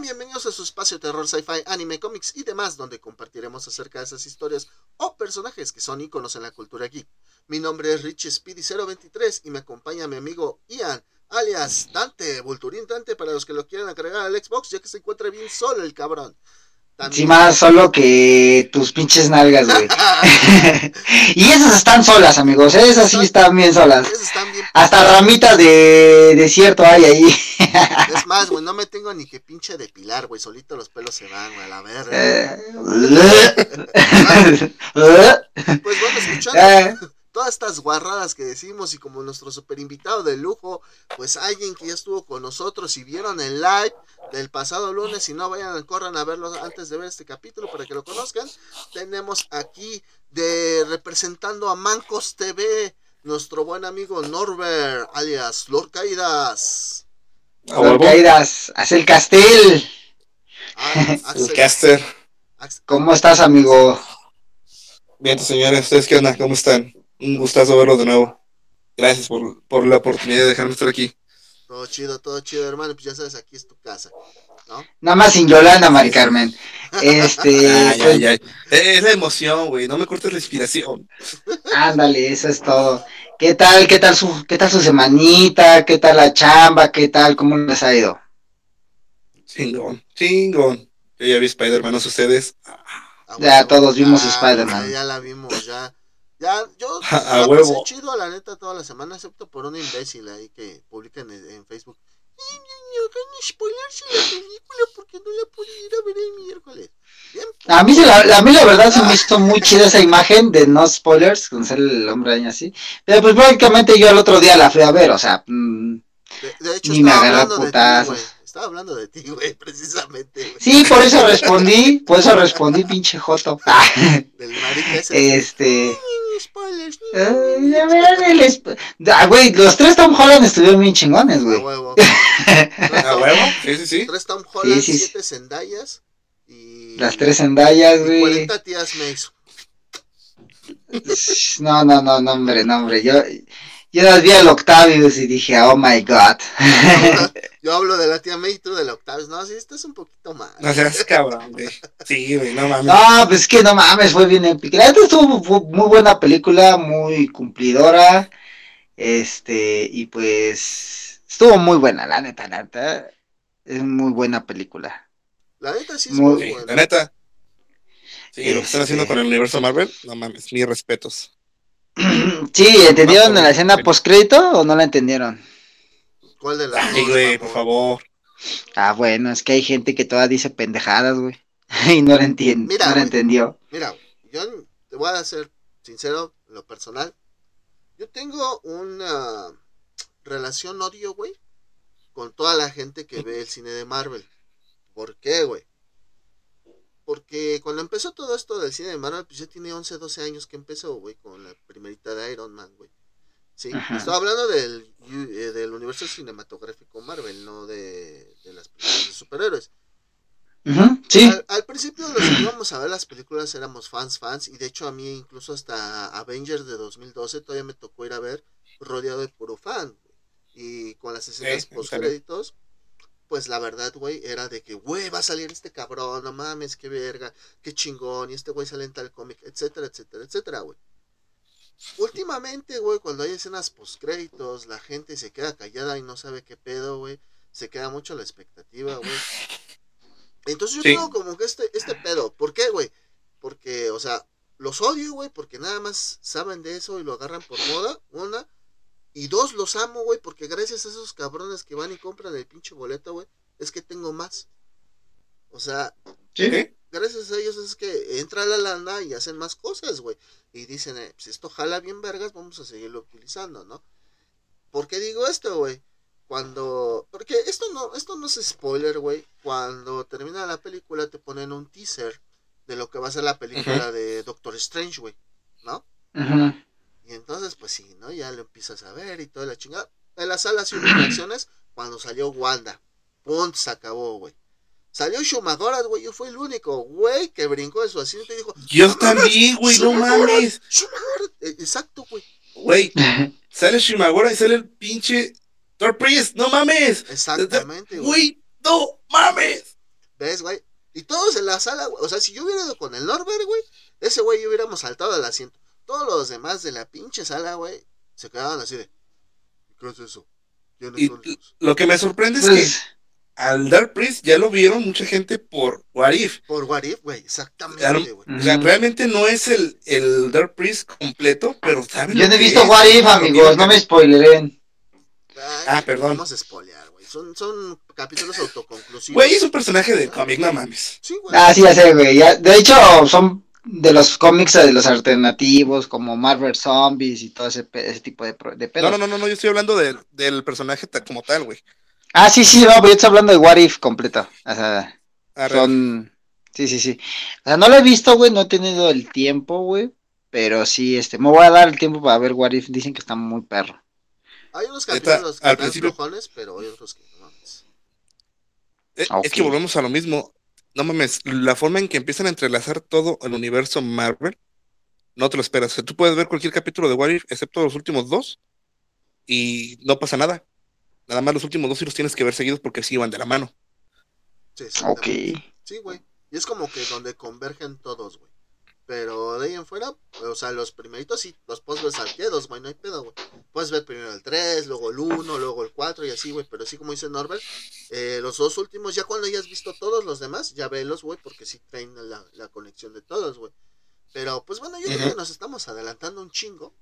Bienvenidos a su espacio terror, sci-fi, anime, cómics y demás, donde compartiremos acerca de esas historias o personajes que son íconos en la cultura geek. Mi nombre es Rich Speedy 023 y me acompaña mi amigo Ian, alias Dante, Vulturín Dante para los que lo quieran agregar al Xbox, ya que se encuentra bien solo el cabrón. Sí, más solo que tus pinches nalgas, güey. y esas están solas, amigos. ¿eh? Esas sí están bien solas. Hasta ramitas de desierto hay ahí. es más, güey, no me tengo ni que pinche depilar, güey. Solito los pelos se van, güey, a la verga. Eh. pues bueno, escuchando. Todas estas guarradas que decimos y como nuestro super invitado de lujo, pues alguien que ya estuvo con nosotros y vieron el live del pasado lunes y no vayan, corran a verlo antes de ver este capítulo para que lo conozcan. Tenemos aquí de representando a Mancos TV, nuestro buen amigo Norbert, alias Lord Caidas. Lord Caidas, haz el castel. Ah, el caster. ¿Cómo estás, amigo? Bien, señores, ¿ustedes qué onda? ¿Cómo están? Un gustazo verlo de nuevo. Gracias por, por la oportunidad de dejarme estar aquí. Todo chido, todo chido, hermano. Pues ya sabes, aquí es tu casa. ¿no? Nada más sin Yolanda, Mari Carmen. Este. ay, ay, ay. Es la emoción, güey. No me cortes la inspiración. Ándale, eso es todo. ¿Qué tal, qué tal su, qué tal su semanita? ¿Qué tal la chamba? ¿Qué tal? ¿Cómo les ha ido? Chingón, chingón. Yo ya vi Spider-Man, ¿no ustedes? Ah, ya todos vimos ah, Spider-Man. Ya la vimos, ya. Ya, yo a la huevo. chido la neta toda la semana, excepto por un imbécil ahí que publica en, en Facebook. No la película porque no la pude ir a ver el miércoles. a mí, la, a mí la verdad se me hizo muy chida esa imagen de no spoilers, con ser el hombre ahí así. Pero pues prácticamente yo el otro día la fui a ver, o sea, mm, de, hecho, ni me agarró putazos. Estaba hablando de ti, güey, precisamente. Sí, por eso respondí, por eso respondí, pinche Joto. Del marica ese. Este spoilers. Ah, güey, los tres Tom Holland estuvieron bien chingones, güey. A huevo. A huevo, sí, sí, sí. Tres Tom Holland, sí, sí, siete Zendayas y... Las tres Zendayas, güey. 40 tías Mace. No, no, no, no, hombre, no, hombre. Yo, yo las vi al Octavius y dije, oh my god. Yo hablo de la tía May y tú del Octavius. No, sí, esto es un poquito más. No seas cabrón, güey. Sí, güey, no mames. No, pues es que no mames, fue bien épica. La estuvo muy buena película, muy cumplidora. Este, y pues estuvo muy buena, la neta, la neta. Es muy buena película. La neta sí es muy, buena. La neta. Sí, lo que están haciendo este con el universo Marvel, no mames, mis respetos. Sí, ¿entendieron la escena post-crédito o no la entendieron? ¿Cuál de las Ay, güey, por favor. Ah, bueno, es que hay gente que todavía dice pendejadas, güey. y no la entiende, no la entendió. Mira, yo te voy a ser sincero, en lo personal. Yo tengo una relación odio, güey, con toda la gente que ve el cine de Marvel. ¿Por qué, güey? Porque cuando empezó todo esto del cine de Marvel, pues ya tiene 11, 12 años que empezó, güey, con la primerita de Iron Man, güey. Sí, estaba hablando del, eh, del universo cinematográfico Marvel, no de, las películas de superhéroes. sí. Al, principio los que íbamos a ver las películas éramos fans, fans, y de hecho a mí incluso hasta Avengers de 2012 todavía me tocó ir a ver rodeado de puro fan. Y con las escenas post créditos pues la verdad, güey, era de que, güey, va a salir este cabrón, no mames, qué verga, qué chingón, y este güey sale en tal cómic, etcétera, etcétera, etcétera, güey. Últimamente, güey, cuando hay escenas postcréditos, la gente se queda callada y no sabe qué pedo, güey. Se queda mucho la expectativa, güey. Entonces yo tengo como que este, este pedo. ¿Por qué, güey? Porque, o sea, los odio, güey, porque nada más saben de eso y lo agarran por moda, una. Y dos, los amo, güey, porque gracias a esos cabrones que van y compran el pinche boleto, güey, es que tengo más. O sea, gracias a ellos es que entra la lana y hacen más cosas, güey. Y dicen, eh, si esto jala bien vergas, vamos a seguirlo utilizando, ¿no? ¿Por qué digo esto, güey? Cuando, porque esto no, esto no es spoiler, güey. Cuando termina la película te ponen un teaser de lo que va a ser la película de Doctor Strange, güey, ¿no? Ajá. Y entonces, pues sí, ¿no? Ya lo empiezas a ver y toda la chingada. En la sala sí reacciones cuando salió Wanda. Punto, se acabó, güey. Salió Shumagoras, güey. Yo fui el único, güey, que brincó de su asiento y dijo: Yo también, güey, no mames. Shumagora, eh, exacto, güey. Güey, sale Shumagora y sale el pinche Thor Priest, no mames. Exactamente, güey. no mames. ¿Ves, güey? Y todos en la sala, güey. O sea, si yo hubiera ido con el Norbert, güey, ese güey y hubiéramos saltado del asiento. Todos los demás de la pinche sala, güey, se quedaban así de. ¿Qué es eso? ¿Quiénes Y son esos? lo que me sorprende es que Pues, al Dark Priest ya lo vieron mucha gente por What If. Por What If, güey, exactamente, Claro. güey. O sea, realmente no es el, el Dark Priest completo, pero saben yo no he visto es, What If, lo amigos, no me spoileren. Ay, Ah, perdón. Vamos a spoilear, güey. Son, son capítulos autoconclusivos. Güey, es un personaje de cómic, no mames. Sí, güey. Ah, sí, ya sé, güey. De hecho, son de los cómics de los alternativos, como Marvel Zombies y todo ese, tipo de, de No, pedos. no, no, no, no, yo estoy hablando del- del personaje como tal, güey. Ah, sí, sí, no, pero yo estoy hablando de What If completo. O sea, Arre. son... Sí, sí, sí. O sea, no lo he visto, güey, no he tenido el tiempo, güey. Pero sí, este, me voy a dar el tiempo para ver What If. Dicen que está muy perro. Hay unos capítulos que al están principio- flojones, pero hay otros que no mames. Eh, Ok. Es que volvemos a lo mismo. No mames, la forma en que empiezan a entrelazar todo el universo Marvel, no te lo esperas. O sea, tú puedes ver cualquier capítulo de What If, excepto los últimos dos, y no pasa nada. Nada más los últimos dos sí los tienes que ver seguidos porque sí van de la mano. Sí, Ok. Sí, güey. Y es como que donde convergen todos, güey. Pero de ahí en fuera, o sea, los primeritos sí, los puedes ver salteados, güey, no hay pedo, güey. Puedes ver primero el 3, luego el 1, luego el 4 y así, güey. Pero sí, como dice Norbert, eh, los dos últimos, ya cuando hayas visto todos los demás, ya velos, güey, porque sí traen la, la conexión de todos, güey. Pero, pues bueno, yo creo Ujú. que nos estamos adelantando un chingo.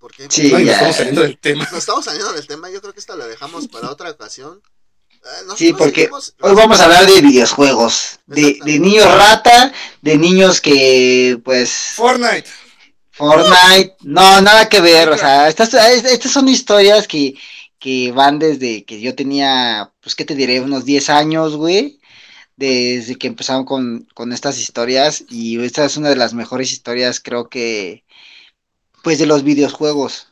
Porque Sí, Ay, nos ya. estamos saliendo del tema. nos estamos saliendo del tema, yo creo que esta la dejamos para otra ocasión. Eh, Sí, porque seguimos- Hoy vamos a hablar de videojuegos, de, de niños rata, de niños que, pues, Fortnite. Fortnite, no, nada que ver, o sea, estas, estas son historias que, que van desde que yo tenía, pues, ¿qué te diré? Unos 10 años, güey, desde que empezaron con, con estas historias, y esta es una de las mejores historias, creo que, pues, de los videojuegos.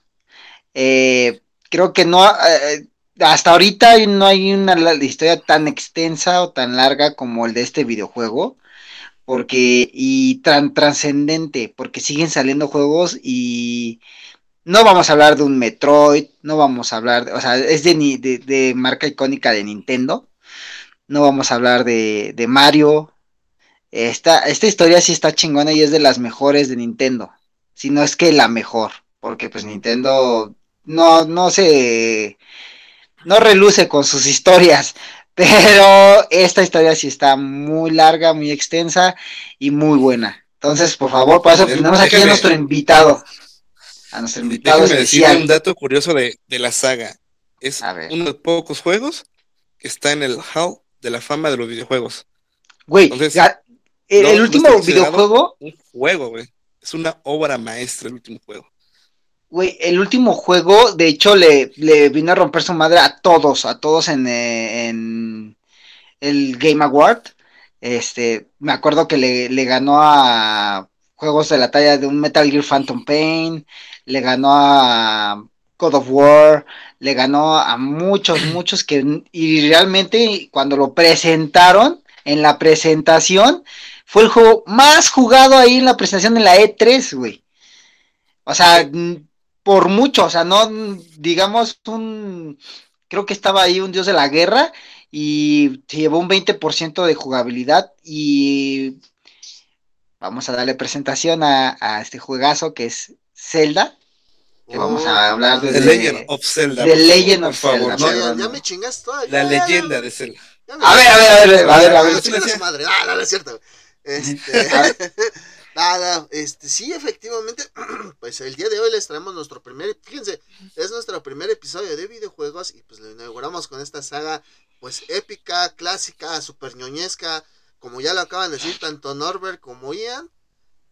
Eh, creo que no, eh, hasta ahorita no hay una historia tan extensa o tan larga como el de este videojuego porque y tan trascendente, porque siguen saliendo juegos y no vamos a hablar de un Metroid, no vamos a hablar, de- o sea, es de, de, marca icónica de Nintendo, no vamos a hablar de, de Mario. Esta, esta historia sí está chingona y es de las mejores de Nintendo, si no es que la mejor, porque pues Nintendo no, no se, no reluce con sus historias, pero esta historia sí está muy larga, muy extensa y muy buena. Entonces, por favor, por eso tenemos aquí a nuestro invitado. A nuestro invitado Déjame decirle un especial. dato curioso de, de la saga. Es uno de pocos juegos que está en el Hall de la fama de los videojuegos. Güey, Entonces, ya, el, no- el no último videojuego, Un juego, güey. Es una obra maestra el último juego. güey, el último juego, de hecho, le, le vino a romper su madre a todos, a todos en, eh, en el Game Award. Este, me acuerdo que le, le ganó a juegos de la talla de un Metal Gear Phantom Pain, le ganó a God of War, le ganó a muchos, muchos que, y realmente cuando lo presentaron, en la presentación, fue el juego más jugado ahí en la presentación de la E3, güey. O sea, por mucho, o sea, no, digamos, un, creo que estaba ahí un dios de la guerra y se llevó un 20% de jugabilidad y vamos a darle presentación a, a este juegazo que es Zelda, que vamos a hablar The desde- Legend of Zelda. The Legend por of favor, Zelda, no, Ya, me chingas toda. La ya, leyenda ya, de Zelda. A ver, a ver, a ver, a ver, a ver. Chinga su madre. Ah, no, no es cierto. Este, nada, este, sí, efectivamente, pues el día de hoy les traemos nuestro primer, fíjense, es nuestro primer episodio de videojuegos y pues lo inauguramos con esta saga, pues épica, clásica, super ñoñesca, como ya lo acaban de decir tanto Norbert como Ian,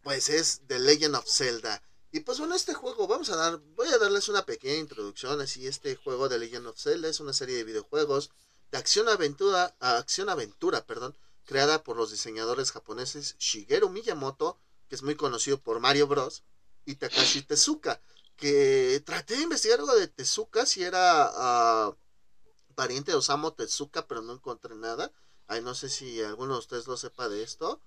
pues es The Legend of Zelda. Y pues bueno, este juego, vamos a dar, voy a darles una pequeña introducción, así, este juego de Legend of Zelda es una serie de videojuegos de acción aventura, acción aventura, perdón, creada por los diseñadores japoneses Shigeru Miyamoto, que es muy conocido por Mario Bros, y Takashi Tezuka, que traté de investigar algo de Tezuka, si era ah, pariente de Osamu Tezuka, pero no encontré nada. Ay, no sé si alguno de ustedes lo sepa de esto,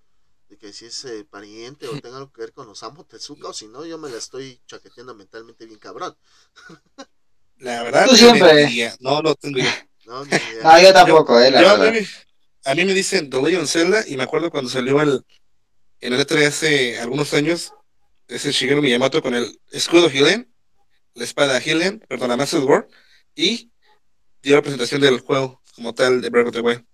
de que si es eh, pariente o tenga algo que ver con Osamu Tezuka, o si no, yo me la estoy chaqueteando mentalmente bien cabrón. La verdad, Tú no siempre. No, no tengo idea. No, Ni idea. No, yo tampoco, eh, la Yo, verdad. A mí me dicen of Zelda y me acuerdo cuando salió el, en el E3 hace algunos años, ese Shigeru Miyamoto con el escudo Hylian, la espada Hylian, perdón, la Master War, y dio la presentación del juego como tal de Breath of the Wild.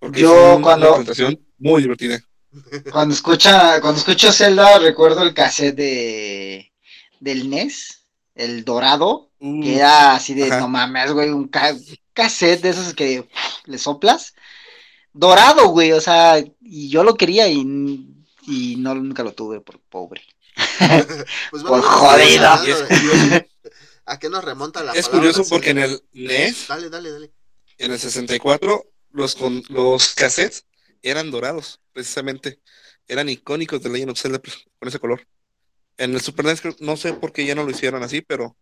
Porque Yo una cuando- presentación muy divertida. Cuando escucha, cuando escucho Zelda, recuerdo el cassette de del NES, el dorado, que era así de Ajá. no mames, güey, un ca- cassette de esos que le soplas. Dorado, güey, o sea, y yo lo quería y, y no nunca lo tuve por pobre. Pues Por estamos jodido. ¿A qué nos remonta la es palabra curioso porque en el NES, Dale, dale, dale. en el 64, los, con, los cassettes eran dorados, precisamente. Eran icónicos de Legend of Zelda pues, con ese color. En el Super NES creo- no sé por qué ya no lo hicieron así, pero,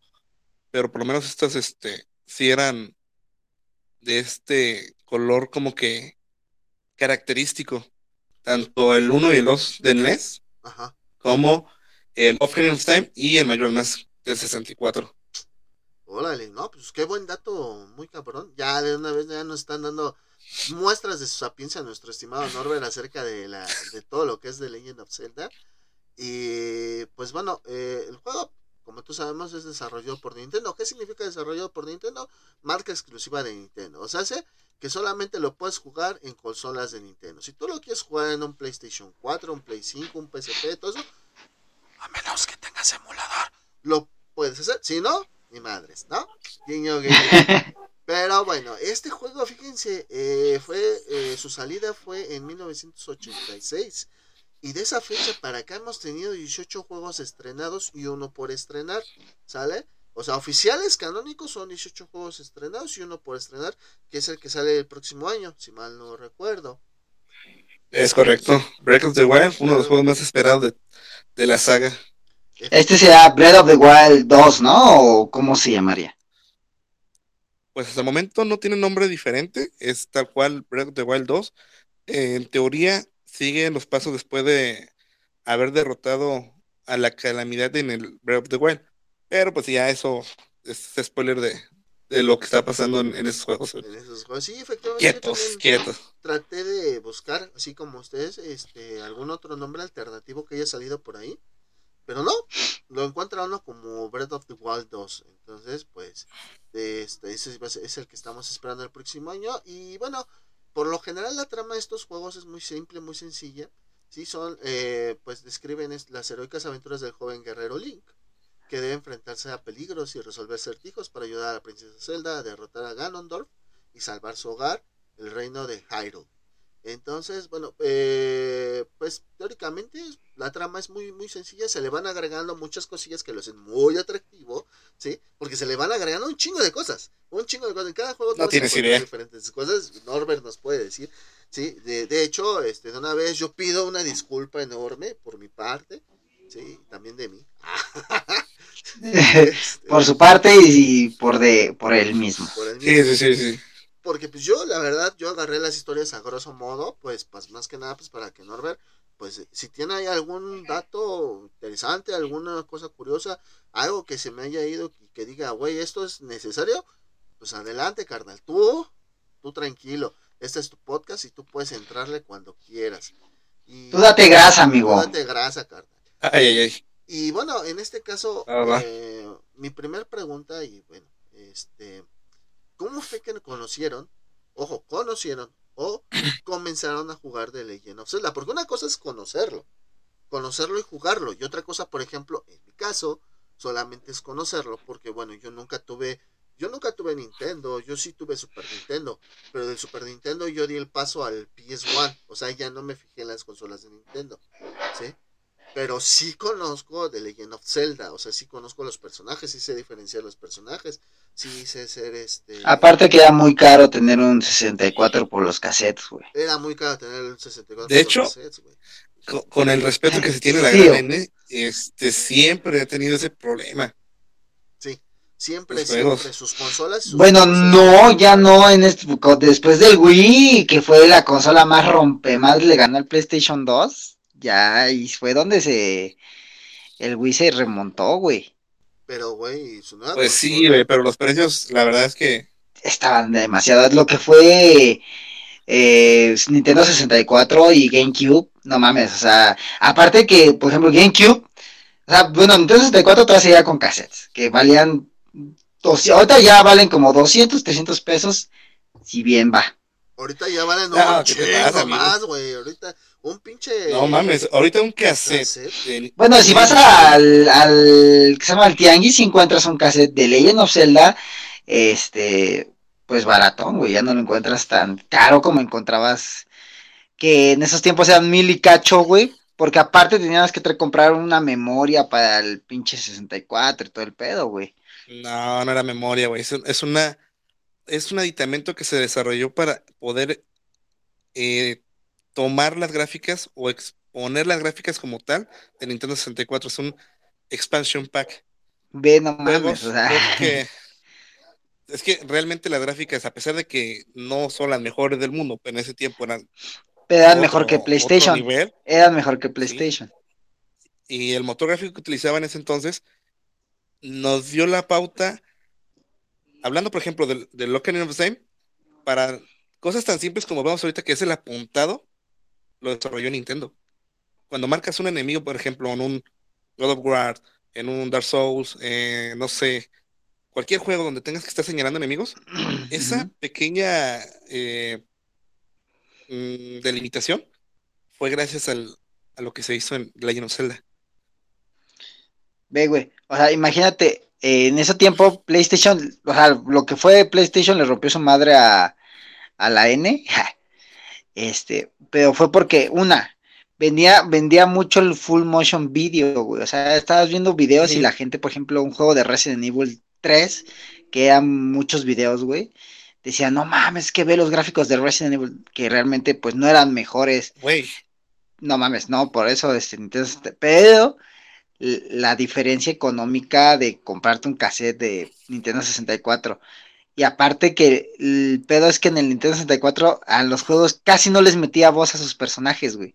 pero por lo menos estas, este, sí eran de este color como que característico. Tanto el 1 y el 2 del NES, Ajá. como el Ocarina of Time y el Mayor Mask del 64. Órale, no, pues qué buen dato, muy cabrón. Ya de una vez ya nos están dando muestras de su sapiencia a nuestro estimado Norbert acerca de la de todo lo que es The Legend of Zelda. Y pues bueno, eh, el juego, como tú sabemos, es desarrollado por Nintendo. ¿Qué significa desarrollado por Nintendo? Marca exclusiva de Nintendo. O sea, hace que solamente lo puedes jugar en consolas de Nintendo. Si tú lo quieres jugar en un PlayStation 4, un Play 5, un PSP, todo eso, a menos que tengas emulador, lo puedes hacer. Si no, ni madres, ¿no? Guiño, guiño. Pero bueno, este juego, fíjense, eh, fue eh, su salida fue en 1986. Y de esa fecha para acá hemos tenido 18 juegos estrenados y uno por estrenar, ¿sale? O sea, oficiales canónicos son 18 juegos estrenados y uno por estrenar, que es el que sale el próximo año, si mal no recuerdo. Es correcto. Breath of the Wild, uno de los juegos más esperados de, de la saga. Este será Breath of the Wild 2, ¿no? ¿O cómo se llamaría? Pues hasta el momento no tiene nombre diferente, es tal cual Breath of the Wild 2. Eh, en teoría sigue los pasos después de haber derrotado a la calamidad en el Breath of the Wild. Pero pues ya eso es spoiler de, de lo que está pasando en, en esos juegos. En esos juegos. Sí, efectivamente. Quietos, quietos. traté de buscar, así como ustedes, este, algún otro nombre alternativo que haya salido por ahí. Pero no, lo encuentra uno como Breath of the Wild 2. Entonces, pues, este, ese es el que estamos esperando el próximo año. Y bueno, por lo general la trama de estos juegos es muy simple, muy sencilla. Sí, son, eh, pues describen es- las heroicas aventuras del joven guerrero Link, que debe enfrentarse a peligros y resolver certijos para ayudar a la princesa Zelda a derrotar a Ganondorf y salvar su hogar, el reino de Hyrule. Entonces, bueno, eh, pues teóricamente la trama es muy muy sencilla, se le van agregando muchas cosillas que lo hacen muy atractivo, ¿sí? Porque se le van agregando un chingo de cosas, un chingo de cosas. En cada juego No tienes idea. diferentes cosas, Norbert nos puede decir, ¿sí? De, de hecho, este, de una vez yo pido una disculpa enorme por mi parte, ¿sí? También de mí. Este, por su parte y, por de por él mismo. por Sí, mismo. sí, sí, sí. Porque pues yo, la verdad, yo agarré las historias a grosso modo, pues, pues más que nada, pues para que Norbert, pues si tiene ahí algún dato interesante, alguna cosa curiosa, algo que se me haya ido y que diga, güey, esto es necesario, pues adelante, carnal, tú, tú tranquilo, este es tu podcast y tú puedes entrarle cuando quieras. Y, Tú date grasa, tú amigo. date grasa, carnal. Ay, ay, ay. Y bueno, en este caso, Ah, eh, mi primer pregunta, y bueno, este, ¿cómo fue que conocieron, ojo, conocieron o comenzaron a jugar de Legend of Zelda? Porque una cosa es conocerlo, conocerlo y jugarlo, y otra cosa, por ejemplo, en mi caso, solamente es conocerlo, porque bueno, yo nunca tuve, yo nunca tuve Nintendo, yo sí tuve Super Nintendo, pero del Super Nintendo yo di el paso al PS1, o sea, ya no me fijé en las consolas de Nintendo, ¿sí? Pero sí conozco The Legend of Zelda, o sea, sí conozco los personajes, sí sé diferenciar los personajes, sí sé ser este... Aparte que era muy caro tener un 64 por los cassettes, güey. Era muy caro tener el 64 De hecho, cassettes, güey. Con, con el respeto que se tiene a la Sí, gran o- N, este, siempre ha tenido ese problema. Sí, siempre, Los juegos. siempre, sus consolas... sus Bueno, consolas- no, ya no, en este- después del Wii, que fue la consola más rompe, más le ganó al PlayStation 2, ya, y fue donde se, el Wii se remontó, güey. Pero, güey, su nueva Pues sí, güey, pero los precios, la verdad es que Estaban demasiado, lo que fue eh, Nintendo 64 y GameCube, no mames, o sea, aparte que, por ejemplo, GameCube, o sea, bueno, Nintendo 64 todavía seguía con cassettes, que valían, ahorita ya valen como 200, 300 pesos, si bien va. Ahorita ya valen no, no, más, güey, ahorita un pinche... No mames, ahorita un cassette. Bueno, si vas al, al, que se llama el Tianguis y encuentras un cassette de Legend of Zelda, este, pues baratón, güey, ya no lo encuentras tan caro como encontrabas que en esos tiempos eran mil y cacho, güey, porque aparte tenías que comprar una memoria para el pinche 64 y todo el pedo, güey. No, no era memoria, güey, es, una es un aditamento que se desarrolló para poder eh, tomar las gráficas o exponer las gráficas como tal de Nintendo 64, es un expansion pack. Ve, no mames, o sea es que realmente las gráficas, a pesar de que no son las mejores del mundo, pero en ese tiempo eran. eran mejor que PlayStation. eran mejor que PlayStation. Y el motor gráfico que utilizaba en ese entonces nos dio la pauta, hablando por ejemplo del, del Ocarina of Time, para cosas tan simples como vemos ahorita que es el apuntado, lo desarrolló Nintendo. Cuando marcas un enemigo, por ejemplo, en un God of War, en un Dark Souls, eh, no sé, cualquier juego donde tengas que estar señalando enemigos, esa pequeña eh, mm, delimitación fue gracias al, a lo que se hizo en Legend of Zelda. Ve, güey. O sea, imagínate, eh, en ese tiempo PlayStation, o sea, lo que fue PlayStation le rompió su madre a, a la N. Este, pero fue porque, una, vendía, vendía mucho el full motion video, güey. O sea, estabas viendo videos y la gente, por ejemplo, un juego de Resident Evil 3, que eran muchos videos, güey, decía, no mames, que ve los gráficos de Resident Evil, que realmente pues no eran mejores. Güey. No mames, no, por eso, este, entonces, pero la diferencia económica de comprarte un cassette de Nintendo 64. Y aparte que el pedo es que en el Nintendo 64 a los juegos casi no les metía voz a sus personajes, güey.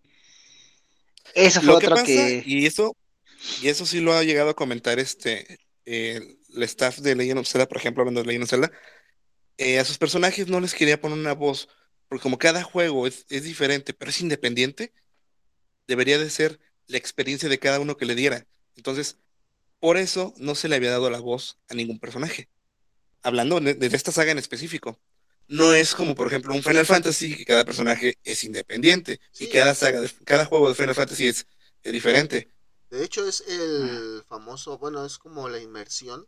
Eso fue otro que, Y eso, y eso sí lo ha llegado a comentar este eh, el staff de Legend of Zelda, por ejemplo, hablando de Legend of Zelda, eh, a sus personajes no les quería poner una voz, porque como cada juego es, diferente, pero es independiente, debería de ser la experiencia de cada uno que le diera. Entonces, por eso no se le había dado la voz a ningún personaje. Hablando de, esta saga en específico. No es como, por ejemplo, un Final Fantasy, que cada personaje es independiente, y cada saga, de, cada juego de Final Fantasy es, es diferente. De hecho, es el famoso, bueno, es como la inmersión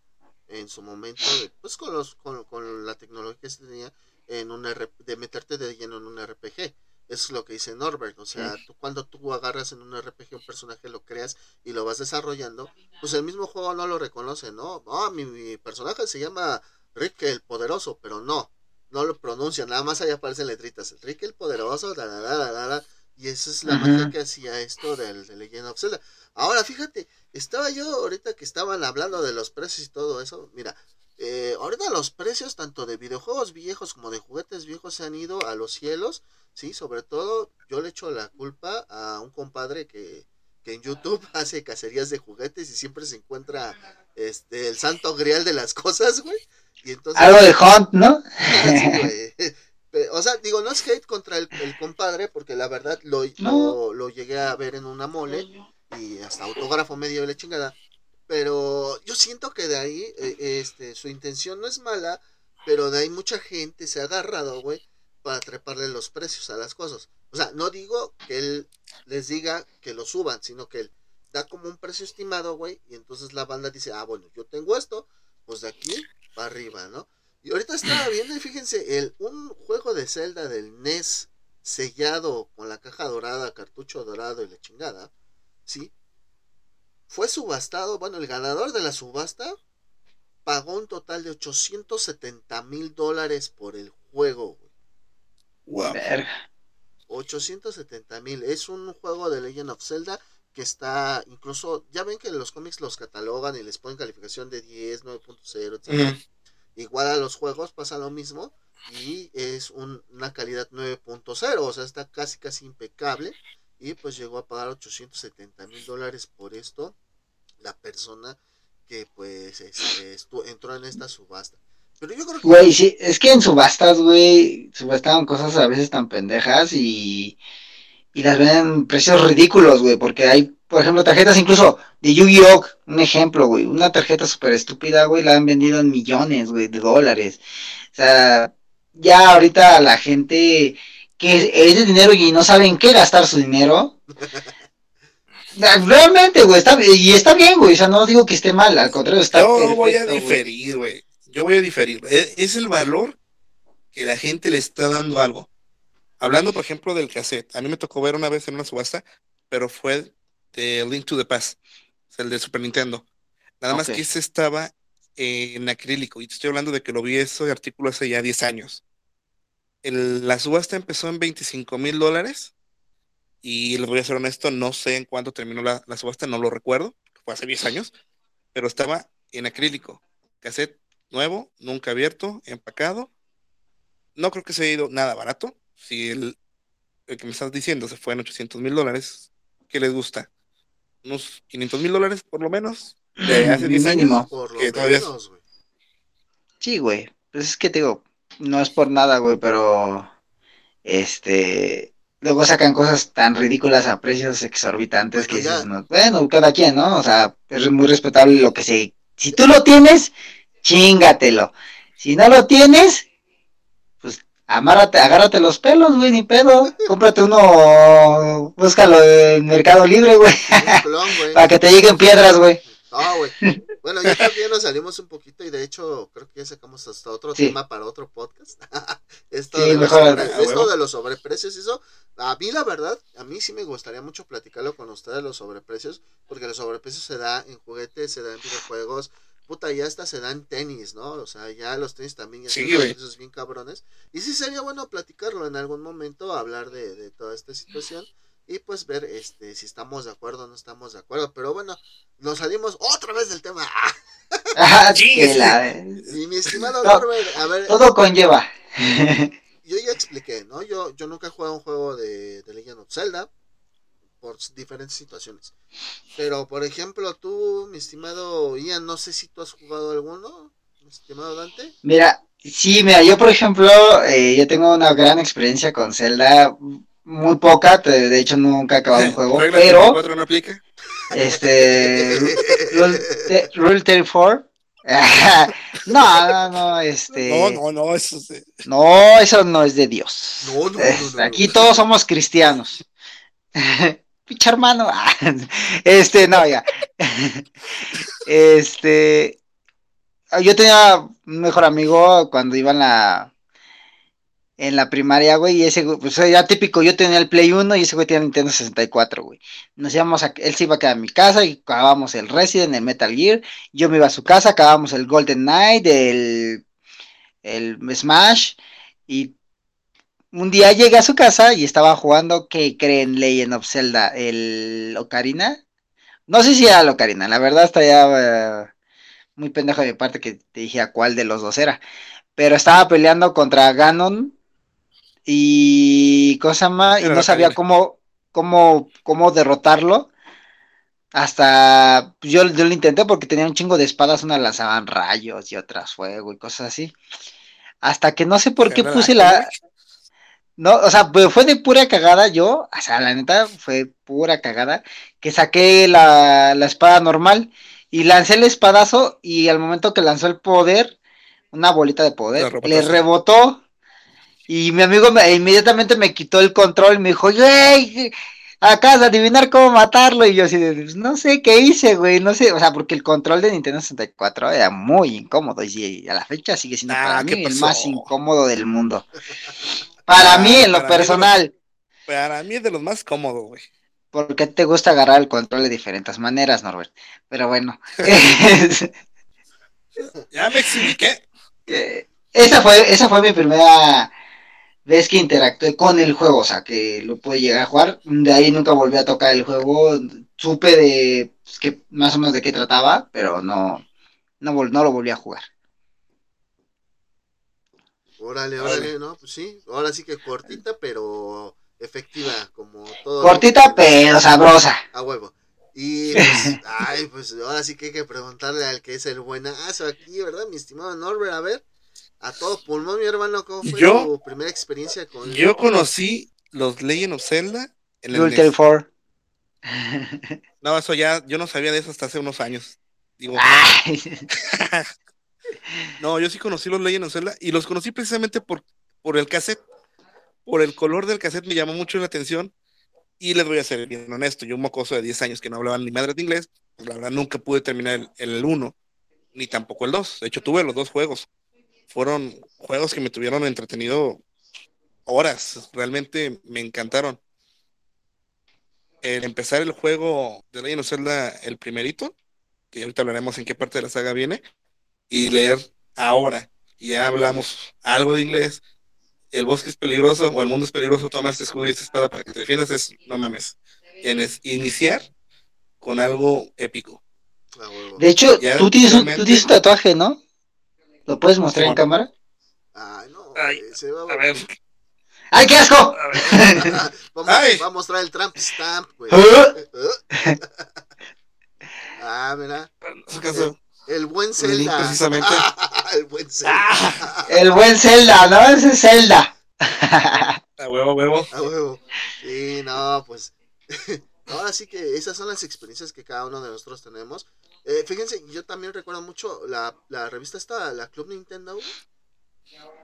en su momento, pues con, los, con, la tecnología que se tenía en un de meterte de lleno en un RPG. Es lo que dice Norbert, o sea, tú, cuando tú agarras en un RPG un personaje, lo creas y lo vas desarrollando, pues el mismo juego no lo reconoce, ¿no? Ah, mi, personaje se llama Rick el Poderoso, pero no, no lo pronuncia, nada más ahí aparecen letritas, Rick el Poderoso, la, la, la, y esa es la magia que hacía esto del de Legend of Zelda. Ahora, fíjate, estaba yo ahorita que estaban hablando de los precios y todo eso. Mira, eh, ahorita los precios tanto de videojuegos viejos como de juguetes viejos se han ido a los cielos. Sí, sobre todo yo le echo la culpa a un compadre que, que en YouTube hace cacerías de juguetes y siempre se encuentra este el santo grial de las cosas, güey. Y entonces, Algo de Hunt, ¿no? o sea, digo, no es hate contra el, compadre, porque la verdad lo, lo, lo, llegué a ver en una mole y hasta autógrafo medio de la chingada. Pero yo siento que de ahí, eh, este, su intención no es mala, pero de ahí mucha gente se ha agarrado, güey, para treparle los precios a las cosas. O sea, no digo que él les diga que lo suban, sino que él da como un precio estimado, güey, y entonces la banda dice, ah, bueno, yo tengo esto, pues de aquí para arriba, ¿no? Y ahorita estaba viendo, y fíjense, el, un juego de Zelda del NES sellado con la caja dorada, cartucho dorado y la chingada, ¿sí? Fue subastado, bueno, el ganador de la subasta pagó un total de 870 mil dólares por el juego, Wow. 870 mil. Es un juego de Legend of Zelda que está incluso, ya ven que los cómics los catalogan y les ponen calificación de 10, 9.0, etc. Igual a los juegos pasa lo mismo y es una calidad 9.0, o sea, está casi casi impecable y pues llegó a pagar 870 mil dólares por esto la persona que pues este, entró en esta subasta. Pero yo creo que... Güey, sí, es que en subastas, güey, subastaban cosas a veces tan pendejas y, y las venden precios ridículos, güey, porque hay, por ejemplo, tarjetas incluso de Yu-Gi-Oh, un ejemplo, güey, una tarjeta súper estúpida, güey, la han vendido en millones, güey, de dólares. O sea, ya ahorita la gente que es de dinero y no saben qué gastar su dinero. Realmente, güey, está, y está bien, güey, o sea, no digo que esté mal, al contrario, está Yo voy a diferir, güey. Yo voy a diferir. E, es el valor que la gente le está dando algo. Hablando, por ejemplo, del cassette. A mí me tocó ver una vez en una subasta, pero fue de Link to the Past, el de Super Nintendo. Nada más que ese estaba en acrílico. Y te estoy hablando de que lo vi ese artículo hace ya 10 años la subasta empezó en 25 mil dólares y les voy a ser honesto, no sé en cuánto terminó la, subasta, no lo recuerdo, fue hace 10 años, pero estaba en acrílico, cassette nuevo, nunca abierto, empacado. No creo que se haya ido nada barato. Si el, que me estás diciendo se fue en 800 mil dólares, ¿qué les gusta? Unos 500 mil dólares por lo menos, de hace 10 años. Por lo menos, Sí, güey. Pues es que te digo, no es por nada, güey, pero este luego sacan cosas tan ridículas a precios exorbitantes que dices, bueno, cada quien, ¿no? O sea, es muy respetable lo que se si tú lo tienes, chingatelo. Si no lo tienes, amárrate, agárrate los pelos, güey, ni pedo. Cómprate uno, búscalo en Mercado Libre, güey. Para que te lleguen piedras, güey. No, güey. Bueno, ya también nos salimos un poquito y de hecho creo que ya sacamos hasta otro tema para otro podcast. esto, de los esto de los sobreprecios, eso, a mí la verdad, a mí sí me gustaría mucho platicarlo con ustedes los sobreprecios, porque los sobreprecios se da en juguetes, se da en videojuegos, puta, ya hasta se da en tenis, ¿no? O sea, ya los tenis también ya sí, son bien cabrones. Y sí sería bueno platicarlo en algún momento, hablar de, de toda esta situación y pues ver este si estamos de acuerdo o no estamos de acuerdo. Pero bueno, nos salimos otra vez del tema. Ah, y mi estimado Norbert, a ver. Todo conlleva. yo ya expliqué, ¿no? Yo, yo nunca he jugado un juego de, de Legend of Zelda por diferentes situaciones. Pero, por ejemplo, tú, mi estimado Ian, no sé si tú has jugado alguno, mi estimado Dante. Mira, sí, mira, yo, por ejemplo, eh, yo tengo una gran experiencia con Zelda muy poca, de hecho nunca he acabado un juego, pero no aplica? este Rule, 34 no, no, no, este. No, no, no, eso No, eso no es de Dios. No, no, no, Aquí todos somos cristianos. Picha hermano. Este, no, ya. Este. Yo tenía un mejor amigo cuando iba en la en la primaria, güey, y ese, pues era típico, yo tenía el Play 1 y ese güey tenía Nintendo 64, güey. Nos íbamos a, él se iba a quedar en mi casa y acabábamos el Resident, el Metal Gear, yo me iba a su casa, acabábamos el Golden Knight, el, el Smash, y un día llegué a su casa y estaba jugando, ¿qué creen? Legend of Zelda, el Ocarina. No sé si era el Ocarina, la verdad está ya eh, muy pendejo de mi parte que te dije a cuál de los dos era. Pero estaba peleando contra Ganon y cosa más, y no sabía cómo, cómo, cómo derrotarlo. Hasta pues, yo, yo lo intenté porque tenía un chingo de espadas, una lanzaban rayos y otras fuego y cosas así. Hasta que no sé por qué puse la. No, o sea, pues, fue de pura cagada yo, o sea, la neta fue pura cagada, que saqué la, la espada normal y lancé el espadazo y al momento que lanzó el poder, una bolita de poder, le rebotó y mi amigo me, inmediatamente me quitó el control y me dijo, güey, acabas de adivinar cómo matarlo. Y yo así, pues, no sé qué hice, güey, no sé, o sea, porque el control de Nintendo 64 era muy incómodo y a la fecha sigue siendo ah, para mí el más incómodo del mundo. Para mí, en lo personal. para mí es de los más cómodos, güey. Porque te gusta agarrar el control de diferentes maneras, Norbert. Pero bueno. ya me expliqué. Esa fue, esa fue mi primera ves que interactué con el juego, o sea, que lo pude llegar a jugar. De ahí nunca volví a tocar el juego. Supe de pues, que más o menos de qué trataba, pero no, no, no lo volví a jugar. Órale, órale, ¿no? Pues sí, ahora sí que cortita, pero efectiva, como todo. Cortita, pero sabrosa. A huevo. Y pues, ay, pues ahora sí que hay que preguntarle al que es el buenazo aquí, ¿verdad? Mi estimado Norbert, a ver, A todo pulmón, mi hermano, ¿cómo fue Yo- tu primera experiencia con Yo conocí los Legend of Zelda en el Ultra NES. 4. No, eso ya, yo no sabía de eso hasta hace unos años. Digo, Ay, no, yo sí conocí los Legend of Zelda y los conocí precisamente por, por el cassette. Por el color del cassette me llamó mucho la atención. Y les voy a ser bien honesto, yo un mocoso de 10 años que no hablaba ni madre de inglés, pues la verdad nunca pude terminar el, el 1, ni tampoco el 2. De hecho, tuve los dos juegos. Fueron juegos que me tuvieron entretenido horas, realmente me encantaron. El empezar el juego de Legend of Zelda, el primerito, que ahorita hablaremos en qué parte de la saga viene, y leer ahora, y ya hablamos algo de inglés, el bosque es peligroso o el mundo es peligroso, toma este escudo y esta espada para que te defiendas, es, no mames, en es- iniciar con algo épico. Ah. De hecho, Ya, tú tienes, realmente- tú tienes un tatuaje, ¿no? ¿Lo puedes mostrar en cámara? Ay, no, Ay, güey, se va A ver, ¡Ay, qué asco! a ver. Vamos, Ay. va a mostrar el Trump Stamp, güey. ¿Eh? ah, mira. En su caso, El buen Link, Zelda. precisamente. el buen Zelda. ¡Ah! El buen Zelda, ¿no? Ese es Zelda. a huevo, a huevo. A huevo. Sí, no, pues. Ahora sí que esas son las experiencias que cada uno de nosotros tenemos. Eh, fíjense, yo también recuerdo mucho la, la revista esta, la Club Nintendo.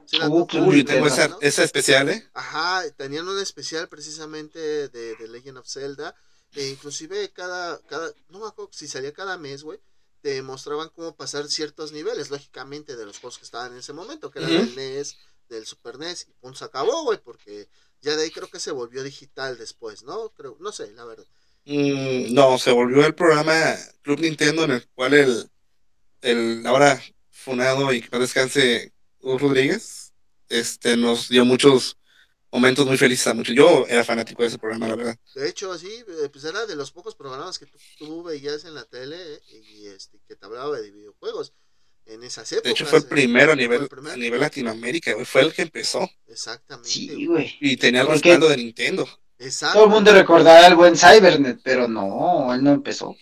Sí, la Uh, Club tengo esa, ¿no? esa especial, ¿eh? Ajá, tenían un especial precisamente de, de Legend of Zelda. E inclusive cada, cada, no me acuerdo si salía cada mes, güey, te mostraban cómo pasar ciertos niveles, lógicamente, de los juegos que estaban en ese momento, que eran Ujú. del NES, del Super NES, y punto, se acabó, güey, porque ya de ahí creo que se volvió digital después, ¿no? Creo, no sé, la verdad. Mm, no, se volvió el programa Club Nintendo en el cual el, el ahora funado y que descanse Hugo Rodríguez este, nos dio muchos momentos muy felices a muchos. Yo era fanático de ese programa, la verdad. De hecho, sí, eh, pues era de los pocos programas que tú, tú veías en la tele eh, y este, que te hablaba de videojuegos en esas épocas. De hecho, fue el eh, primero a fue nivel, primero. a nivel Latinoamérica, güey. Fue el que empezó Exactamente. Sí, güey. y tenía el respaldo de Nintendo. Exacto. Todo el mundo recordará al buen Cybernet, pero no, él no empezó.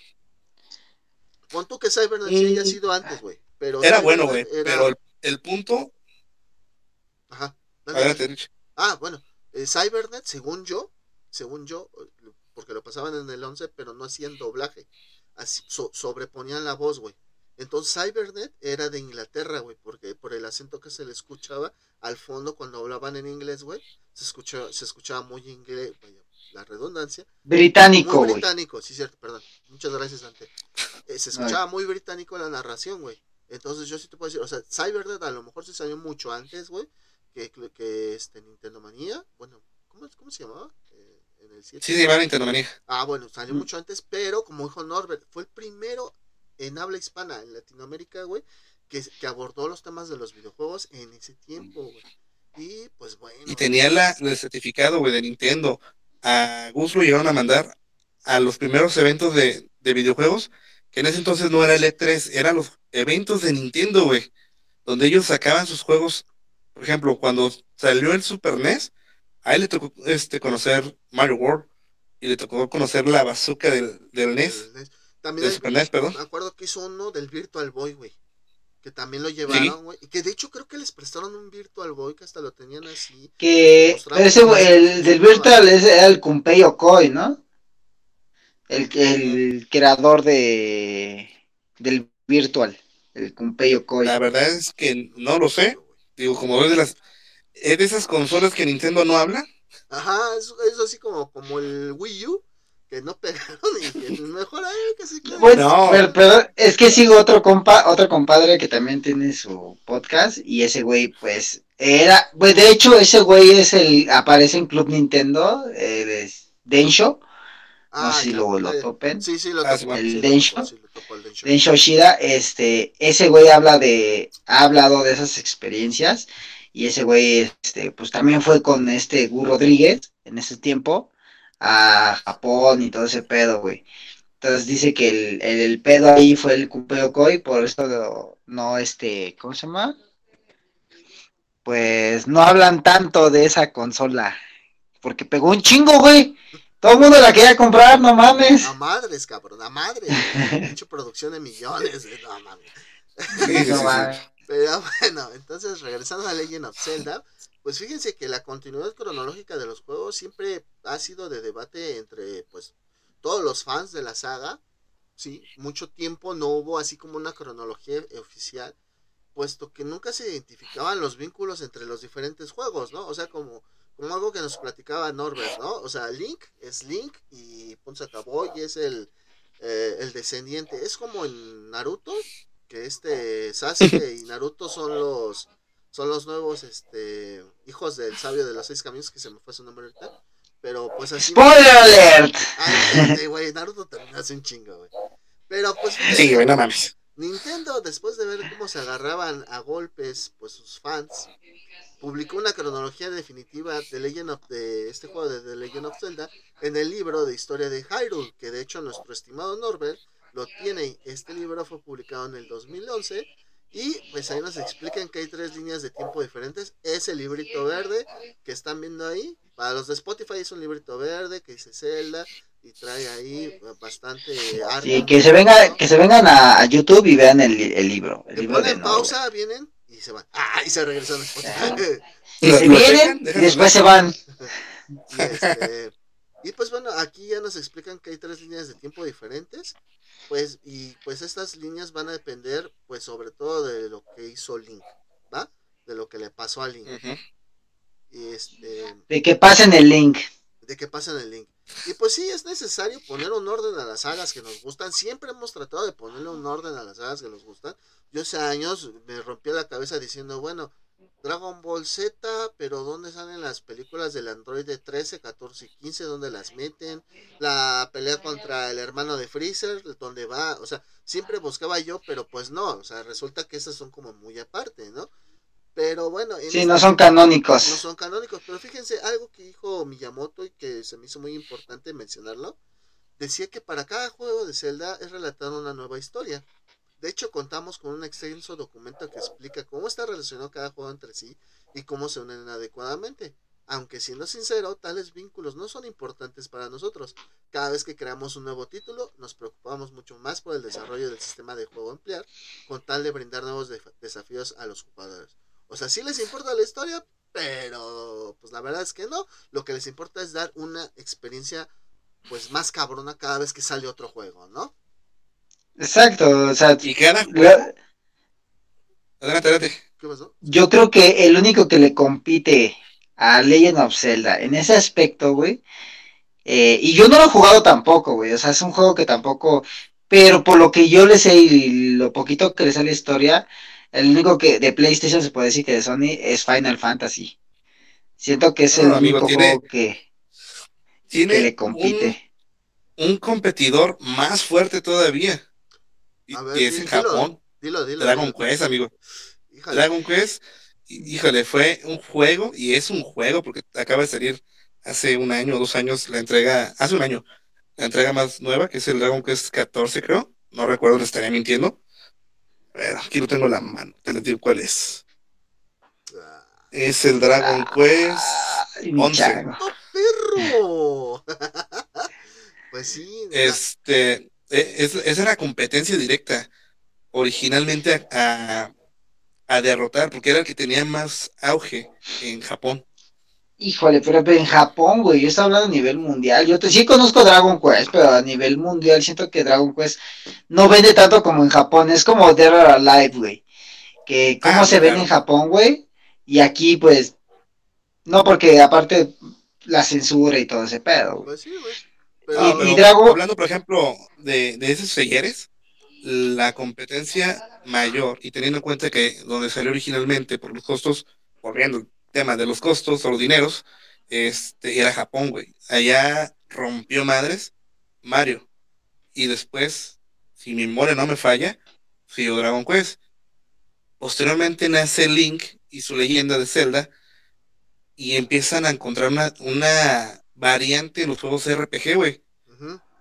Pon tú que Cybernet sí haya sido antes, güey. Pero Era Cybernet bueno, güey, era- pero el, el punto... Ajá. dale, Adelante, dale. Ah, bueno. Cybernet, según yo, según yo, porque lo pasaban en el 11, pero no hacían doblaje. Así, so- sobreponían la voz, güey. Entonces Cybernet era de Inglaterra, güey, porque por el acento que se le escuchaba al fondo cuando hablaban en inglés, güey, se escuchaba, se escuchaba muy inglés, vaya, la redundancia, Británico, muy británico, sí, cierto, perdón. Muchas gracias, Dante. Eh, se escuchaba muy británico la narración, güey. Entonces yo sí te puedo decir, o sea, Cybernet a lo mejor se salió mucho antes, güey, que, que este Nintendo Manía. Bueno, ¿cómo, cómo se llamaba? Eh, en el 7. Sí, se llama Nintendo Manía. Ah, bueno, salió Mm. mucho antes, pero como dijo Norbert, fue el primero en habla hispana en Latinoamérica, güey, que, que abordó los temas de los videojuegos en ese tiempo, güey. Y pues bueno. Y tenía la, el certificado, güey, de Nintendo. A Gus lo llegaron a mandar a los primeros eventos de, de videojuegos, que en ese entonces no era el E3, eran los eventos de Nintendo, güey, donde ellos sacaban sus juegos. Por ejemplo, cuando salió el Super NES, a él le tocó este, conocer Mario World y le tocó conocer la bazooka del, del NES, NES. También del hay- Super NES, perdón. me acuerdo que hizo uno del Virtual Boy, güey. Que también lo llevaron, güey. Y que de hecho creo que les prestaron un Virtual Boy que hasta lo tenían así. Que ese, güey, el del Virtual ese era el Kunpei Okoi, ¿no? El, el creador de del Virtual, el Kunpei Okoi. La verdad es que no lo sé. Digo, como es de las es de esas consolas que Nintendo no habla. Ajá, es, es así como, como el Wii U. Que no pegaron y que mejor ahí que se quede. Bueno, No. pero, pero es que sigo otro compa, otro compadre que también tiene su podcast y ese güey pues era, pues de hecho ese güey es el, aparece en Club Nintendo, eh, de Densho, no sé si lo, lo topen. Sí, sí, lo Ah, sí, sí, El lo Densho. topó, sí, lo topó el Densho. Densho Shida, este, ese güey habla de, ha hablado de esas experiencias y ese güey, este, pues también fue con este Gu Rodríguez en ese tiempo a Japón y todo ese pedo, güey. Entonces dice que el, el, el pedo ahí fue el Kupeo Koi, por esto no, no, este, ¿cómo se llama? Pues no hablan tanto de esa consola, porque pegó un chingo, güey. Todo el mundo la quería comprar, no mames. A madres, cabrón, a madres. Mucha producción de millones. No, mames. Sí, No mames. Pero bueno, entonces regresando a Legend of Zelda, pues fíjense que la continuidad cronológica de los juegos siempre ha sido de debate entre pues todos los fans de la saga. Sí, mucho tiempo no hubo así como una cronología oficial, puesto que nunca se identificaban los vínculos entre los diferentes juegos, ¿no? O sea, como, como algo que nos platicaba Norbert, ¿no? O sea, Link es Link y y es el, eh, el descendiente. Es como en Naruto, que este Sasuke y Naruto son los son los nuevos este hijos del sabio de los seis caminos que se me fue su nombre ahorita pero pues así spoiler alert Ay, güey Naruto también hace un chingo güey pero pues sí güey no mames Nintendo después de ver cómo se agarraban a golpes pues sus fans publicó una cronología definitiva de Legend of de este juego de The Legend of Zelda en el libro de historia de Hyrule que de hecho nuestro estimado Norbert lo tiene. Este libro fue publicado en el 2011 y pues ahí nos explican que hay tres líneas de tiempo diferentes. Ese librito verde que están viendo ahí, para los de Spotify es un librito verde que dice Zelda y trae ahí bastante arte. Sí, que se, venga, que se vengan a, YouTube y vean el, el libro. El libro ponen pausa, vienen y se van. Ah, y se regresan. Y se vienen y después se van. Y, este, y pues bueno, aquí ya nos explican que hay tres líneas de tiempo diferentes pues y pues estas líneas van a depender pues sobre todo de lo que hizo Link va de lo que le pasó a Link. Y este de que pasen el link. de que pasen el link y pues sí es necesario poner un orden a las sagas que nos gustan siempre hemos tratado de ponerle un orden a las sagas que nos gustan yo hace años me rompí la cabeza diciendo bueno Dragon Ball Z, pero ¿dónde salen las películas del Android de 13, 14 y 15? ¿Dónde las meten? La pelea contra el hermano de Freezer, ¿dónde va? O sea, siempre buscaba yo, pero pues no, o sea, resulta que esas son como muy aparte, ¿no? Pero bueno. sí, no son canónicos. No son canónicos, pero fíjense, algo que dijo Miyamoto y que se me hizo muy importante mencionarlo, decía que para cada juego de Zelda es relatada una nueva historia. De hecho, contamos con un extenso documento que explica cómo está relacionado cada juego entre sí y cómo se unen adecuadamente. Aunque siendo sincero, tales vínculos no son importantes para nosotros. Cada vez que creamos un nuevo título, nos preocupamos mucho más por el desarrollo del sistema de juego emplear, con tal de brindar nuevos desafíos a los jugadores. O sea, sí les importa la historia, pero pues la verdad es que no. Lo que les importa es dar una experiencia pues más cabrona cada vez que sale otro juego, ¿no? Exacto, o sea, y Adelante, adelante. ¿Qué pasó? Yo creo que el único que le compite a Legend of Zelda en ese aspecto, güey, eh, y yo no lo he jugado tampoco, güey, o sea, es un juego que tampoco, pero por lo que yo le sé y lo poquito que le sé la historia, el único que de PlayStation se puede decir que de Sony es Final Fantasy. Siento que es el único juego que, tiene le compite. un competidor más fuerte todavía y, es en Japón. Dragon Quest, amigo. Dragon Quest, híjole, fue un juego y es un juego porque acaba de salir hace un año o dos años la entrega, hace un año, la entrega más nueva, que es el Dragon Quest 14, creo. No recuerdo, le estaría mintiendo. A aquí lo tengo en la mano, te les digo cuál es. Es el Dragon Quest 11. perro! pues sí. Este, e, es, esa era competencia directa originalmente a, derrotar, porque era el que tenía más auge en Japón. Híjole, pero en Japón, güey, yo estoy hablando a nivel mundial. Yo sí conozco Dragon Quest, pero a nivel mundial siento que Dragon Quest no vende tanto como en Japón. Es como Dead or Alive, güey. Que cómo ah, se ven en Japón, güey. Y aquí, pues, no porque aparte la censura y todo ese pedo, Pues sí, güey y, Hablando, por ejemplo, de, esos selleres, la competencia mayor, y teniendo en cuenta que donde salió originalmente por los costos, volviendo tema de los costos o los dineros, este, era Japón, güey. Allá rompió madres Mario. Y después, si mi memoria no me falla, siguió Dragon Quest. Posteriormente nace Link y su leyenda de Zelda y empiezan a encontrar una, una variante en los juegos RPG, güey.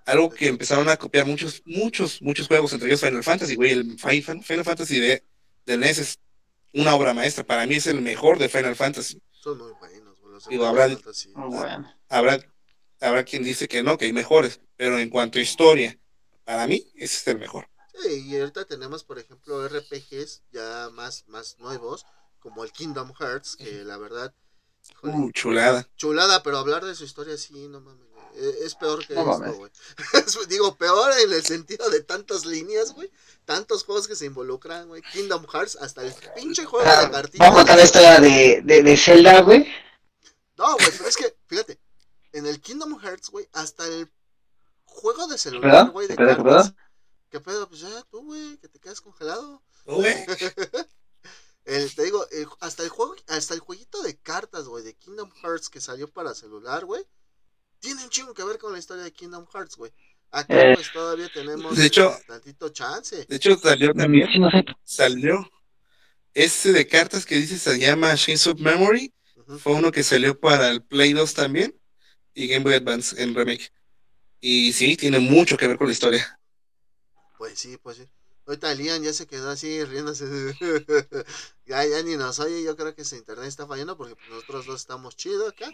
Algo que empezaron a copiar muchos, muchos, muchos juegos, entre ellos Final Fantasy, güey. El Final Fantasy de, de NES es una obra maestra. Para mí es el mejor de Final Fantasy. Son muy buenos, Digo, habrá, habrá, habrá quien dice que no, que hay mejores. Pero en cuanto a historia, para mí ese es el mejor. Sí, y ahorita tenemos, por ejemplo, RPGs ya más, más nuevos, como el Kingdom Hearts, que la verdad... uh, chulada. Chulada, pero hablar de su historia sí, no mames. E, es peor que esto, güey. Digo, peor en el sentido de tantas líneas, güey. Tantos juegos que se involucran, güey. Kingdom Hearts, hasta el pinche juego de cartitas. Vamos a la historia de, de, de Zelda, güey. No, güey, pero es que, fíjate, en el Kingdom Hearts, güey, hasta el juego de celular, güey, de cartas. ¿Qué pedo? Pues ya, tú, güey, que te quedas congelado. Güey. el, te digo, hasta el juego, hasta el jueguito de cartas, güey, de Kingdom Hearts que salió para celular, güey, tiene un chingo que ver con la historia de Kingdom Hearts, güey. Acá eh, pues todavía tenemos de hecho, tantito chance. De hecho salió también, salió ese de cartas que dice se llama Chains of Memory, fue uno que salió para el Play 2 también y Game Boy Advance en remake. Y sí, tiene mucho que ver con la historia. Pues sí, pues sí. Ahorita Lian ya se quedó así riéndose. ya, ya ni nos oye. Yo creo que su internet está fallando porque nosotros dos estamos chidos acá.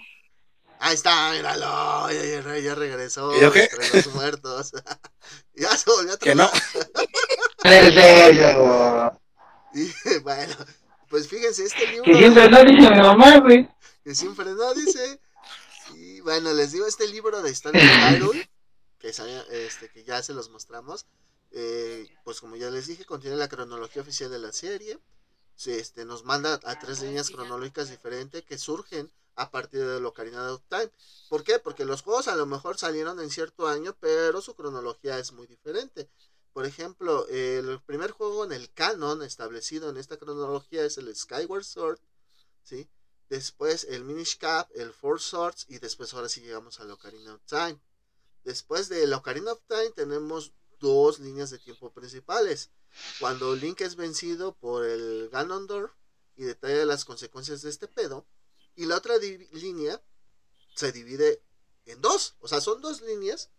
Ahí está, míralo. Ya, ya regresó ¿Y qué? entre los muertos. ya se volvió a Que no. y bueno, pues fíjense, este libro. Que siempre no dice mi mamá, güey. Que siempre no dice. Y bueno, les digo, este libro de historia de Hyrule, que, este, que ya se los mostramos. Eh, pues como ya les dije, contiene la cronología oficial de la serie. Este, nos manda a tres líneas cronológicas diferentes que surgen a partir de Ocarina of Time. ¿Por qué? Porque los juegos a lo mejor salieron en cierto año, pero su cronología es muy diferente. Por ejemplo, el primer juego en el canon establecido en esta cronología es el Skyward Sword, ¿sí? Después el Minish Cap, el Four Swords y después ahora sí llegamos a Ocarina of Time. Después de Ocarina of Time tenemos dos líneas de tiempo principales. Cuando Link es vencido por el Ganondorf y detalla las consecuencias de este pedo. Y la otra línea se divide en dos. O sea, son dos líneas.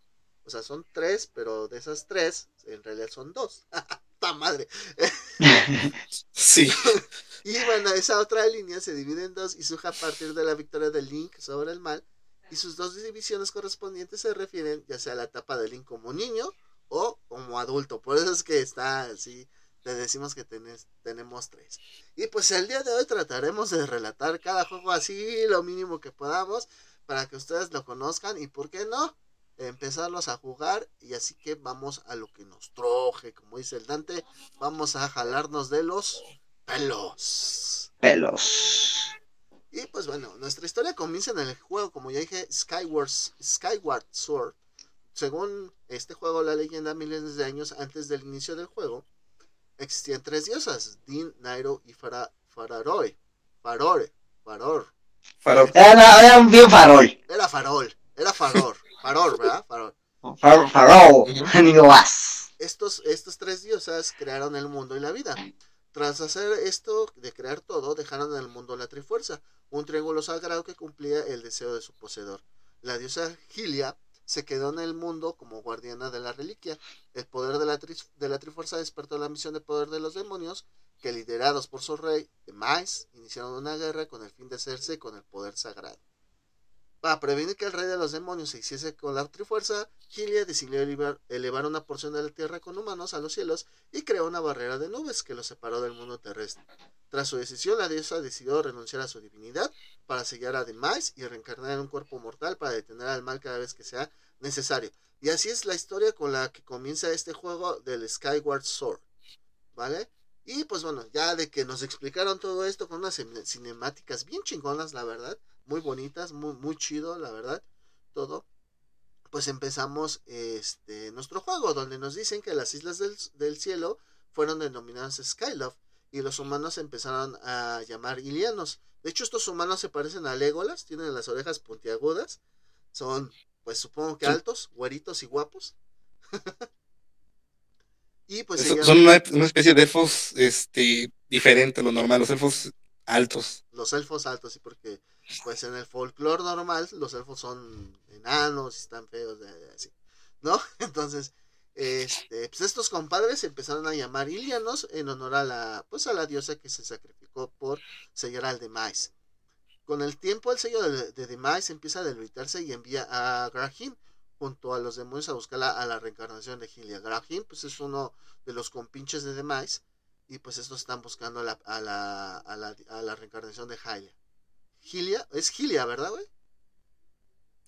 O sea, son tres, pero de esas tres, en realidad son dos. ¡Ta madre! sí. y bueno, esa otra línea se divide en dos y surge a partir de la victoria de Link sobre el mal. Y sus dos divisiones correspondientes se refieren ya sea a la etapa de Link como niño o como adulto. Por eso es que está así. Te decimos que tenemos tres. Y pues el día de hoy trataremos de relatar cada juego así, lo mínimo que podamos, para que ustedes lo conozcan y, ¿por qué no? Empezarlos a jugar. Y así que vamos a lo que nos troje, como dice el Dante. Vamos a jalarnos de los pelos. Pelos. Y pues bueno, nuestra historia comienza en el juego, como ya dije, Skyward, Skyward Sword según este juego, la leyenda, miles de años antes del inicio del juego, existían tres diosas, Din, Nairo y Fara, Fararoy. Farore, Faror. Faror. Era, era bien farol. Era farol, era faror. Faror, ¿verdad? Farol. Farol, farol. más. Estos, estos tres diosas crearon el mundo y la vida. Tras hacer esto de crear todo, dejaron en el mundo la Trifuerza, un triángulo sagrado que cumplía el deseo de su poseedor. La diosa Gilia se quedó en el mundo como guardiana de la reliquia. El poder de la, de la Trifuerza despertó la misión de poder de los demonios, que liderados por su rey, Mais, iniciaron una guerra con el fin de hacerse con el poder sagrado. Para prevenir que el rey de los demonios se hiciese con la Trifuerza, Gilia decidió elevar una porción de la tierra con humanos a los cielos y creó una barrera de nubes que los separó del mundo terrestre. Tras su decisión, la diosa decidió renunciar a su divinidad para sellar a Demais y reencarnar en un cuerpo mortal para detener al mal cada vez que sea necesario. Y así es la historia con la que comienza este juego del Skyward Sword. ¿Vale? Y pues bueno, ya de que nos explicaron todo esto con unas cinemáticas bien chingonas, la verdad. Muy bonitas, muy, muy chido, la verdad. Todo. Pues empezamos este nuestro juego, donde nos dicen que las islas del, del cielo fueron denominadas Skyloft y los humanos empezaron a llamar ilianos. De hecho, estos humanos se parecen a Legolas, tienen las orejas puntiagudas, son, pues supongo que altos, güeritos y guapos. y pues son una, especie de elfos este, diferente a lo normal, los elfos altos. Los elfos altos, sí, porque pues en el folclore normal los elfos son enanos están feos, así, ¿no? Entonces, este, pues estos compadres empezaron a llamar Ilianos en honor a la, pues a la diosa que se sacrificó por sellar al Demais. Con el tiempo el sello de, de Demais empieza a debilitarse y envía a Grahim, junto a los demonios a buscar a la reencarnación de Gilia. Grahim, pues es uno de los compinches de Demise, y pues estos están buscando a, la, a, la, reencarnación de Gilia. Gilia, es Gilia, ¿verdad, güey?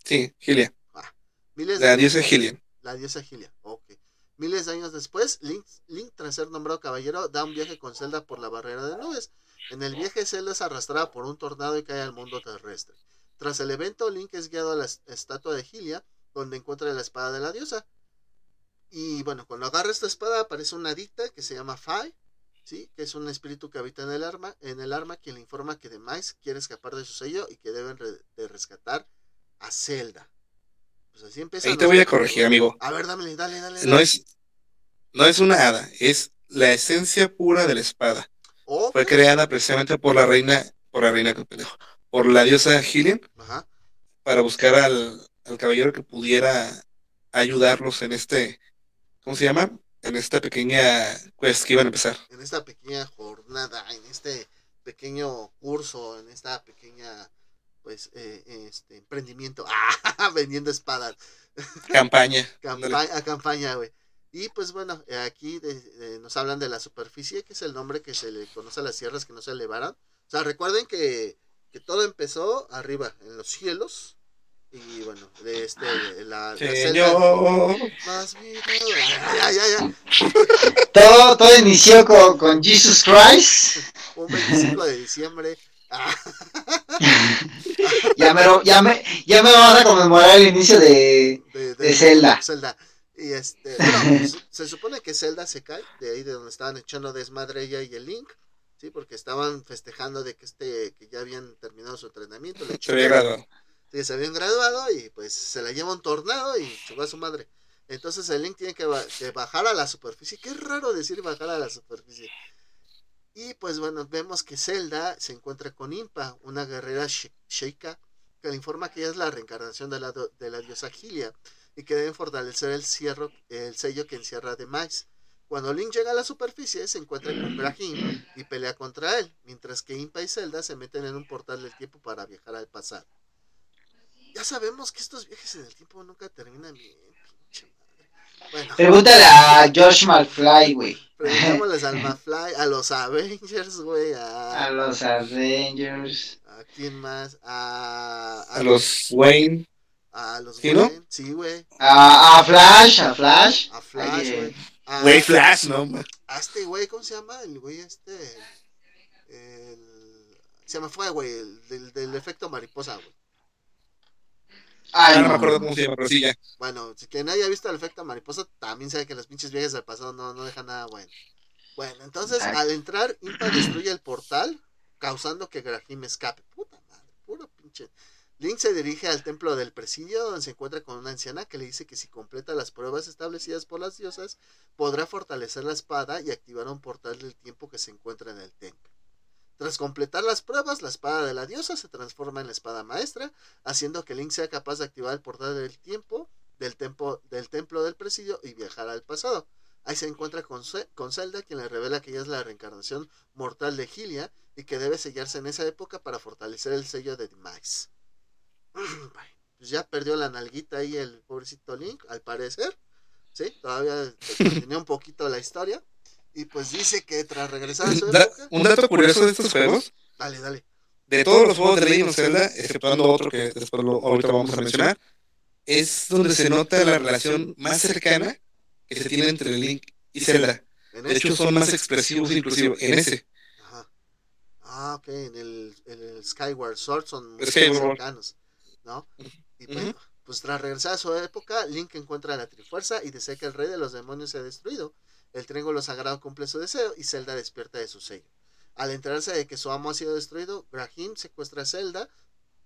Sí, Gilia. Ah, la diosa Gilia. La diosa Gilia, ok. Miles de años después, Link, Link, tras ser nombrado caballero, da un viaje con Zelda por la barrera de nubes. En el viaje, Zelda es arrastrada por un tornado y cae al mundo terrestre. Tras el evento, Link es guiado a la estatua de Gilia, donde encuentra la espada de la diosa. Y bueno, cuando agarra esta espada aparece una adicta que se llama Fai, ¿sí? que es un espíritu que habita en el arma, en el arma quien le informa que Demais quiere escapar de su sello y que deben de rescatar a Zelda. Pues así empieza. Ahí te voy a corregir, amigo. A ver, dale, dale, dale. No es, no es una hada, es la esencia pura de la espada. Fue creada precisamente por la reina, por la reina, por la diosa Gillian, para buscar al, al caballero que pudiera ayudarlos en este, ¿cómo se llama? En esta pequeña quest que iban a empezar. En esta pequeña jornada, en este pequeño curso, en esta pequeña pues eh, este emprendimiento, ah, vendiendo espadas. Campaña. campaña, campaña, güey. Y pues bueno, aquí nos hablan de la superficie, que es el nombre que se le conoce a las sierras que no se elevaran. O sea, recuerden que, que todo empezó arriba, en los cielos. Y bueno, de este, la, la Más ya, ya, ya. Todo, todo inició con, con Jesus Christ. Un 25 de diciembre ya, me, ya, me, ya me vamos a conmemorar el inicio de, de, Zelda. Y este, pues, se supone que Zelda se cae de ahí de donde estaban echando desmadre ella y el Link, sí, porque estaban festejando de que este, que ya habían terminado su entrenamiento. se Sí, se habían graduado y pues se la lleva un tornado y chocó a su madre. Entonces el Link tiene que, que bajar a la superficie. Qué raro decir bajar a la superficie. Y pues bueno, vemos que Zelda se encuentra con Impa, una guerrera Sheikah, que le informa que ella es la reencarnación de la, de la diosa Gilia y que deben fortalecer el, cierro, el sello que encierra de Mais. Cuando Link llega a la superficie, se encuentra con Brahim y pelea contra él, mientras que Impa y Zelda se meten en un portal del tiempo para viajar al pasado. Ya sabemos que estos viajes en el tiempo nunca terminan bien, pinche bueno. Pregúntale a George McFly, güey. Preguntémosles al McFly, a los Avengers, güey. A... a, los Avengers. ¿A quién más? A, a, los Wayne. A los ¿Sí, Wayne, sí, güey. A, a, Flash, a Flash. A Flash, güey. Güey, Flash, no, A este güey, ¿cómo se llama? El güey este. El... Se me fue, güey, el, del, del efecto mariposa, güey. Ay, no, me acuerdo cómo se llama, pero sí ya. Bueno, si quien haya visto el efecto mariposa, también sabe que los pinches viajes del pasado no, no dejan nada bueno. Bueno, entonces al entrar, Impa destruye el portal, causando que Grahim escape. Puta madre, puro pinche. Link se dirige al templo del presidio, donde se encuentra con una anciana que le dice que si completa las pruebas establecidas por las diosas, podrá fortalecer la espada y activar un portal del tiempo que se encuentra en el templo. Tras completar las pruebas, la espada de la diosa se transforma en la espada maestra, haciendo que Link sea capaz de activar el portal del tiempo del, del templo del presidio y viajar al pasado. Ahí se encuentra con, con, Zelda, quien le revela que ella es la reencarnación mortal de Gilia y que debe sellarse en esa época para fortalecer el sello de Demise. pues ya perdió la nalguita ahí el pobrecito Link, al parecer. Sí, todavía tenía un poquito la historia. Y pues dice que tras regresar a su época... Un dato curioso de estos juegos. Dale, dale. De todos los juegos de Legend of Zelda, exceptuando otro que después lo, ahorita vamos a mencionar, es donde se nota la relación más cercana que se tiene entre Link y Zelda. De hecho, son más expresivos inclusive en ese. Ajá. Ah, ok, en el, el Skyward Sword son muy cercanos, ¿no? Y bueno, pues tras regresar a su época, Link encuentra la Trifuerza y desea que el rey de los demonios sea destruido. El triángulo sagrado cumple su deseo y Zelda despierta de su sello. Al enterarse de que su amo ha sido destruido, Grahim secuestra a Zelda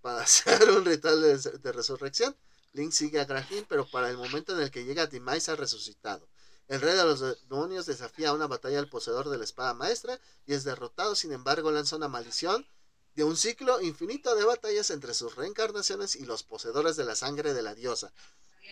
para hacer un ritual de, resurrección. Link sigue a Grahim, pero para el momento en el que llega, Demise ha resucitado. El rey de los demonios desafía una batalla al poseedor de la espada maestra y es derrotado, sin embargo lanza una maldición de un ciclo infinito de batallas entre sus reencarnaciones y los poseedores de la sangre de la diosa.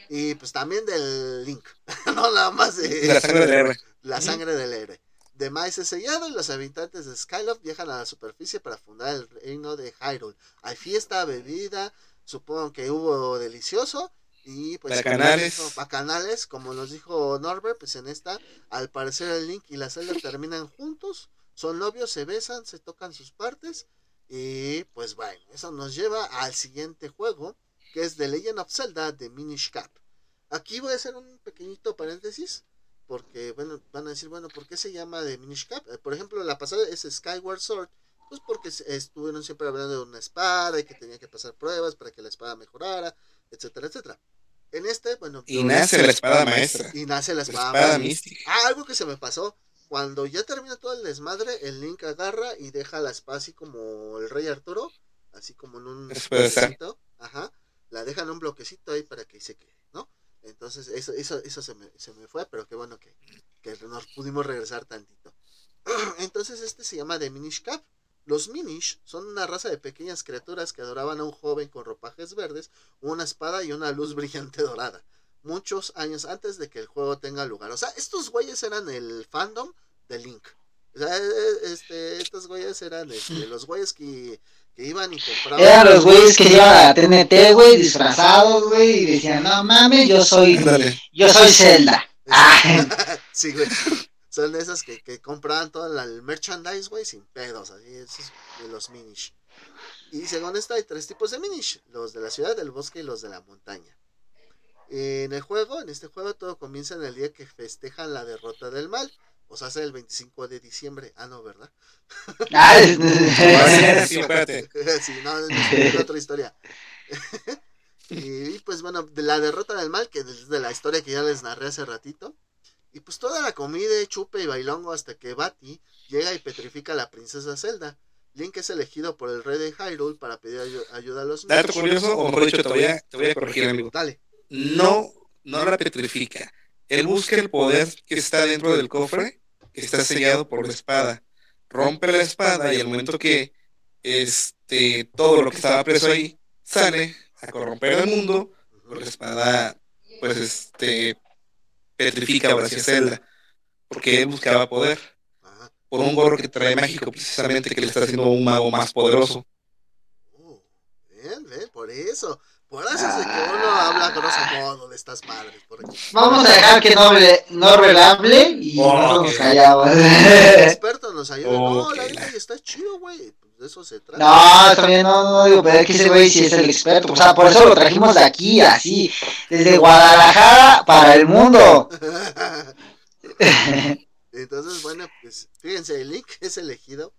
Y pues también del Link. no nada más de. La sangre del héroe. La sangre del héroe. De maíz es sellado y los habitantes de Skyloft viajan a la superficie para fundar el reino de Hyrule. Hay fiesta, bebida, supongo que hubo delicioso. Y pues bacanales. Como bacanales, como nos dijo Norbert, pues en esta, al parecer el Link y la Zelda terminan juntos, son novios, se besan, se tocan sus partes. Y pues bueno, eso nos lleva al siguiente juego, que es The Legend of Zelda de Minish Cap. Aquí voy a hacer un pequeñito paréntesis, porque bueno, van a decir, bueno, ¿por qué se llama The Minish Cap? Eh, por ejemplo, la pasada es Skyward Sword, pues porque estuvieron siempre hablando de una espada y que tenía que pasar pruebas para que la espada mejorara, etcétera, etcétera. En este, bueno. Y nace la espada maestra. Y nace la espada, mística. Ah, algo que se me pasó. Cuando ya termina todo el desmadre, el Link agarra y deja la espada así como el Rey Arturo, así como en un. Ajá. La deja en un bloquecito ahí para que se quede, ¿no? Entonces, eso, eso, eso se, me, se me fue, pero qué bueno que, que nos pudimos regresar tantito. Entonces, este se llama The Minish Cap. Los Minish son una raza de pequeñas criaturas que adoraban a un joven con ropajes verdes, una espada y una luz brillante dorada. Muchos años antes de que el juego tenga lugar. O sea, estos güeyes eran el fandom de Link. O sea, e, e, este, estos güeyes eran este, los güeyes que, que, iban y compraban. Eran los güeyes que iban a TNT, güey, disfrazados, güey, y decían, no mames, yo soy, yo soy Zelda. sí, güey. Son esas que, que compraban todo el merchandise, güey, sin pedos, así, esos de los Minish. Y según esto hay tres tipos de Minish, los de la ciudad, del bosque y los de la montaña. En el juego, en este juego, todo comienza en el día que festejan la derrota del mal. O sea, hace el 25 de diciembre. Ah, no, ¿verdad? Ah, sí, espérate. sí, no, es otra historia. y pues bueno, de la derrota del mal, que es de la historia que ya les narré hace ratito. Y pues toda la comida, chupe y bailongo hasta que Bati llega y petrifica a la princesa Zelda. Link es elegido por el rey de Hyrule para pedir ayuda a los Dato curioso, o mejor dicho, te voy, a, te voy a corregir, amigo. Dale. No, no la petrifica. Él busca el poder que está dentro del cofre, que está sellado por la espada. Rompe la espada y al momento que este todo lo que estaba preso ahí sale a corromper el mundo, la espada, pues este petrifica ahora hacia Zelda, porque él buscaba poder. Por un gorro que trae mágico, precisamente, que le está haciendo un mago más poderoso. Oh, bien, bien, por eso. Por eso es de que uno habla grosso modo de estas madres. Vamos a dejar que Norbert no hable y nosotros nos callamos. El experto nos ayuda. no, la vida está chido, güey. Pues de eso se trata. No, también no, no digo, pero es que ese güey sí es el experto. O sea, por eso lo trajimos de aquí, así, desde Guadalajara para el mundo. Entonces, bueno, pues fíjense, el link es elegido.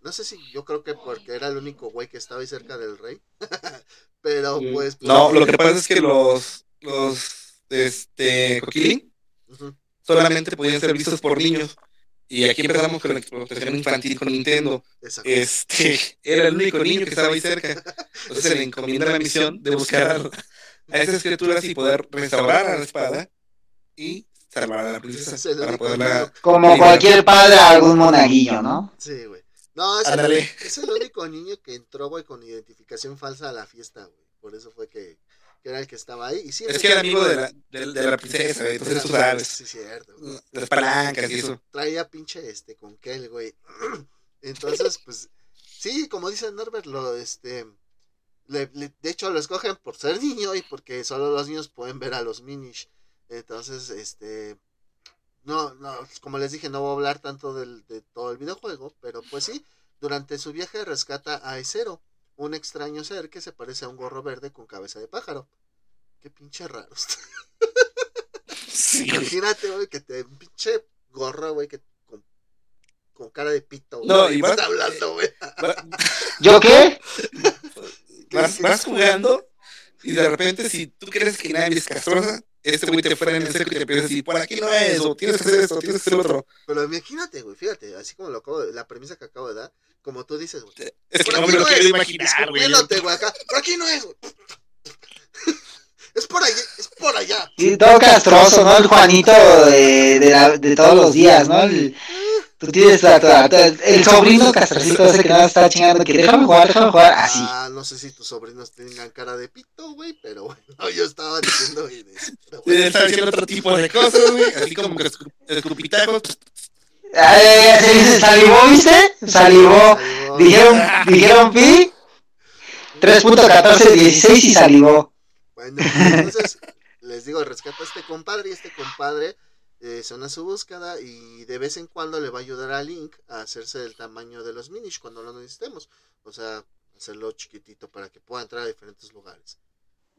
No sé si yo creo que porque era el único güey que estaba ahí cerca del rey. Pero pues, pues. No, lo que pasa es que los. Los. Este. Coquilín. Solamente podían ser vistos por niños. Y aquí empezamos con la explotación infantil con Nintendo. Este, era el único niño que estaba ahí cerca. Entonces se le encomienda la misión de buscar a esas criaturas y poder restaurar a la espada y salvar a la princesa. Para poderla Como cualquier padre algún monaguillo, ¿no? Sí, güey. No, es el, es el, único niño que entró, güey, con identificación falsa a la fiesta, güey. Por eso fue que, que era el que estaba ahí. Y sí, es que era amigo de la, de, de la princesa, güey. Entonces tú sabes. Sí, cierto. Las palancas y eso. Traía pinche este con Kel, güey. Entonces, pues, sí, como dice Norbert, lo, este, le, de hecho lo escogen por ser niño y porque solo los niños pueden ver a los Minish. Entonces, este, no, no, como les dije, no voy a hablar tanto del, de todo el videojuego, pero pues sí, durante su viaje rescata a Ezero, un extraño ser que se parece a un gorro verde con cabeza de pájaro. Qué pinche raro. Imagínate, güey, que te pinche gorro, güey, que con, con, cara de pito, No, y vas hablando, güey. ¿Yo qué? Vas, vas jugando y de repente si tú crees que nadie es castrosa, este güey te fuera en el seco y te empieza a decir, por aquí no es, o tienes que hacer esto, tienes que hacer otro. Pero imagínate, güey, fíjate, así como lo acabo de, la premisa que acabo de dar, como tú dices, güey. Es que no me lo quiero imaginar, güey. güey, acá, por aquí no es, güey. Es por allá, es por allá. Sí, todo castroso, ¿no? El Juanito de, de, la, de todos los días, ¿no? El, Tú tienes a, el sobrino castrocito ese que nada está chingando, que déjame jugar, déjame jugar, así. Ah, no sé si tus sobrinos tengan cara de pito, güey, pero bueno, yo estaba diciendo, güey, sí, estaba diciendo otro tipo de cosas, güey, así como que escupitajos. Eh, salivó, ¿viste? Salivó. Dijeron, dijeron pi. 3.1416 y salivó. Bueno, entonces les digo, rescata a este compadre y este compadre eh, se a su búsqueda y de vez en cuando le va a ayudar a Link a hacerse del tamaño de los Minish cuando lo necesitemos. O sea, hacerlo chiquitito para que pueda entrar a diferentes lugares.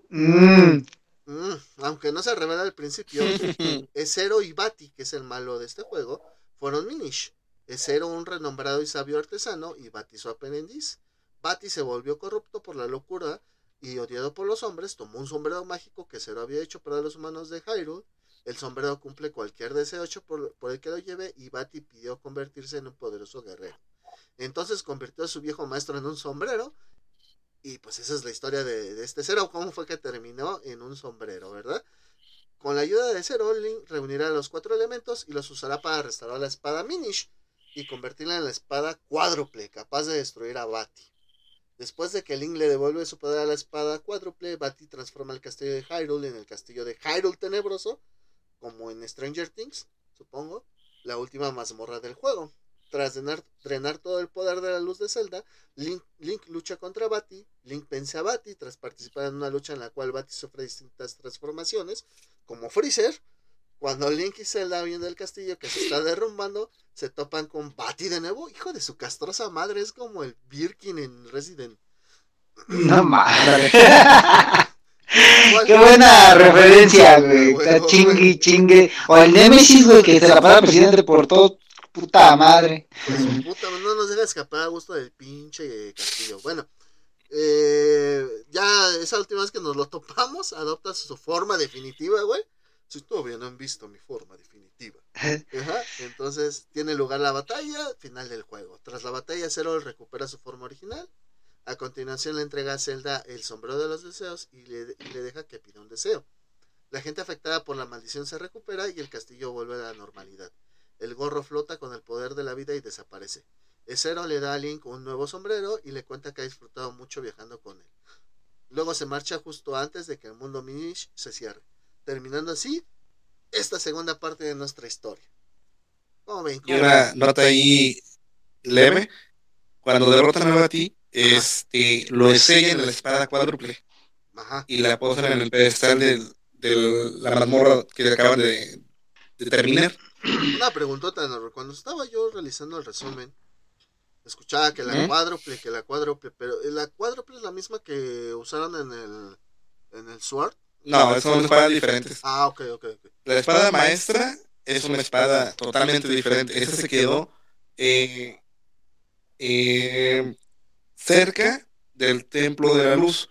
Mm. Mm, aunque no se revela al principio, Zero y Bati, que es el malo de este juego, fueron Minish. Zero un renombrado y sabio artesano y Bati su aprendiz. Bati se volvió corrupto por la locura y odiado por los hombres, tomó un sombrero mágico que Zero había hecho para los humanos de Hyrule. El sombrero cumple cualquier deseo por, el que lo lleve y Bati pidió convertirse en un poderoso guerrero. Entonces convirtió a su viejo maestro en un sombrero y pues esa es la historia de, este Zero, cómo fue que terminó en un sombrero, ¿verdad? Con la ayuda de Zero, Link reunirá los cuatro elementos y los usará para restaurar la espada Minish y convertirla en la espada cuádruple, capaz de destruir a Bati. Después de que Link le devuelve su poder a la espada cuádruple, Bati transforma el castillo de Hyrule en el castillo de Hyrule Tenebroso, como en Stranger Things, supongo, la última mazmorra del juego. Tras drenar, todo el poder de la luz de Zelda, Link, lucha contra Bati. Link vence a Bati tras participar en una lucha en la cual Bati sufre distintas transformaciones, como Freezer. Cuando Link y Zelda vienen del castillo que se está derrumbando, se topan con Bati de nuevo. Hijo de su castrosa madre, es como el Birkin en Resident. No madre. Qué buena referencia, güey. Está chingue, chingue. O el Nemesis, güey, que se la pasa presidente por todo. Puta madre. Pues, puta, no nos deja escapar a gusto del pinche castillo. Bueno, eh, ya esa última vez que nos lo topamos, adopta su forma definitiva, güey. Si todavía no han visto mi forma definitiva. Ajá, entonces tiene lugar la batalla, final del juego. Tras la batalla, Zero recupera su forma original. A continuación le entrega a Zelda el sombrero de los deseos y le, deja que pida un deseo. La gente afectada por la maldición se recupera y el castillo vuelve a la normalidad. El gorro flota con el poder de la vida y desaparece. Zero le da a Link un nuevo sombrero y le cuenta que ha disfrutado mucho viajando con él. Luego se marcha justo antes de que el mundo Minish se cierre terminando así esta segunda parte de nuestra historia. Y una nota ahí leve, cuando derrotan a ti, este, lo sellan en la espada cuádruple y la posan en el pedestal de, la mazmorra que acaban de, terminar. Una preguntota, cuando estaba yo realizando el resumen, escuchaba que la cuádruple, que la cuádruple, pero la cuádruple es la misma que usaron en el en el Sword. No, son espadas diferentes. Ah, ok, ok, La espada maestra es una espada totalmente diferente. Esa se quedó eh, eh, cerca del templo de la luz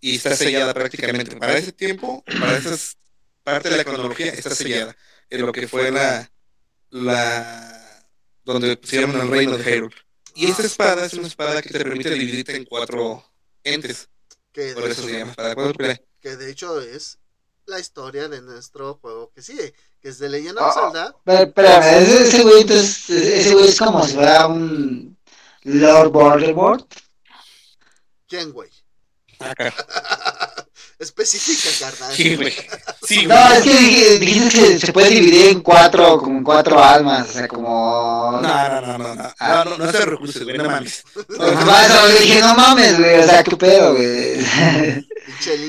y está sellada prácticamente. Para ese tiempo, para esa parte de la cronología, está sellada. En lo que fue la, la donde pusieron el reino de Hyrule. Y esa espada es una espada que te permite dividirte en cuatro entes. Por eso se llama espada cuádruple que de hecho es la historia de nuestro juego que sigue, que es de Legend of oh, Zelda. Pero, ese güey ese güey es como si fuera un Lord Voldemort. ¿Quién, güey? Especifica, carnal. Sí, güey. Sí, no, es que dijiste que se puede dividir en cuatro, como en cuatro almas, o sea, como... No, no, no, no, no, ah. no, no, no se recursos, güey, no mames. No, dije, no mames, güey, o sea, qué pedo, güey.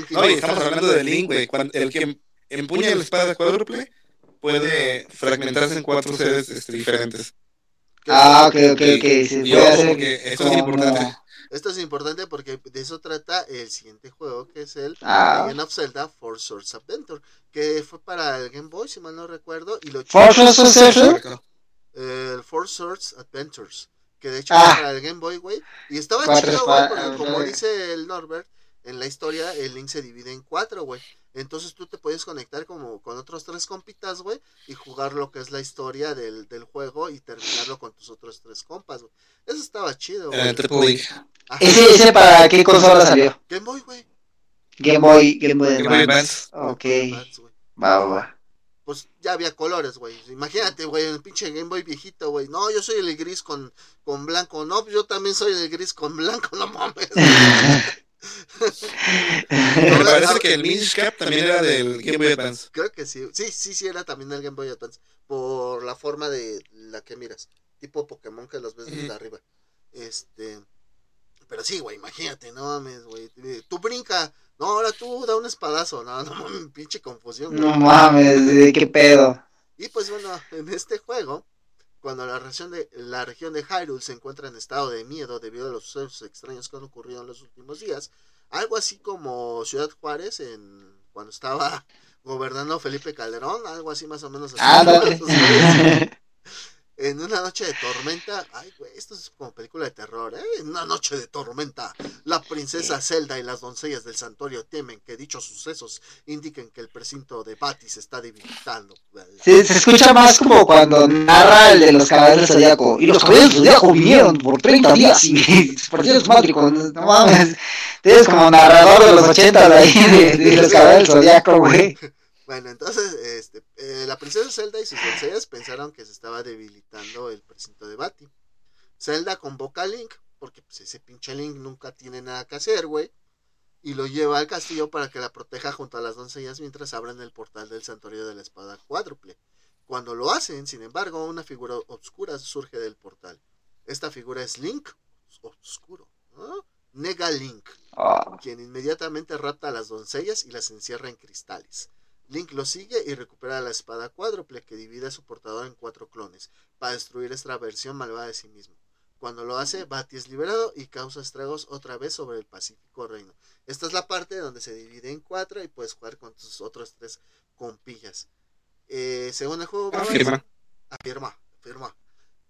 No, estamos hablando de Link, güey, el que empuña la espada cuádruple puede fragmentarse en cuatro sedes este, diferentes. Ah, ok, ok, ok. Sí, y ojo, porque esto es importante. Esto es importante porque de eso trata el siguiente juego, que es el ah. Legend of Zelda Four Swords Adventure, que fue para el Game Boy, si mal no recuerdo. Y lo ¿Four Swords Adventure? El Four Swords Adventures, que de hecho ah. fue para el Game Boy, güey. Y estaba chido, güey, porque como dice el Norbert, en la historia el link se divide en cuatro, güey. Entonces tú te puedes conectar como con otros tres compitas, güey, y jugar lo que es la historia del, del juego y terminarlo con tus otros tres compas, güey. Eso estaba chido, güey. ¿Ese, ¿Ese para qué consola salió? Game Boy, güey. Game Boy, Game Boy, Game Boy Advance. Ok. Va, va, Pues ya había colores, güey. Imagínate, güey, el pinche Game Boy viejito, güey. No, yo soy el gris con, con blanco. No, yo también soy el gris con blanco, no mames. Me parece que el Minish Cap también era del Game Boy Advance. Creo que sí. Sí, sí, sí, era también del Game Boy Advance. Por la forma de la que miras. Tipo Pokémon que los ves desde arriba. Este. Pero sí, güey, imagínate, no mames, güey. Tú brinca, No, ahora tú da un espadazo. No, no, pinche confusión. No mames, ¿de qué pedo? Y pues bueno, en este juego, cuando la región de la región de Hyrule se encuentra en estado de miedo debido a los sucesos extraños que han ocurrido en los últimos días, algo así como Ciudad Juárez en cuando estaba gobernando Felipe Calderón, algo así más o menos así. Ah. En una noche de tormenta, ay, güey, esto es como película de terror, ¿eh? En una noche de tormenta, la princesa Zelda y las doncellas del santuario temen que dichos sucesos indiquen que el precinto de Bati se está debilitando. Sí, se escucha más como cuando narra el de los caballeros del zodiaco. Y los caballeros del zodiaco vinieron por 30 días y partieron su madre. No mames. Tienes como narrador de los 80 de ahí, de, de los caballeros del zodiaco, güey. Bueno, entonces, este, eh, la princesa Zelda y sus doncellas pensaron que se estaba debilitando el precinto de Bati. Zelda convoca a Link, porque pues ese pinche Link nunca tiene nada que hacer, güey. Y lo lleva al castillo para que la proteja junto a las doncellas mientras abren el portal del santuario de la espada cuádruple. Cuando lo hacen, sin embargo, una figura oscura surge del portal. Esta figura es Link, oscuro, ¿no? Nega Link, Ah, quien inmediatamente rapta a las doncellas y las encierra en cristales. Link lo sigue y recupera la espada cuádruple que divide a su portador en cuatro clones para destruir esta versión malvada de sí mismo. Cuando lo hace, Bati es liberado y causa estragos otra vez sobre el Pacífico Reino. Esta es la parte donde se divide en cuatro y puedes jugar con tus otros tres compillas. Eh, según el juego Afirma. afirma, afirma.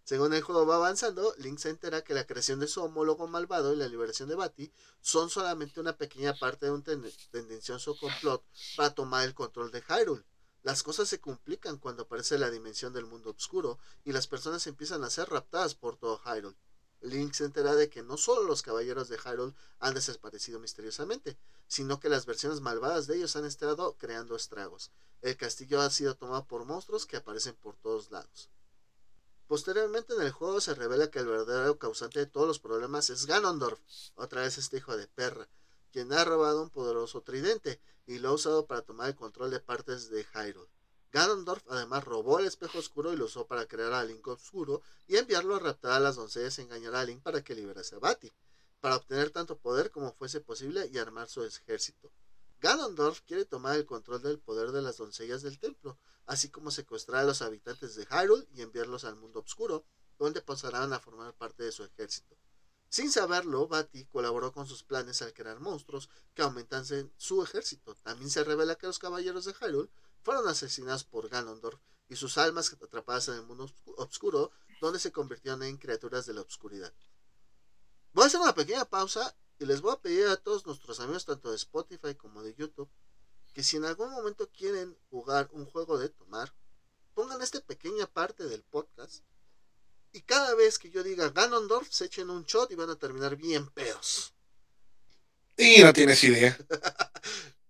Según el juego va avanzando, Link se entera que la creación de su homólogo malvado y la liberación de Bati son solamente una pequeña parte de un ten- tendencioso complot para tomar el control de Hyrule. Las cosas se complican cuando aparece la dimensión del mundo oscuro y las personas empiezan a ser raptadas por todo Hyrule. Link se entera de que no solo los caballeros de Hyrule han desaparecido misteriosamente, sino que las versiones malvadas de ellos han estado creando estragos. El castillo ha sido tomado por monstruos que aparecen por todos lados. Posteriormente en el juego se revela que el verdadero causante de todos los problemas es Ganondorf, otra vez este hijo de perra, quien ha robado un poderoso tridente y lo ha usado para tomar el control de partes de Hyrule. Ganondorf además robó el espejo oscuro y lo usó para crear a Link oscuro y enviarlo a raptar a las doncellas y engañar a Link para que liberase a Bati, para obtener tanto poder como fuese posible y armar su ejército. Ganondorf quiere tomar el control del poder de las doncellas del templo, así como secuestrar a los habitantes de Hyrule y enviarlos al mundo oscuro, donde pasarán a formar parte de su ejército. Sin saberlo, Bati colaboró con sus planes al crear monstruos que aumentasen su ejército. También se revela que los caballeros de Hyrule fueron asesinados por Ganondorf y sus almas atrapadas en el mundo oscuro, donde se convirtieron en criaturas de la oscuridad. Voy a hacer una pequeña pausa y les voy a pedir a todos nuestros amigos, tanto de Spotify como de YouTube, que si en algún momento quieren jugar un juego de tomar, pongan esta pequeña parte del podcast y cada vez que yo diga Ganondorf se echen un shot y van a terminar bien pedos. Y no tienes idea.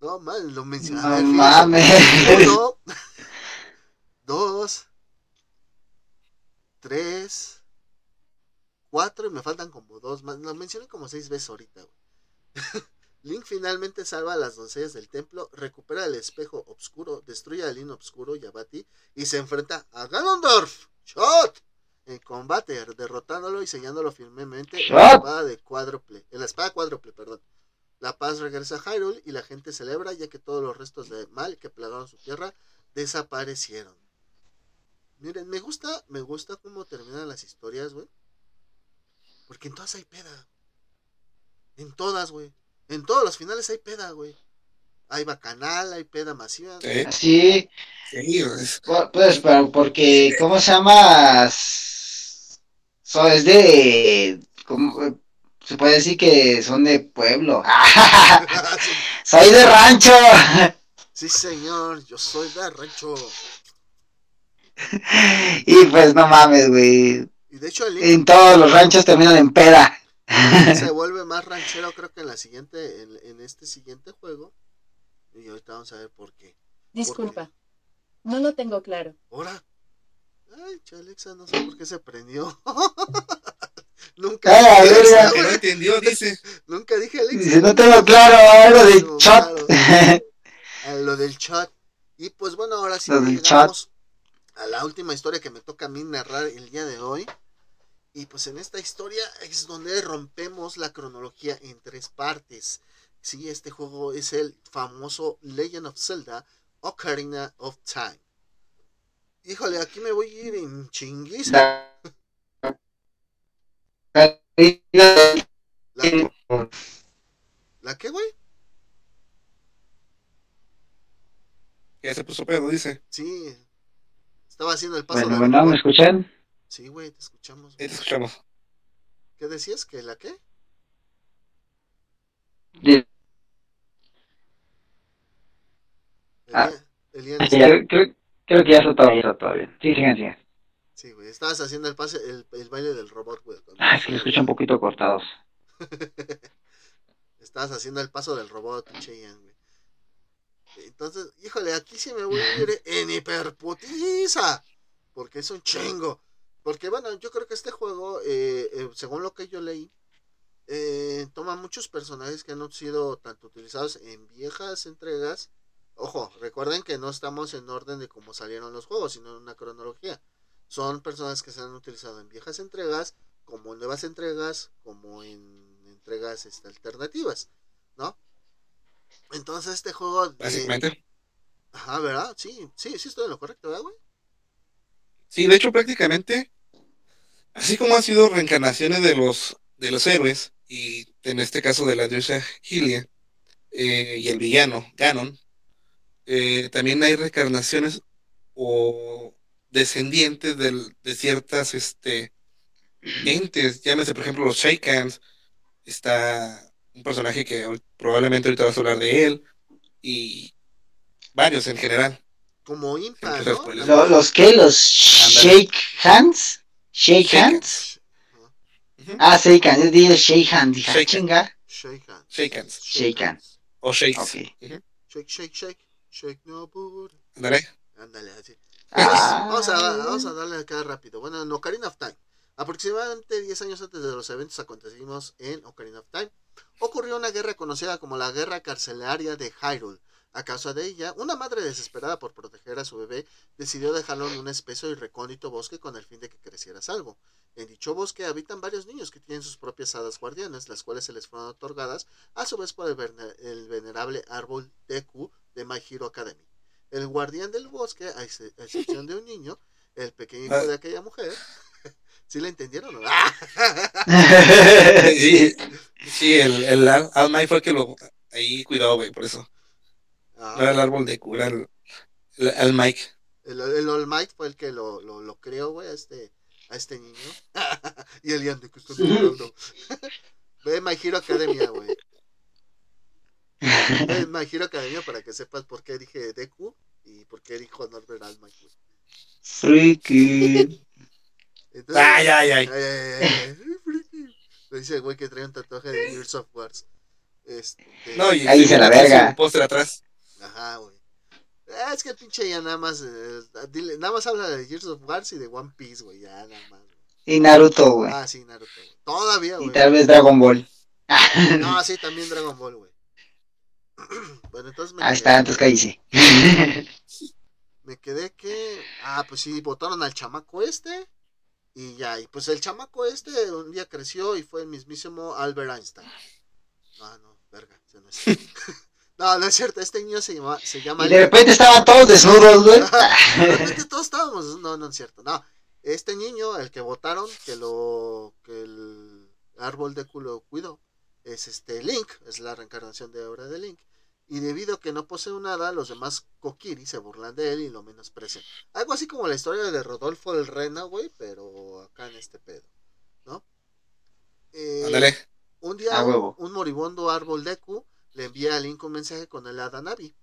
No, mal, lo mencioné. No mames. Uno, dos, tres, cuatro y me faltan como dos más. Lo mencioné como seis veces ahorita. güey. Link finalmente salva a las doncellas del templo, recupera el espejo oscuro, destruye a Link oscuro y a Bati y se enfrenta a Ganondorf. ¡Shot! En combate, derrotándolo y sellándolo firmemente en la espada de cuádruple, en la espada cuádruple, perdón. La paz regresa a Hyrule y la gente celebra ya que todos los restos de mal que plagaron su tierra desaparecieron. Miren, me gusta, me gusta cómo terminan las historias, güey. Porque en todas hay peda. En todas, güey. En todos los finales hay peda, güey. Hay bacanal, hay peda masiva. Sí, Sí, sí, es- Por- Pues, pero porque, ¿cómo se llama? So, es de, ¿cómo? se puede decir que son de pueblo. Soy de rancho. sí, señor, yo soy de rancho. Y pues no mames, güey. Y de hecho el En todos los ranchos terminan en peda. se vuelve más ranchero creo que en la siguiente, en, en este siguiente juego. Y ahorita vamos a ver por qué. Disculpa, no lo tengo claro. Ahora. Ay, Chalexa, no sé por qué se prendió. Nunca dije. Alexa, que no güey. entendió, dice. Nunca dije Alexa. Dice, no tengo claro algo de No, shot. claro. A lo del chat. Y pues bueno, ahora sí Lo del llegamos a la última historia que me toca a mí narrar el día de hoy. Y pues en esta historia es donde rompemos la cronología en tres partes. Sí, este juego es el famoso Legend of Zelda Ocarina of Time. Híjole, aquí me voy a ir en chinguiza. La- ¿La, ¿La qué, güey? Ya se puso pedo, dice. Sí. Estaba haciendo el paso Bueno, del bueno, ¿me robot. escuchan? Sí, güey, te escuchamos. Te escuchamos. ¿Qué decías? ¿Que la qué? De- Ah. Elian, Elian, Creo, creo- creo que ya está todo, ya está todo bien. Sí, sigan, sigan. Sí, güey, estabas haciendo el pase, el, el baile del robot, güey. cuando- Ay, se me escucha un poquito cortados. Estabas haciendo el paso del robot, güey. Entonces, híjole, aquí sí me voy a ir en hiperputiza. Porque es un chingo. Porque, bueno, yo creo que este juego, eh, eh, según lo que yo leí, eh, toma muchos personajes que han sido tanto utilizados en viejas entregas. Ojo, recuerden que no estamos en orden de cómo salieron los juegos, sino en una cronología. Son personajes que se han utilizado en viejas entregas, como en nuevas entregas, como en entregas este, alternativas, ¿no? Entonces este juego... de- Básicamente. Ajá, ¿verdad? Sí, sí, sí estoy en lo correcto, ¿verdad, güey? Sí, de hecho, prácticamente, así como han sido reencarnaciones de los, de los héroes, y en este caso de la diosa Hylia, eh, y el villano, Ganon, eh, también hay reencarnaciones o descendientes del- de ciertas este, entes, llámese por ejemplo los Shaykans, está un personaje que probablemente ahorita vas a hablar de él, y varios en general. Como Impa, Empieza a ¿no? spoiler. Lo- ¿Los qué? ¿Los Shake Hands? ¿Shake Shake Hands? Ah, Shake Hands. Dije Shake Hands. Dije, chinga. Shake hands. Shake hands. Shake hands. O Shakes. Ok. Ujú. Shake, shake, shake. Shake no booty. Ándale. Ándale, así. Ah. Vamos, a, vamos a darle acá rápido. Bueno, en Ocarina of Time. Aproximadamente 10 años antes de los eventos acontecidos en Ocarina of Time, ocurrió una guerra conocida como la Guerra Carcelaria de Hyrule. A causa de ella, una madre desesperada por proteger a su bebé decidió dejarlo en un espeso y recóndito bosque con el fin de que creciera salvo. En dicho bosque habitan varios niños que tienen sus propias hadas guardianas, las cuales se les fueron otorgadas a su vez por el, venerable árbol Deku de My Hero Academy. El guardián del bosque, a ex- a excepción de un niño, el pequeño hijo de aquella mujer, ¿sí la entendieron o no? Sí, sí, el, el Al Al Mai fue el que lo ahí cuidado, güey, por eso. Ah, No era el árbol de cura, el, el Al Mike. el, el All Might fue el que lo, lo, lo creó, güey, a este, a este niño. y el Ian de que están hablando. Ve My Hero Academia, güey. Ve My Hero Academia para que sepas por qué dije Deku y por qué dijo Norbert All Might, güey. Freaky. Entonces, Ay, ay, ay. Ay, ay, ay, ay. Lo dice el güey que trae un tatuaje de Gears of Wars. Este, No, y Ahí se la verga. un póster atrás. Ajá, güey. Ah, es que el pinche ya nada más. eh, dile- nada más habla de Gears of Wars y de One Piece, güey. Ya nada más. Y Naruto, güey. Ah, sí, Naruto. güey. Todavía, Y güey. tal vez Dragon Ball. No, sí, también Dragon Ball, güey. bueno, entonces me Ahí quedé, está, entonces cállese. me quedé que. Ah, pues sí, votaron al chamaco este. Y ya, y pues el chamaco este un día creció y fue el mismísimo Albert Einstein. No, no, verga, ese no es. no, no es cierto, este niño se llama, se llama Y de repente estaban todos desnudos, güey. De repente todos estábamos, no, no es cierto, no. Este niño, el que votaron, que lo, que el árbol de culo cuidó, es este Link, es la reencarnación de ahora de Link. Y debido a que no posee un hada, los demás Kokiri se burlan de él y lo menosprecian. Algo así como la historia de Rodolfo el Rena, güey, pero acá en este pedo, ¿no? Eh, Ándale. un día un moribundo árbol Deku le envía a Link un mensaje con el hada Navi.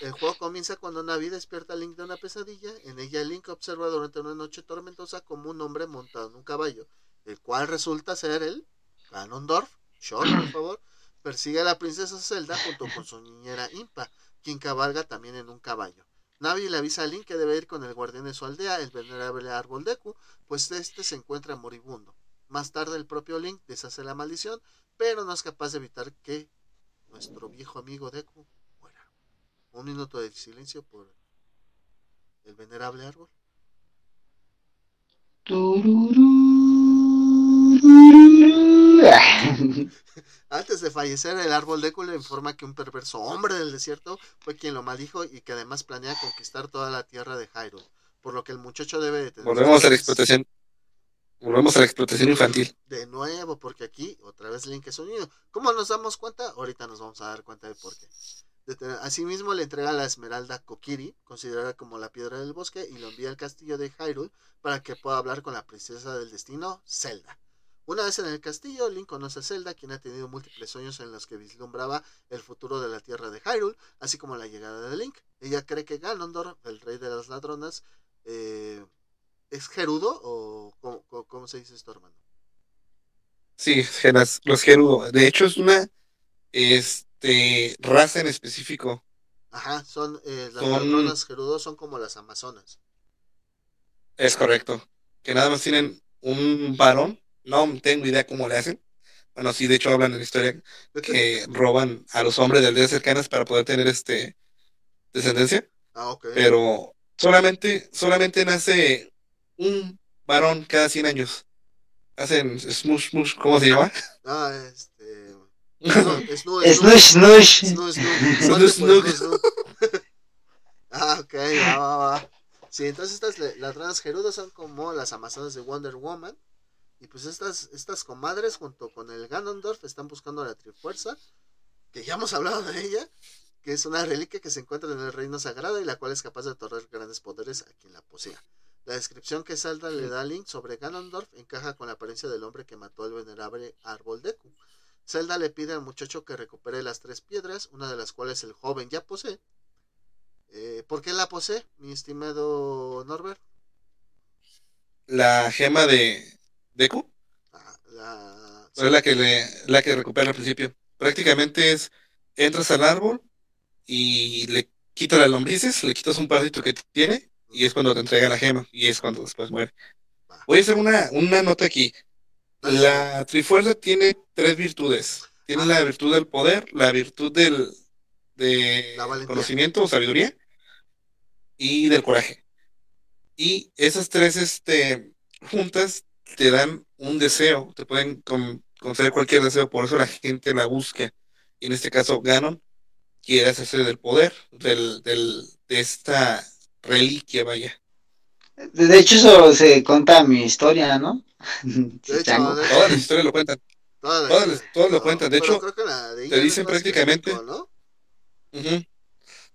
El juego comienza cuando Navi despierta a Link de una pesadilla. En ella Link observa durante una noche tormentosa como un hombre montado en un caballo, el cual resulta ser el Ganondorf, short por favor, persigue a la princesa Zelda junto con su niñera Impa, quien cabalga también en un caballo. Navi le avisa a Link que debe ir con el guardián de su aldea, el venerable árbol Deku, pues este se encuentra moribundo. Más tarde el propio Link deshace la maldición, pero no es capaz de evitar que nuestro viejo amigo Deku muera. Un minuto de silencio por el venerable árbol. Antes de fallecer, el árbol de le informa que un perverso hombre del desierto fue quien lo maldijo y que además planea conquistar toda la tierra de Hyrule, por lo que el muchacho debe de tener... Volvemos a la explotación. Volvemos a la explotación infantil. De nuevo, porque aquí otra vez Link es un niño. ¿Cómo nos damos cuenta? Ahorita nos vamos a dar cuenta de por qué. Asimismo le entrega la esmeralda Kokiri, considerada como la piedra del bosque, y lo envía al castillo de Hyrule para que pueda hablar con la princesa del destino, Zelda. Una vez en el castillo, Link conoce a Zelda, quien ha tenido múltiples sueños en los que vislumbraba el futuro de la tierra de Hyrule, así como la llegada de Link. Ella cree que Ganondorf, el rey de las ladronas, eh, ¿es Gerudo o cómo, se dice esto, hermano? Sí, los Gerudo. De hecho, es una este, raza en específico. Ajá, son eh, las ladronas Gerudo son como las amazonas. Es correcto. Que nada más tienen un varón no tengo idea cómo le hacen. Bueno, sí, de hecho hablan en la historia que roban a los hombres de aldeas cercanas para poder tener este descendencia. Ah, ok. Pero solamente, solamente nace un varón cada 100 años. Hacen smush, smush, ¿cómo se llama? Ah, este... Snush, snush. Snush, Ah, ok, va, va, va. Sí, entonces estas las gerudas son como las amazonas de Wonder Woman. Y pues estas, estas comadres junto con el Ganondorf están buscando la Trifuerza, que ya hemos hablado de ella, que es una reliquia que se encuentra en el reino sagrado y la cual es capaz de otorgar grandes poderes a quien la posea. La descripción que Salda le da a Link sobre Ganondorf encaja con la apariencia del hombre que mató al venerable árbol Deku. Zelda le pide al muchacho que recupere las tres piedras, una de las cuales el joven ya posee. Eh, ¿Por qué la posee, mi estimado Norbert? La gema de, Deku. La... Es la que, le, la que recupera al principio. Prácticamente es, entras al árbol y le quitas las lombrices, le quitas un parásito que tiene y es cuando te entrega la gema y es cuando después muere. Voy a hacer una, una nota aquí. La Trifuerza tiene tres virtudes. Tiene la virtud del poder, la virtud del de conocimiento o sabiduría y del coraje. Y esas tres este, juntas te dan un deseo, te pueden conceder cualquier deseo, por eso la gente la busca. Y en este caso, Ganon quiere hacerse del poder, del, del, de esta reliquia, vaya. De hecho, eso se cuenta mi historia, ¿no? todas las historias lo cuentan. Todas, todas, lo cuentan. De hecho, te dicen prácticamente.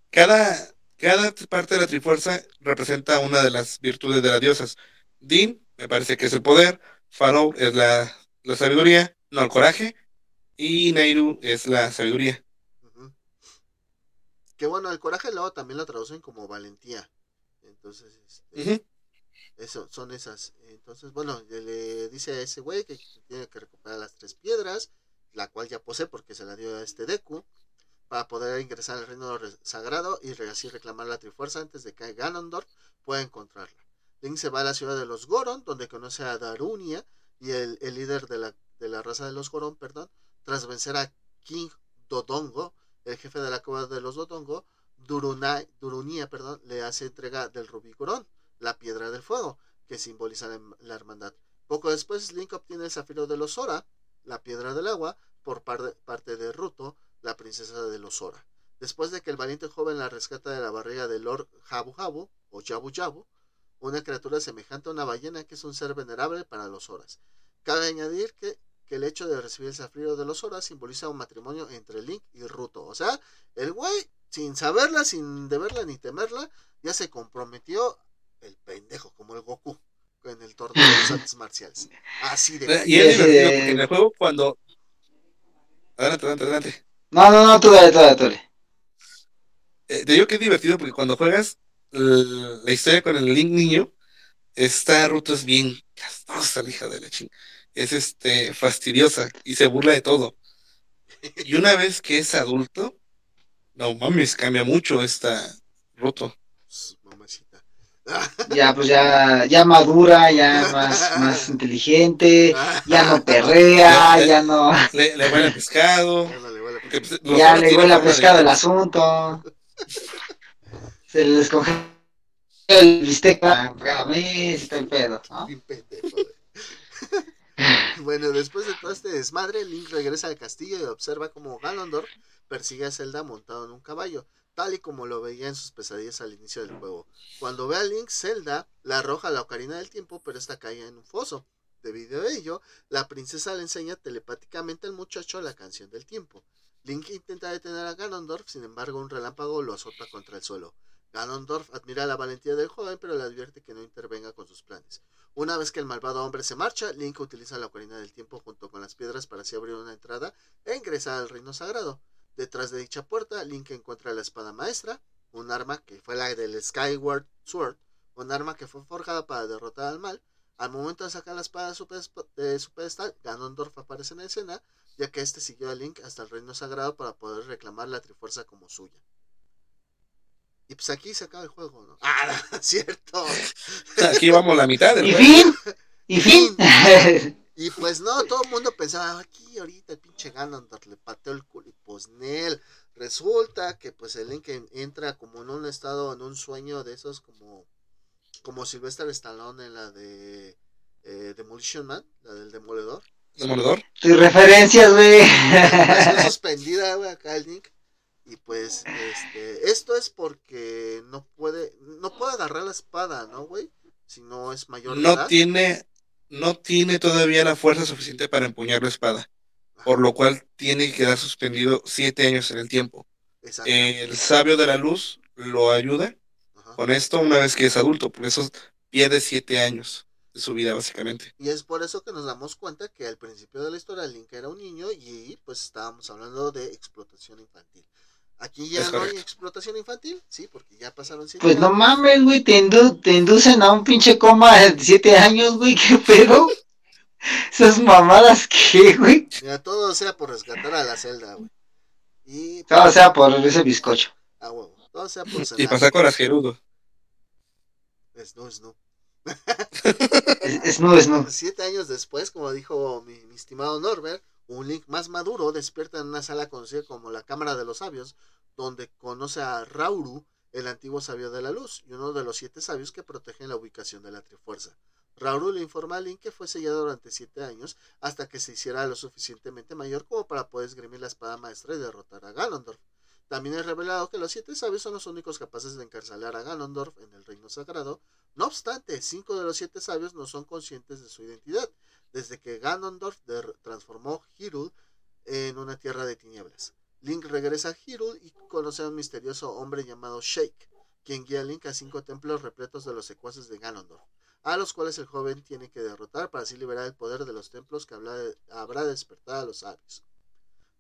cada, cada parte de la Trifuerza representa una de las virtudes de las diosas. Din me parece que es el poder, Pharaoh es la, sabiduría, no el coraje, y Neiru es la sabiduría. Que bueno, el coraje luego también lo traducen como valentía. Entonces, este, eso, son esas. Entonces, bueno, le dice a ese güey que tiene que recuperar las tres piedras, la cual ya posee porque se la dio a este Deku, para poder ingresar al reino sagrado y así reclamar la trifuerza antes de que Ganondorf pueda encontrarla. Link se va a la ciudad de los Goron, donde conoce a Darunia y el, líder de la, de la, raza de los Goron, perdón, tras vencer a King Dodongo, el jefe de la cueva de los Dodongo, Durunia perdón, le hace entrega del rubí la piedra del fuego, que simboliza la, hermandad. Poco después, Link obtiene el zafiro de los Sora, la piedra del agua, por parte de Ruto, la princesa de los Sora. Después de que el valiente joven la rescata de la barriga de Lord Jabu Jabu, o Jabu Jabu, una criatura semejante a una ballena que es un ser venerable para los horas. Cabe añadir que, el hecho de recibir el zafiro de los horas simboliza un matrimonio entre Link y Ruto. O sea, el güey, sin saberla, sin deberla ni temerla, ya se comprometió el pendejo, como el Goku, en el torneo de los artes marciales. Así de... Y es divertido porque en el juego cuando... Adelante, adelante, adelante. No, no, no, tú dale, tú dale, tú dale. Eh, te digo que es divertido porque cuando juegas la historia con el Link niño, esta ruta es bien castrosa, la hija de la ching. Es este fastidiosa y se burla de todo. Y una vez que es adulto, no mames, cambia mucho esta ruta. Ya, pues ya, ya madura, ya más, más inteligente, ya no perrea, ya no. Le, huele pescado. Ya le huele a pescado el asunto. Se les coge el bistec a está el pedo, ¿no? bueno, después de todo este desmadre, Link regresa al castillo y observa cómo Ganondorf persigue a Zelda montado en un caballo, tal y como lo veía en sus pesadillas al inicio del juego. Cuando ve a Link, Zelda la arroja a la ocarina del tiempo, pero esta cae en un foso. Debido a ello, la princesa le enseña telepáticamente al muchacho la canción del tiempo. Link intenta detener a Ganondorf, sin embargo un relámpago lo azota contra el suelo. Ganondorf admira la valentía del joven, pero le advierte que no intervenga con sus planes. Una vez que el malvado hombre se marcha, Link utiliza la ocarina del tiempo junto con las piedras para así abrir una entrada e ingresar al reino sagrado. Detrás de dicha puerta, Link encuentra la espada maestra, un arma que fue la del Skyward Sword, un arma que fue forjada para derrotar al mal. Al momento de sacar la espada de su pedestal, Ganondorf aparece en la escena, ya que este siguió a Link hasta el reino sagrado para poder reclamar la Trifuerza como suya. Y pues aquí se acaba el juego, ¿no? Ah, cierto. Aquí vamos la mitad del ¿Y juego. fin? ¿Y fin? Y pues no, todo el mundo pensaba, aquí ahorita el pinche Ganondorf le pateó el culo y pues Nel. Resulta que pues el Link en- entra como en un estado, en un sueño de esos como, como Sylvester Stallone en la de eh, Demolition Man, la del demoledor. Demoledor. Tus referencias, güey. Está suspendida, güey, acá el Link. Y pues, este, esto es porque no puede, no puede agarrar la espada, ¿no, güey? Si no es mayor No edad. tiene, no tiene todavía la fuerza suficiente para empuñar la espada, por lo cual tiene que quedar suspendido siete años en el tiempo. El sabio de la luz lo ayuda Ajá. con esto una vez que es adulto, por eso pierde siete años de su vida básicamente. Y es por eso que nos damos cuenta que al principio de la historia Link era un niño y pues estábamos hablando de explotación infantil. Aquí ya Es no hay explotación infantil, sí, porque ya pasaron siete Pues no mames, güey, te, indu- te inducen a un pinche coma de siete años, güey, qué pedo. Esas mamadas, ¿qué, güey? Mira, todo sea por rescatar a la celda, güey. Y Todo sea por ese bizcocho. ah, huevo, todo sea por Y pasar con las Gerudo. Es no, es no. Es, es no, es no. Siete años después, como dijo mi, mi estimado Norbert, un Link más maduro despierta en una sala conocida como la Cámara de los Sabios, donde conoce a Rauru, el antiguo sabio de la luz, y uno de los siete sabios que protegen la ubicación de la Trifuerza. Rauru le informa a Link que fue sellado durante siete años hasta que se hiciera lo suficientemente mayor como para poder esgrimir la espada maestra y derrotar a Ganondorf. También es revelado que los siete sabios son los únicos capaces de encarcelar a Ganondorf en el reino sagrado. No obstante, cinco de los siete sabios no son conscientes de su identidad, desde que Ganondorf transformó Hyrule en una tierra de tinieblas. Link regresa a Hyrule y conoce a un misterioso hombre llamado Shake, quien guía a Link a cinco templos repletos de los secuaces de Ganondorf, a los cuales el joven tiene que derrotar para así liberar el poder de los templos que habrá de despertar a los sabios.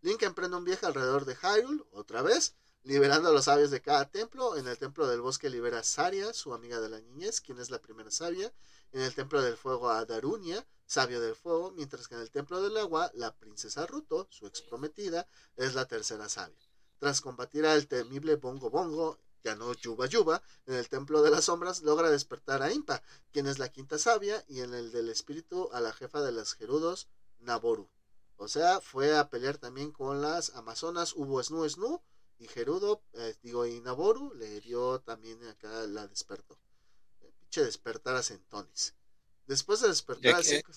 Link emprende un viaje alrededor de Hyrule, otra vez, liberando a los sabios de cada templo. En el templo del bosque libera a Saria, su amiga de la niñez, quien es la primera sabia. En el templo del fuego a Darunia, sabio del fuego, mientras que en el templo del agua, la princesa Ruto, su ex prometida, es la tercera sabia. Tras combatir al temible Bongo Bongo, ya no Yuba Yuba, en el templo de las sombras logra despertar a Impa, quien es la quinta sabia, y en el del espíritu a la jefa de los gerudos, Naboru. O sea, fue a pelear también con las amazonas Hubo Snu Snu y Gerudo, eh, digo, y Naboru le dio también acá la despertó. Eh, Pinche despertar a centones. Después de despertar Ya a cinco-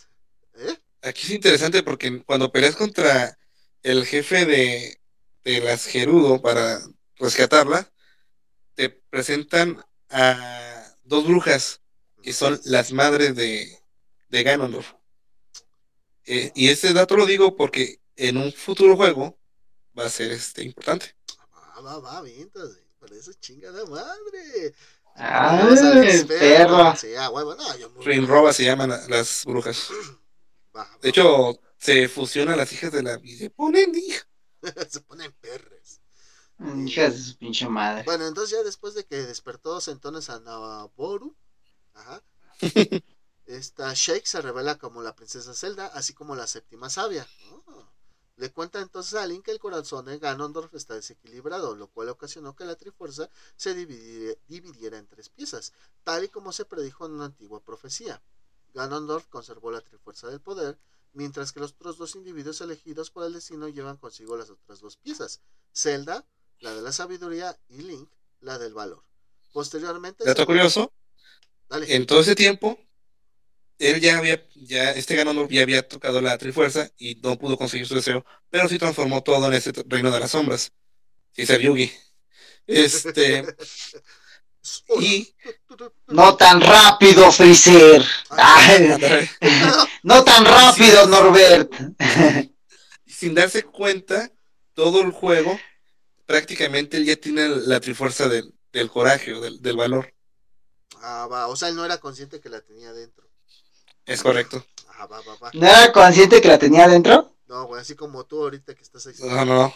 ¿Eh? Aquí es interesante porque cuando peleas contra el jefe de, de las Gerudo para rescatarla, te presentan a dos brujas que son las madres de, de Ganondorf. Eh, y este dato lo digo porque en un futuro juego va a ser este importante. Va, va, güey, por eso chingada madre. Ah, perro. Sí, ah, huevo, no, yo muy- Rinroba se llaman la- las brujas. Va, va. De hecho, se fusionan las hijas de la y se ponen hija. se ponen perres. Hijas de su pinche madre. Bueno, entonces ya después de que despertó Centones a Naboru, ajá, esta Shake se revela como la princesa Zelda, así como la séptima sabia. Oh. Le cuenta entonces a Link que el corazón de Ganondorf está desequilibrado, lo cual ocasionó que la Trifuerza se dividi- dividiera en tres piezas, tal y como se predijo en una antigua profecía. Ganondorf conservó la Trifuerza del Poder, mientras que los otros dos individuos elegidos por el destino llevan consigo las otras dos piezas, Zelda, la de la sabiduría, y Link, la del valor. Posteriormente... Dato curioso, Dale. en todo ese tiempo, él ya había, ya, este Ganondorf ya había tocado la Trifuerza y no pudo conseguir su deseo, pero sí transformó todo en ese reino de las sombras. Sí, ser Yugi. Este. y. No tan rápido, Freezer. no tan rápido, Norbert. Sin darse cuenta, todo el juego, prácticamente él ya tiene la Trifuerza del, del coraje o del, del valor. Ah, va. O sea, él no era consciente que la tenía dentro. Es correcto. Ah, va, va, va. ¿No era consciente que la tenía dentro? No, güey, así como tú ahorita que estás ahí. No, no.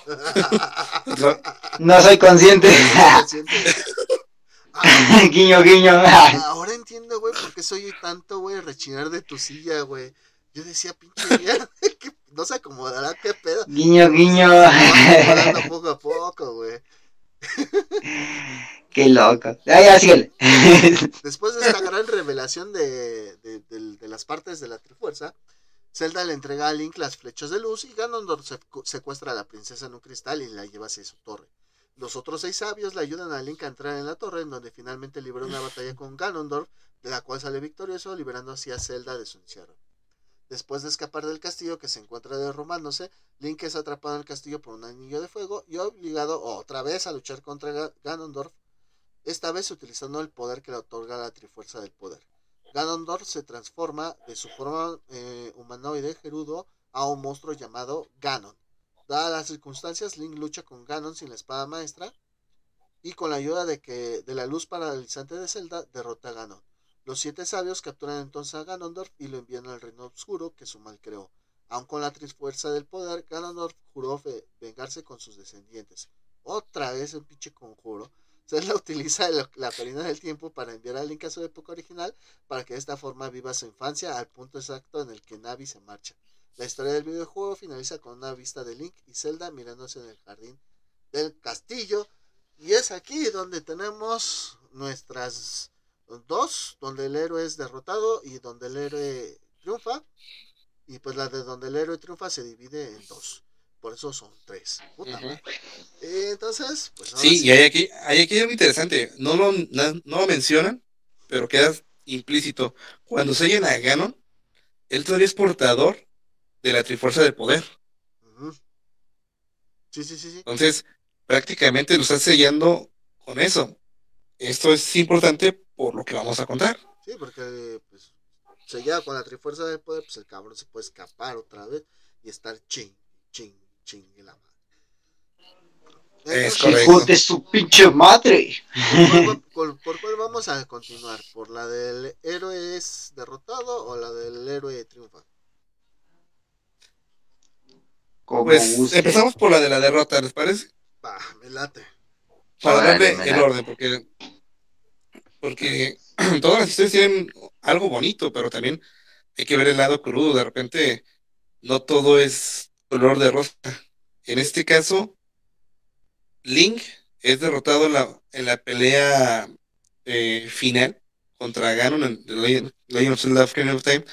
no, no soy consciente. Ah, guiño, guiño. Ahora entiendo, güey, por qué soy tanto, güey, rechinar de tu silla, güey. Yo decía, pinche mierda, que no se acomodará, qué pedo. Guiño, guiño. poco a poco, güey. Qué loco. Después de esta gran revelación de, de, de, las partes de la Trifuerza, Zelda le entrega a Link las flechas de luz y Ganondorf secuestra a la princesa en un cristal y la lleva hacia su torre. Los otros seis sabios le ayudan a Link a entrar en la torre, en donde finalmente libera una batalla con Ganondorf, de la cual sale victorioso, liberando así a Zelda de su encierro. Después de escapar del castillo que se encuentra derrumbándose, Link es atrapado en el castillo por un anillo de fuego y obligado otra vez a luchar contra Ganondorf esta vez utilizando el poder que le otorga la Trifuerza del Poder. Ganondorf se transforma de su forma eh, humanoide Gerudo a un monstruo llamado Ganon. Dadas las circunstancias, Link lucha con Ganon sin la espada maestra y con la ayuda de, que, de la luz paralizante de Zelda derrota a Ganon. Los siete sabios capturan entonces a Ganondorf y lo envían al reino oscuro que su mal creó. Aun con la trifuerza del poder, Ganondorf juró vengarse con sus descendientes. Otra vez un pinche conjuro Zelda utiliza la perina del tiempo para enviar a Link a su época original para que de esta forma viva su infancia al punto exacto en el que Navi se marcha. La historia del videojuego finaliza con una vista de Link y Zelda mirándose en el jardín del castillo. Y es aquí donde tenemos nuestras dos, donde el héroe es derrotado y donde el héroe triunfa. Y pues la de donde el héroe triunfa se divide en dos por eso son tres. entonces, pues. Sí, y hay aquí, hay aquí algo interesante. No lo, no, lo mencionan, pero queda implícito. Cuando se llena a Ganon, él todavía es portador de la Trifuerza del Poder. Sí, sí, sí, sí. Entonces, prácticamente lo está sellando con eso. Esto es importante por lo que vamos a contar. Sí, porque pues, sellado con la Trifuerza del Poder, pues el cabrón se puede escapar otra vez y estar ching, ching, chingue la madre. Es Hijo de su pinche madre. ¿Por cuál, vamos a continuar? ¿Por la del héroe es derrotado o la del héroe triunfa? Pues empezamos por la de la derrota, ¿les parece? Va, me late. Para darle el orden, porque, porque todas las historias tienen algo bonito, pero también hay que ver el lado crudo. De repente, no todo es color de rosa. En este caso, Link es derrotado en la, en la pelea eh, final contra Ganon en Legend, of Zelda of Time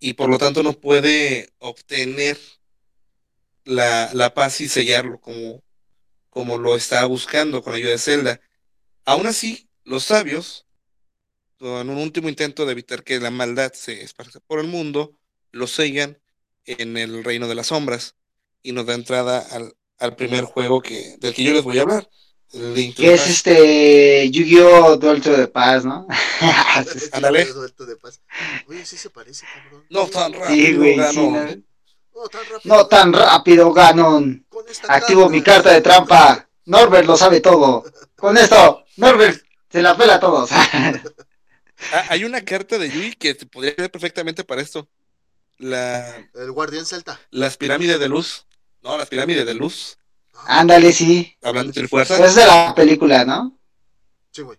y por lo tanto no puede obtener la, la paz y sellarlo como, como lo está buscando con ayuda de Zelda. Aún así, los sabios, en un último intento de evitar que la maldad se esparza por el mundo, lo sellan en el reino de las sombras y nos da entrada al, al primer juego que, del que yo les voy a hablar. Que es este Yu-Gi-Oh! Duelto de Paz, ¿no? Ándale. Oye, sí se parece, cabrón. No tan rápido, sí, güey, Ganon. no. tan rápido, no tan rápido, Ganon. Activo mi carta de trampa. Norbert lo sabe todo. Con esto, Norbert se la pela a todos. Ah, hay una carta de Yui que podría ser perfectamente para esto. La... El guardián celta. Las pirámides de luz. No, las pirámides de luz. Ándale, sí. Hablando de fuerza. es de la película, ¿no? Sí, güey.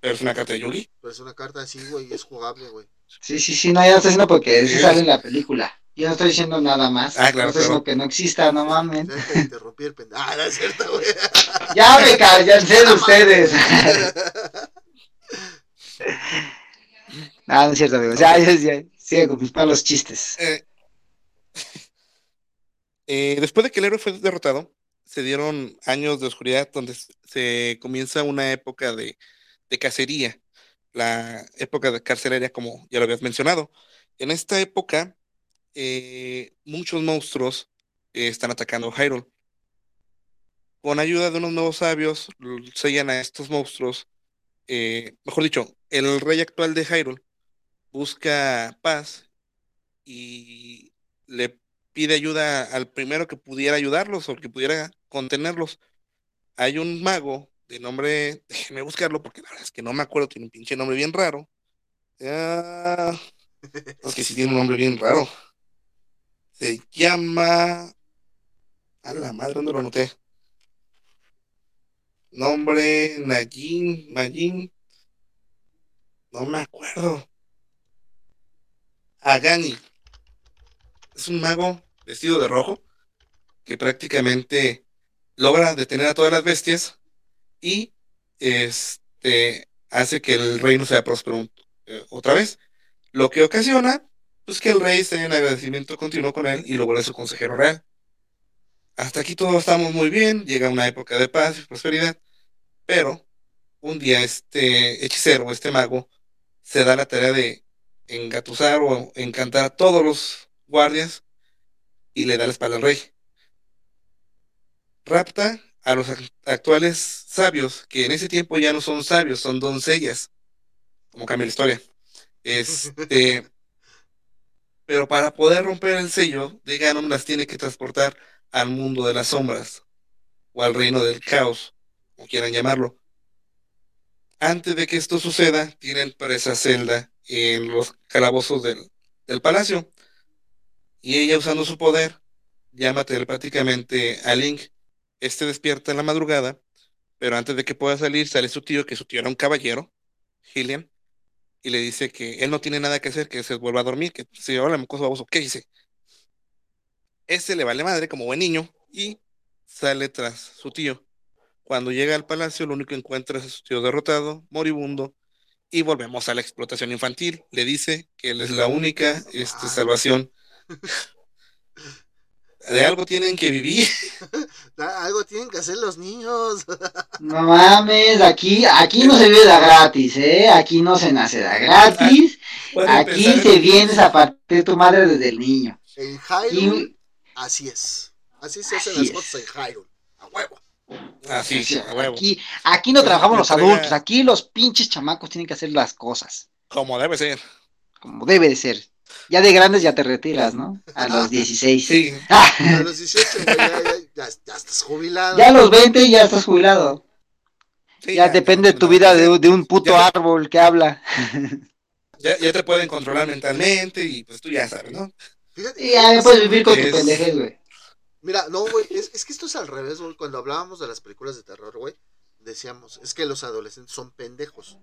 Pero es una carta de Yugi. Pero es una carta así, güey, y es jugable, güey. Sí, sí, sí, no, ya no estoy diciendo porque sí. sale en la película. Yo no estoy diciendo nada más. Ah, claro, no estoy diciendo que no exista, no mames. Ya te interrumpí el pendejo. Ah, no es cierto, güey. Ya me cállense de ustedes. no, no es cierto, amigo. Ya, ya, ya. Sigue con palos chistes. Eh, eh, después de que el héroe fue derrotado, se dieron años de oscuridad donde se comienza una época de, de cacería. la época de carcelaria, como ya lo habías mencionado. En esta época, eh, muchos monstruos están atacando Hyrule. Con ayuda de unos nuevos sabios, sellan a estos monstruos. Mejor dicho, el rey actual de Hyrule busca paz y le pide ayuda al primero que pudiera ayudarlos o que pudiera contenerlos. Hay un mago de nombre, déjenme buscarlo porque la verdad es que no me acuerdo, tiene un pinche nombre bien raro. Ah, es que sí tiene un nombre bien raro. Se llama. A la madre, ¿dónde lo anoté? Nombre, Najin, Majin. No me acuerdo. Agani. Es un mago vestido de rojo que prácticamente logra detener a todas las bestias y este hace que el reino sea próspero eh, otra vez, lo que ocasiona pues que el rey esté en agradecimiento continuo con él y lo vuelve su consejero real. Hasta aquí todos estamos muy bien, llega una época de paz y prosperidad, pero un día este hechicero, este mago, se da la tarea de engatusar o encantar a todos los guardias y le da la espalda al rey. Rapta a los actuales sabios, que en ese tiempo ya no son sabios, son doncellas, como cambia la historia. Este, pero para poder romper el sello de Ganon las tiene que transportar al mundo de las sombras o al reino del caos, como quieran llamarlo. Antes de que esto suceda, tienen presa Zelda en los calabozos del, del palacio. Y ella usando su poder, llama telepáticamente a Link este despierta en la madrugada, pero antes de que pueda salir, sale su tío, que su tío era un caballero, Gillian, y le dice que él no tiene nada que hacer, que se vuelva a dormir, que se lleva la cosa baboso. ¿Qué dice? Ese le vale madre como buen niño y sale tras su tío. Cuando llega al palacio, lo único que encuentra es a su tío derrotado, moribundo, y volvemos a la explotación infantil. Le dice que él es la única este, salvación de algo tienen que vivir. algo tienen que hacer los niños. no mames, aquí, aquí no se vive de gratis, ¿eh? Aquí no se nace de gratis. aquí se viene a partir tu madre desde el niño. En Hyrule, así es. Así se hacen las cosas en Hyrule. A huevo. Así, a huevo. Aquí, aquí no trabajamos los adultos, aquí los pinches chamacos tienen que hacer las cosas. Como debe ser. Como debe de ser. Ya de grandes ya te retiras, ¿no? A los 16. Sí. a los 18 ya, estás jubilado. Ya a los 20 ya estás jubilado. ya, depende de tu vida de, un puto árbol que habla. Ya, te pueden controlar mentalmente y pues tú ya sabes, ¿no? Y ya puedes vivir con tu pendejez, güey. Mira, no, güey, es, es, que esto es al revés, güey. Cuando hablábamos de las películas de terror, güey, decíamos, es que los adolescentes son pendejos.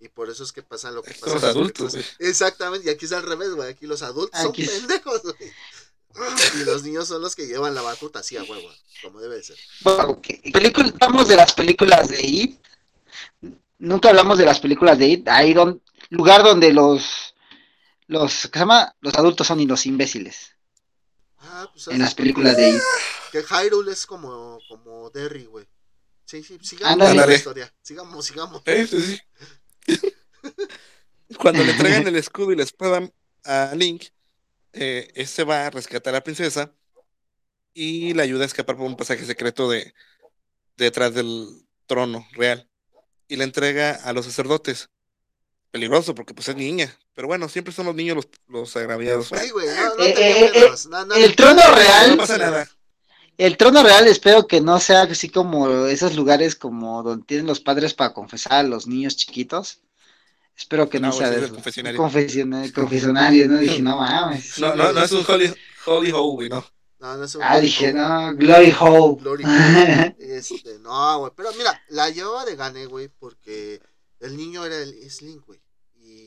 Y por eso es que pasa lo que pasa. Los adultos, Exactamente, y aquí es al revés, güey. Aquí los adultos son pendejos, güey. Y los niños son los que llevan la batuta así a huevo, como debe ser. Bueno, hablamos de las películas de It. Nunca hablamos de las películas de It. Ahí donde, lugar donde los, los, ¿qué se llama? Los adultos son y los imbéciles. Ah, pues en las películas de It. Que Hyrule es como, como Derry, güey. Sí, sí, sigamos la historia. Sigamos, sigamos. sí, sí. Cuando le entregan el escudo y la espada a Link, eh, este va a rescatar a la princesa y le ayuda a escapar por un pasaje secreto de detrás del trono real y le entrega a los sacerdotes. Peligroso porque pues es niña, pero bueno, siempre son los niños los, los agraviados. el trono real. No pasa nada. El trono real espero que no sea así como esos lugares como donde tienen los padres para confesar a los niños chiquitos. Espero que no, sea de confesionario. confesionario, ¿no? Dije, no mames. No, no, no es un Holy, holy Hole, ¿no? No, no es un ah, dije, no, Glory Hole. Glory Hole. Este, no, güey. Pero mira, la llevaba de gane, güey, porque el niño era el Link, güey.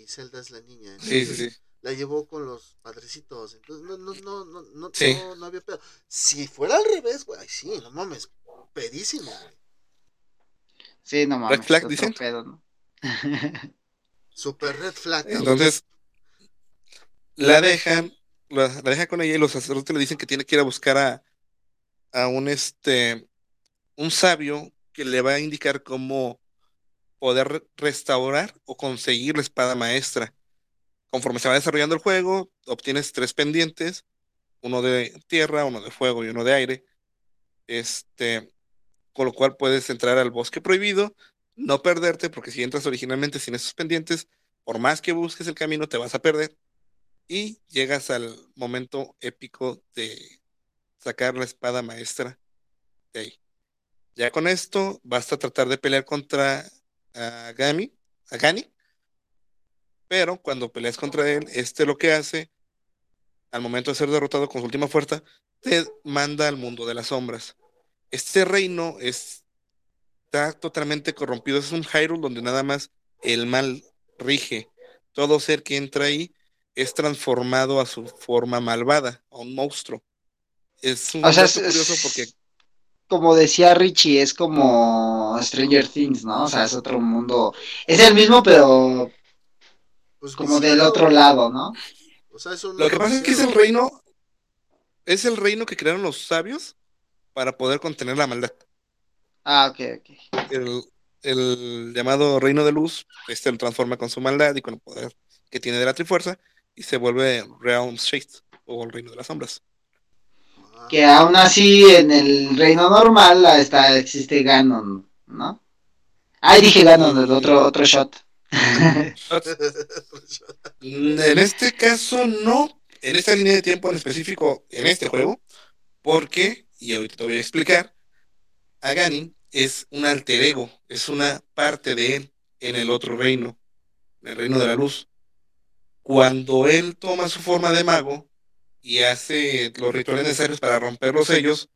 Y Zelda es la niña. sí, sí, sí la llevó con los padrecitos. Entonces, no, no, no, no, no, no, no, había pedo. Si fuera al revés, güey, sí, no mames, pedísimo, güey. Sí, no mames. Red flag, dicen. Pedo, ¿no? Super red flag. Entonces, la dejan, la, la dejan con ella y los sacerdotes le dicen que tiene que ir a buscar a, a un este, un sabio que le va a indicar cómo poder restaurar o conseguir la espada maestra. Conforme se va desarrollando el juego, obtienes tres pendientes, uno de tierra, uno de fuego y uno de aire. Este, con lo cual puedes entrar al bosque prohibido, no perderte, porque si entras originalmente sin esos pendientes, por más que busques el camino, te vas a perder. Y llegas al momento épico de sacar la espada maestra de ahí. Ya con esto, basta tratar de pelear contra Agami, Agani. Pero cuando peleas contra él, este lo que hace, al momento de ser derrotado con su última fuerza, te manda al mundo de las sombras. Este reino está totalmente corrompido. Es un Hyrule donde nada más el mal rige. Todo ser que entra ahí es transformado a su forma malvada, a un monstruo. Es un O sea, curioso es- porque Como decía Richie, es como Stranger Things, ¿no? O sea, es otro mundo. Es el mismo, pero Pues como sí, del ¿no? otro lado, ¿no? O sea, es un lo que pasa es que es el reino, es el reino que crearon los sabios para poder contener la maldad. Ah, ok, ok. el, el llamado Reino de Luz, este lo transforma con su maldad y con el poder que tiene de la Trifuerza y se vuelve Realm Shade o el Reino de las Sombras. Que aún así en el reino normal está, existe Ganon, ¿no? Ay, dije Ganon, el otro, otro shot. En este caso no, en esta línea de tiempo en específico, en este juego, porque, y ahorita te voy a explicar, Aganin es un alter ego, es una parte de él en el otro reino, en el reino de la luz. Cuando él toma su forma de mago y hace los rituales necesarios para romper los sellos,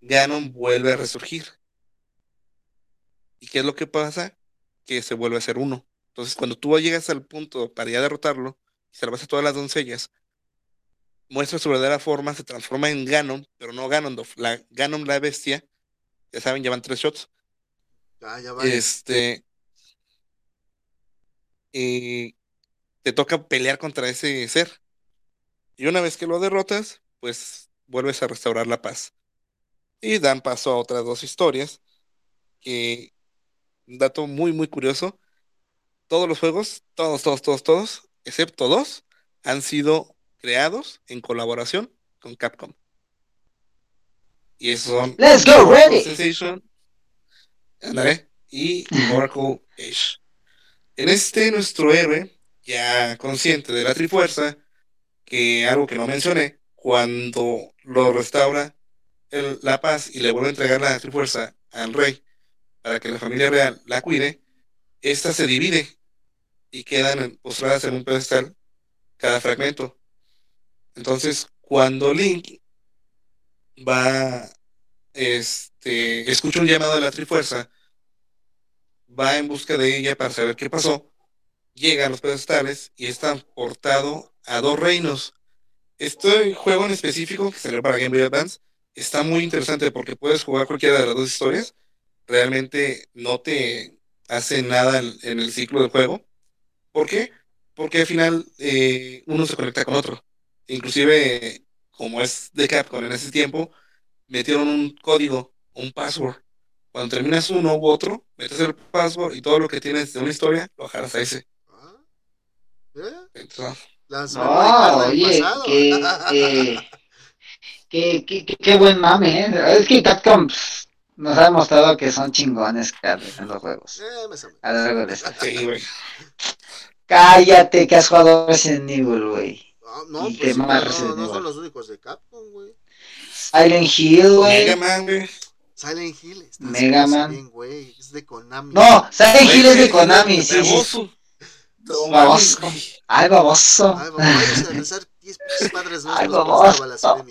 Ganon vuelve a resurgir. ¿Y qué es lo que pasa? Que se vuelve a ser uno. Entonces, cuando tú llegas al punto para ya derrotarlo y salvas a todas las doncellas, muestra su verdadera forma, se transforma en Ganon, pero no Ganondorf, la Ganon la bestia. Ya saben, llevan tres shots. ya, ya va. Este. y te toca pelear contra ese ser. Y una vez que lo derrotas, pues vuelves a restaurar la paz. Y dan paso a otras dos historias. Que, un dato muy, muy curioso. Todos los juegos, todos, todos, todos, todos, excepto dos, han sido creados en colaboración con Capcom. Y esos son Let's go, ready. Sensation, y Oracle Age. En este, nuestro héroe, ya consciente de la Trifuerza, que algo que no mencioné, cuando lo restaura el- la paz y le vuelve a entregar la Trifuerza al rey para que la familia real la cuide, esta se divide y quedan postradas en un pedestal cada fragmento. Entonces, cuando Link va, este, escucha un llamado de la Trifuerza, va en busca de ella para saber qué pasó, llega a los pedestales y es transportado a dos reinos. Este juego en específico, que salió para Game Boy Advance, está muy interesante porque puedes jugar cualquiera de las dos historias. Realmente no te hace nada en, en el ciclo del juego. ¿Por qué? Porque al final eh, uno se conecta con otro. Inclusive, como es de Capcom en ese tiempo, metieron un código, un password. Cuando terminas uno u otro, metes el password y todo lo que tienes de una historia, lo jalas a ese. Entonces, las No, oye, qué, qué, qué- qué buen mame, ¿eh? Es que Capcom pff, nos ha demostrado que son chingones en los juegos. Eh, me. A lo largo de esta. Cállate, que has jugado Resident Evil, güey. Ah, no, Y pues no, Resident no son los únicos de Capcom, güey. Silent Hill, güey. Mega Man, güey. Silent Hill está Mega Man. bien, güey. Es de Konami. No, Silent Hill es de Konami, sí, sí. Baboso. No Baboso. Ay, baboso. Ay, vamos, vamos a rezar 10 pinches padres Ay, nuestros por baboso.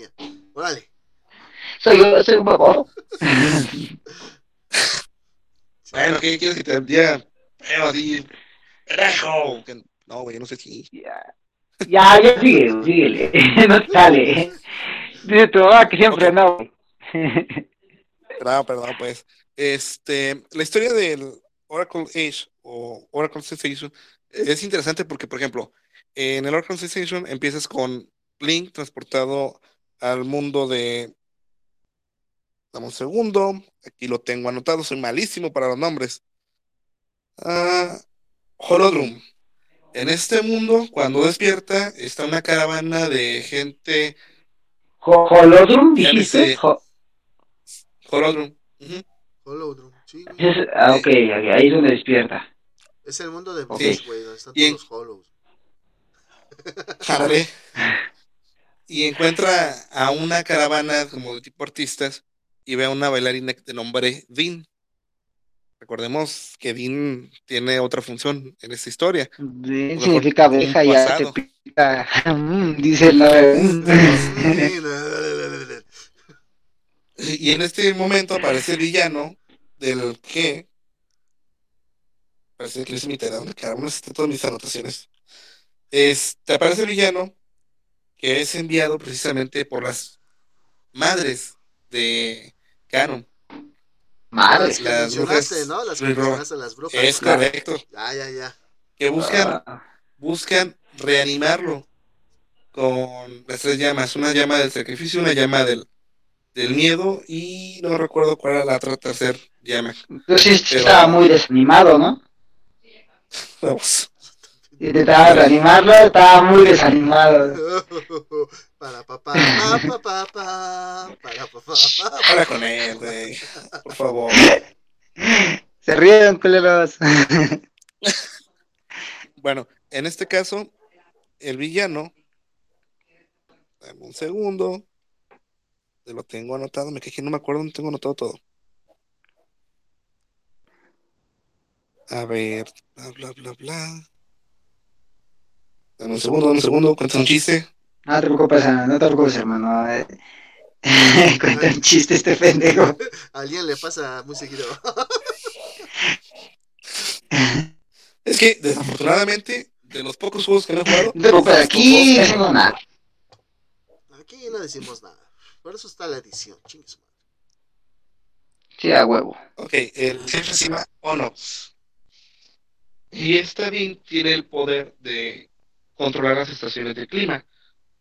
Soy soy un baboso. Bueno, ¿qué quieres que te diga? Pero así, ¡Rejo! Que- No, güey, no sé si. Ya, ya, ya sigue, síguele. No te sale. Dice tu mamá que siempre Ok. no. Perdón, perdón, pues. Este, la historia del Oracle Age o Oracle Sensation es interesante porque, por ejemplo, en el Oracle Sensation empiezas con Link transportado al mundo de. Dame un segundo. Aquí lo tengo anotado, soy malísimo para los nombres. Ah, Holodrum. En este mundo, cuando despierta, está una caravana de gente. ¿Holodrum dijiste? Holodrum. Holodrum, sí, güey. es- ah, ok, ok, ahí es donde despierta. Es el mundo de. Beast, güey, donde están en- todos los Hollows. Ándale. Y encuentra a una caravana como de tipo artistas y ve a una bailarina de nombre Dean. Recordemos que Dean tiene otra función en esta historia. Mejor significa abeja, ya te pasado. pica. Mm, Dice la. Y en este momento aparece el villano del que. Parece que hice mi tarea, donde están todas mis anotaciones. Este, aparece el villano que es enviado precisamente por las madres de Canon. Madre. Las que las brujas- ¿no? Las que las brujas. Es correcto. Ya, ya, ya. Que buscan, Ah, buscan reanimarlo con las tres llamas. Una llama del sacrificio, una llama del, del miedo y no recuerdo cuál era la otra tercera llama. Entonces Pero- estaba muy desanimado, ¿no? Vamos. Intentaba reanimarlo, estaba muy desanimado. para papá, pa, pa, pa, pa, para papá, pa. Habla con él, güey. Por favor. Se ríen, culeros. Bueno, en este caso, el villano. Dame un segundo. Lo tengo anotado. Me quejé, no me acuerdo, no tengo anotado todo. A ver, bla, bla, bla, bla. Dame un segundo, dame un segundo, cuenta un chiste. No te preocupes, no te preocupes, hermano. eh. Cuenta un chiste este pendejo. A alguien le pasa muy seguido. Es que, desafortunadamente, de los pocos juegos que no he jugado, No te preocupes, aquí no hacemos nada. Aquí no decimos nada. Por eso está la edición, chingue su madre. Sí, a huevo. Ok, el jefe se llama Onox. Y esta Dean tiene el poder de controlar las estaciones del clima.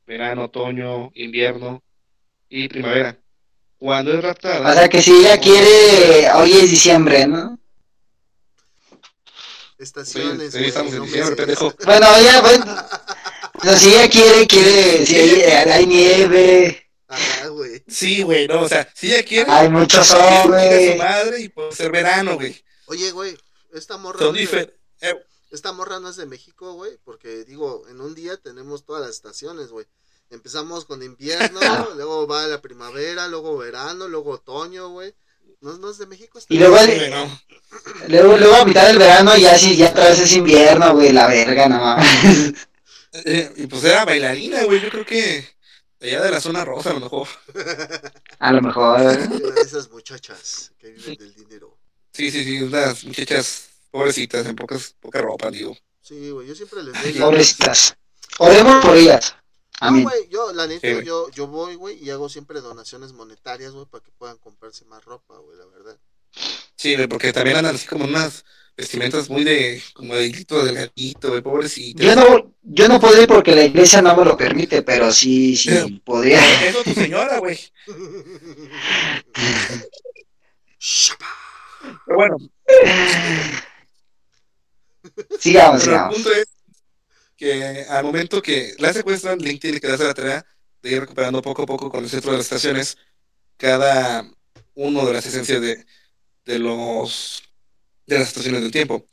Verano, otoño, invierno y primavera. Cuando es raptada... O sea que si ella quiere, hoy es diciembre, ¿no? Estaciones, Sí, güey, estamos en diciembre, pendejo. Bueno, ella, bueno. No, si ella quiere, quiere, si hay, hay nieve, Ajá, güey. Sí, güey, no, o sea, si ella quiere, hay mucho quiere sol, a su güey. madre y puede ser verano, güey. Oye, güey, esta morra, Son diferentes. Eh, esta morra no es de México, güey, porque digo, en un día tenemos todas las estaciones, güey. Empezamos con invierno, luego va la primavera, luego verano, luego otoño, güey. No, no es de México. esta Y luego no. Luego, luego a mitad del verano ya sí, ya otra vez es invierno, güey, la verga, no mames. Eh, y pues era bailarina, güey, yo creo que allá de la zona rosa a lo mejor. A lo mejor. Una de esas muchachas que viven del dinero. Sí, sí, sí, unas muchachas pobrecitas en pocas, poca ropa, digo. Sí, güey, yo siempre les la- Pobrecitas. Oremos por ellas. No, güey, yo, la neta, Sí, yo, yo voy, güey, y hago siempre donaciones monetarias, güey, para que puedan comprarse más ropa, güey, la verdad. Sí, güey, porque también andan así como unas vestimentas muy de, como de hilito delgadito, güey, pobrecitas. Yo no, yo no ir porque la iglesia no me lo permite, pero sí, sí, podría. Eso tu señora, güey. Pero bueno, Sigamos, pero el sigamos. punto es que al momento que la secuestran, Link tiene que darse la tarea de ir recuperando poco a poco con el centro de las estaciones cada uno de las esencias de, de los de las estaciones del tiempo.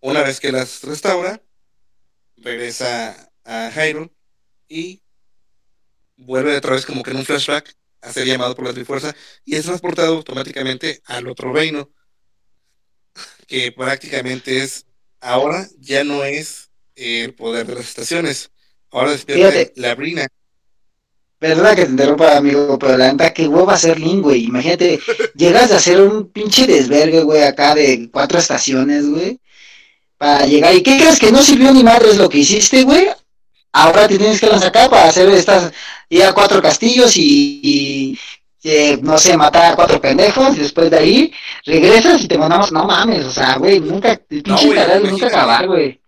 Una vez que las restaura, regresa a Hyrule y vuelve otra vez como que en un flashback a ser llamado por la Trifuerza y es transportado automáticamente al otro reino, que prácticamente es, ahora ya no es el poder de las estaciones, ahora despierta Fíjate. la brina. Perdona que te interrumpa, amigo, pero la neta, qué hueva ser Link, güey. Imagínate, llegas a hacer un pinche desvergue, güey, acá de cuatro estaciones, güey. Para llegar. ¿Y qué crees que no sirvió ni madres lo que hiciste, güey? Ahora te tienes que lanzar acá para hacer estas. Ir a cuatro castillos y. y, eh, no sé, matar a cuatro pendejos. Y después de ahí regresas y te mandamos. No mames, o sea, güey, nunca. El pinche canal nunca acabar, güey.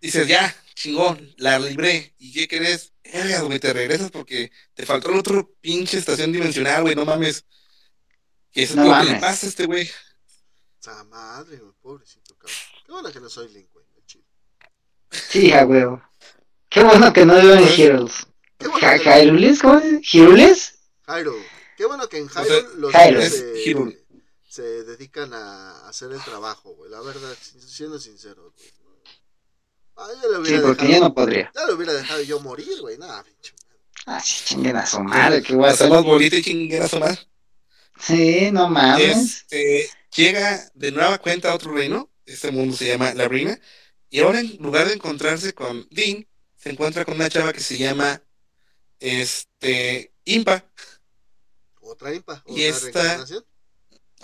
Dices, ya, chingón, la libré. ¿Y qué crees? Verga, güey, te regresas porque te faltó el otro pinche estación dimensional, güey, no mames. Que eso No es lo que le pasa a este güey. Esa madre, güey, pobrecito, cabrón. Qué bueno que no soy Link, güey. chido. Sí, a huevo. Qué bueno que no vivo en Heroes. Qué bueno Ja- que- ¿Jairules? ¿Cómo se dice? ¿Hyrule? Qué bueno que en sea, Hyrule los Hyrule. se, Hyrule. se dedican a hacer el trabajo, güey. La verdad, siendo sincero, güey. Ah, ya le Sí, hubiera porque yo dejado. no podría. Ya lo hubiera dejado yo morir, güey. Nada, pinche. Ah, sí, chinguen a su madre, qué voy a Hacer más bolita y chinguera sonar. Sí, no mames. Este, llega de nueva cuenta a otro reino. Este mundo se llama La Reina. Y ahora, en lugar de encontrarse con Dean, se encuentra con una chava que se llama este, Impa. Otra impa. Otra Y esta-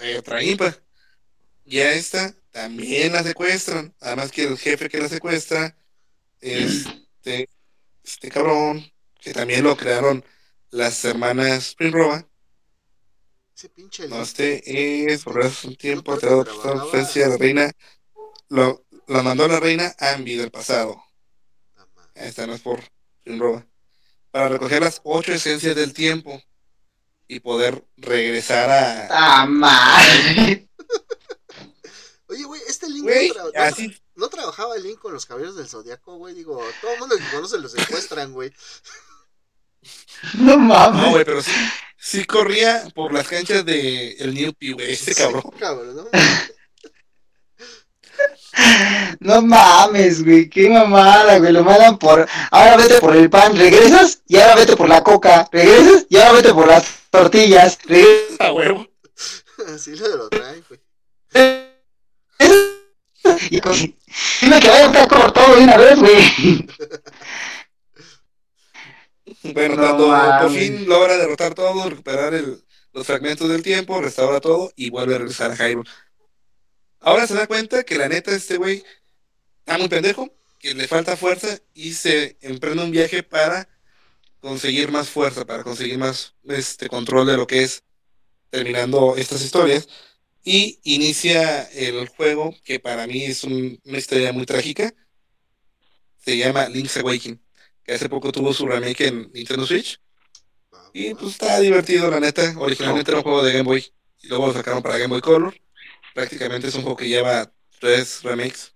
eh, otra Impa. Y a esta también la secuestran. Además que el jefe que la secuestra, este, este cabrón, que también lo crearon las hermanas Primrova. Ese pinche No, Link. este es por un tiempo por trabajaba- ausencia de la reina. Lo, lo mandó la reina Ambi del pasado. Madre. Esta no es por Finroba. Para recoger las ocho esencias del tiempo y poder regresar a. Ah, madre. Oye, güey, este Link Güey, no, tra- no así. no trabajaba el Link con los caballeros del Zodiaco, güey. Digo, todo el mundo que conoce los secuestran, güey. No No, mames. güey, pero sí, sí corría por las canchas de el New Pi, güey. Este Sí, cabrón. cabrón, ¿no? No mames, güey. Qué mamada, güey. Lo mandan por. Ahora vete por el pan, regresas y ahora vete por la coca. Regresas y ahora vete por las tortillas. Regresas. A huevo. Así lo, lo traen, güey. Y con- Dime que vaya a estar por todo de una vez, güey. Bueno, No cuando por fin logra derrotar todo, recuperar el- los fragmentos del tiempo, restaura todo y vuelve a regresar a Hyrule. Ahora se da cuenta que la neta este güey está muy pendejo, que le falta fuerza y se emprende un viaje para conseguir más fuerza, para conseguir más este control de lo que es terminando estas historias. Y inicia el juego, que para mí es un- una historia muy trágica. Se llama Link's Awakening, que hace poco tuvo su remake en Nintendo Switch. Y pues está divertido, la neta. Originalmente era un juego de Game Boy y luego lo sacaron para Game Boy Color. Prácticamente es un juego que lleva tres remakes,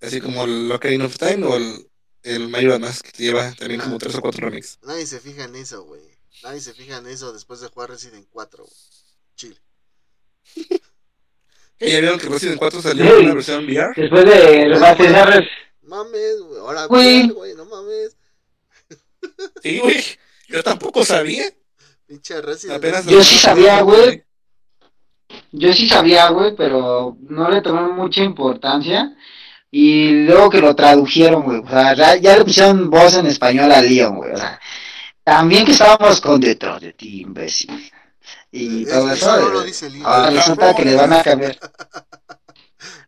así como el Ocarina of Time o el, el Mario Mask, que lleva también como tres o cuatro remakes. Nadie se fija en eso, güey. Nadie se fija en eso después de jugar Resident 4, güey. Chile. ¿Que ¿Ya vieron que Resident 4 salió en una versión VR? Después de remasterizar. Mames, güey. Ahora, güey, no mames. Sí, güey. Yo tampoco sabía. Pinche Resident. Apenas Yo sí sabía, güey. Yo sí sabía, güey, pero no le tomé mucha importancia. Y luego que lo tradujeron, güey. O sea, ya, ya le pusieron voz en español a Leon, güey. O sea, también que estábamos con detrás de ti, imbécil. Y Es- todo eso eso. no lo eh, dice Link. ahora resulta que le van a cambiar.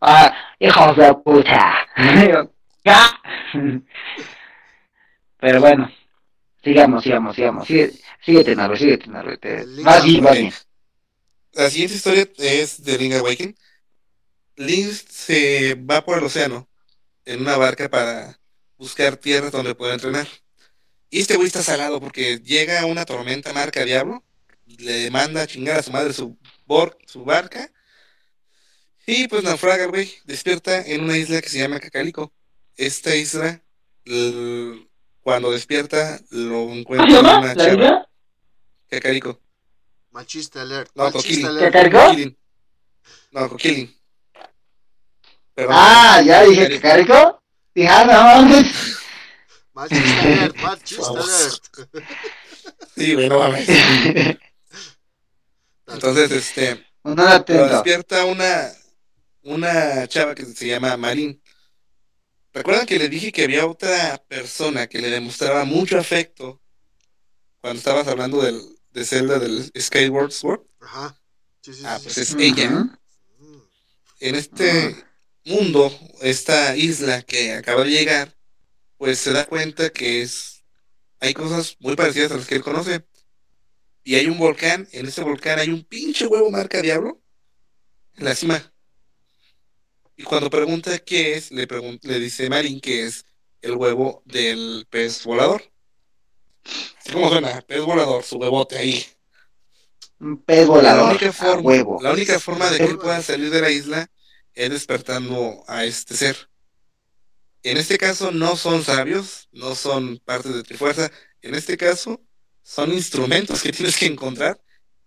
Ah, hijos de puta. Pero bueno, sigamos, sigamos, sigamos. Sigue, síguete, Naru, síguete, Naru. te- El Link Vas bien, vas Ok. bien. La siguiente historia es de Link Awakening. Link se va por el océano en una barca para buscar tierras donde pueda entrenar. Y este güey está salado porque llega una tormenta marca Diablo, le manda a chingar a su madre su, bor- su barca. Y pues naufraga, güey. Despierta en una isla que se llama Cacalico. Esta isla, cuando despierta, lo ¿Cómo encuentra en una ¿La chava. isla? Machista alert. No, Machista. No, Coquilin. Ah, ya dije que carico. Dije, ah, no mames. Machista alert. Machista Vamos. alert. Sí, güey, no mames. Entonces, este, No lo atento. despierta una, una chava que se llama Marín. ¿Recuerdan que le dije que había otra persona que le demostraba mucho afecto cuando estabas hablando del, de Zelda del Skyward Sword? Ajá. Sí, sí, Ah, pues sí. es ella. Mm. En este mundo, esta isla que acaba de llegar, pues se da cuenta que es hay cosas muy parecidas a las que él conoce. Y hay un volcán, en ese volcán hay un pinche huevo marca diablo en la cima. Y cuando pregunta qué es, le, le dice Marin que es el huevo del pez volador. Así como suena, pez volador, su huevote ahí. Un pez La volador. única, a forma, huevo. la única forma de que él pueda salir de la isla es despertando a este ser. En este caso no son sabios, no son parte de Trifuerza. En este caso son instrumentos que tienes que encontrar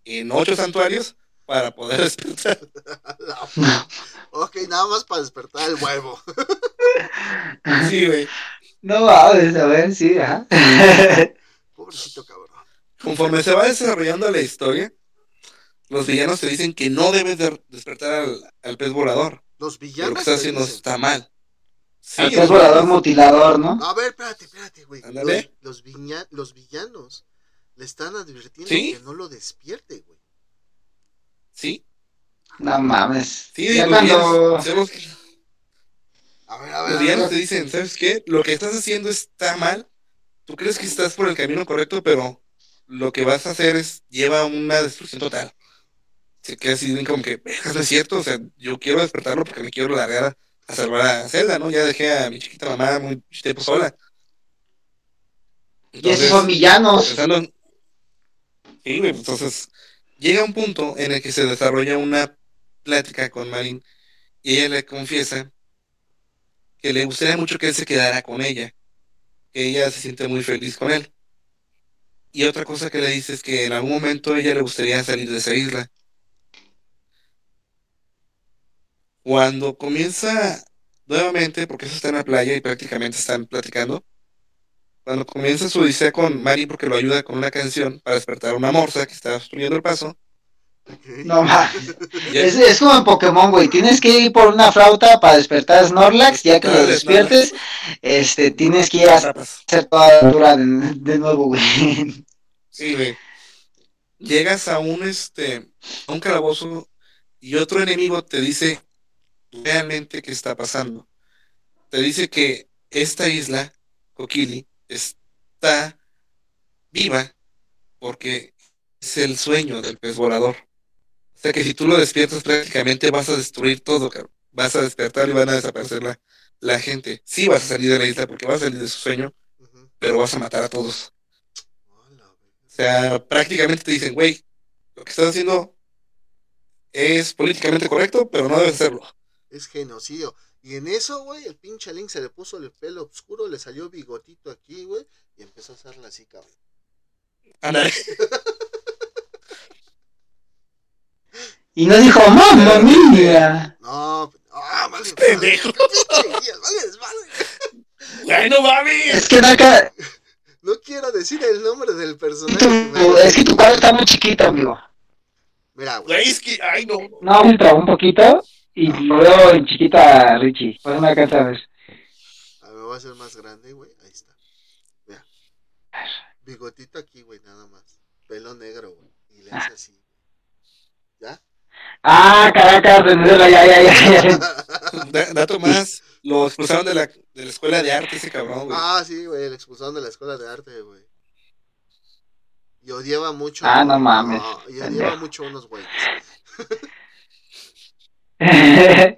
en ocho santuarios para poder despertar. Ok, nada más para despertar el huevo. Sí, güey. No mames, a ver, sí, ajá. Pobrecito cabrón. Conforme se va desarrollando la historia, los villanos te dicen que no debes de despertar al, al pez volador. Los Que lo villanos. que está haciendo está mal. Sí, El pez volador mutilador, ¿no? A ver, espérate, espérate, güey. Los, los, viña- los villanos le están advirtiendo ¿Sí? que no lo despierte, güey. Sí, No mames. sí, ya los cuando... villanos, los- A ver, a ver. los a villanos te dicen, ¿sabes qué? Lo que estás haciendo está mal. Tú crees que estás por el camino correcto, pero lo que vas a hacer es lleva una destrucción total. Se queda así bien como que, "Vergas, no es cierto, o sea, yo quiero despertarlo porque me quiero largar a, salvar a Zelda, ¿no? Ya dejé a mi chiquita mamá muy tiempo sola. Y esos son villanos. pensando en- Sí, güey, entonces llega un punto en el que se desarrolla una plática con Marin y ella le confiesa que le gustaría mucho que él se quedara con ella, que ella se siente muy feliz con él. Y otra cosa que le dice es que en algún momento a ella le gustaría salir de esa isla. Cuando comienza nuevamente, porque eso está en la playa y prácticamente están platicando, cuando comienza su odisea con Marin porque lo ayuda con una canción para despertar a una morsa que está obstruyendo el paso. No Es, es como en Pokémon, güey. Tienes que ir por una flauta para despertar a Snorlax. Ya que lo despiertes, este, tienes que ir a hacer toda la altura de, de nuevo, güey. Sí, güey. Llegas a un este a un calabozo y otro enemigo te dice realmente qué está pasando. Te dice que esta isla, Kokili, está viva porque es el sueño del pez volador. O sea que si tú lo despiertas prácticamente vas a destruir todo, cabrón. Vas a despertar y van a desaparecer la, la gente. Sí vas a salir de la isla porque vas a salir de su sueño, pero vas a matar a todos. O sea, prácticamente te dicen, güey, lo que estás haciendo es políticamente correcto, pero no debes hacerlo. Es genocidio. Y en eso, güey, el pinche Link se le puso el pelo oscuro, le salió bigotito aquí, güey, y empezó a hacerla así, cabrón. Ándale. Y no dijo, mamma mía. No, ah, vale. Pendejo. Pinche guía, vale, vale. ¡Ay, no mames! Es que no, acá- No quiero decir el nombre del personaje. es que tu cara está muy chiquita, amigo. Mira, güey. Es que, ay, no. No, un poquito y lo veo en chiquita, Richie. Pues me alcanza a ver. A ver, me voy a hacer más grande, güey. Ahí está. Mira. Bigotito aquí, güey, nada más. Pelo negro, güey. Y le hace así. ¿Ya? Ah, Caracas, Venezuela, ya, ya, ya, ya. Da- dato más, lo expulsaron de la, de la escuela de arte ese cabrón, güey. ah, sí, güey, le expulsaron de la escuela de arte, güey. Y odiaba mucho. Ah, no mames, y odiaba mucho a unos güeyes.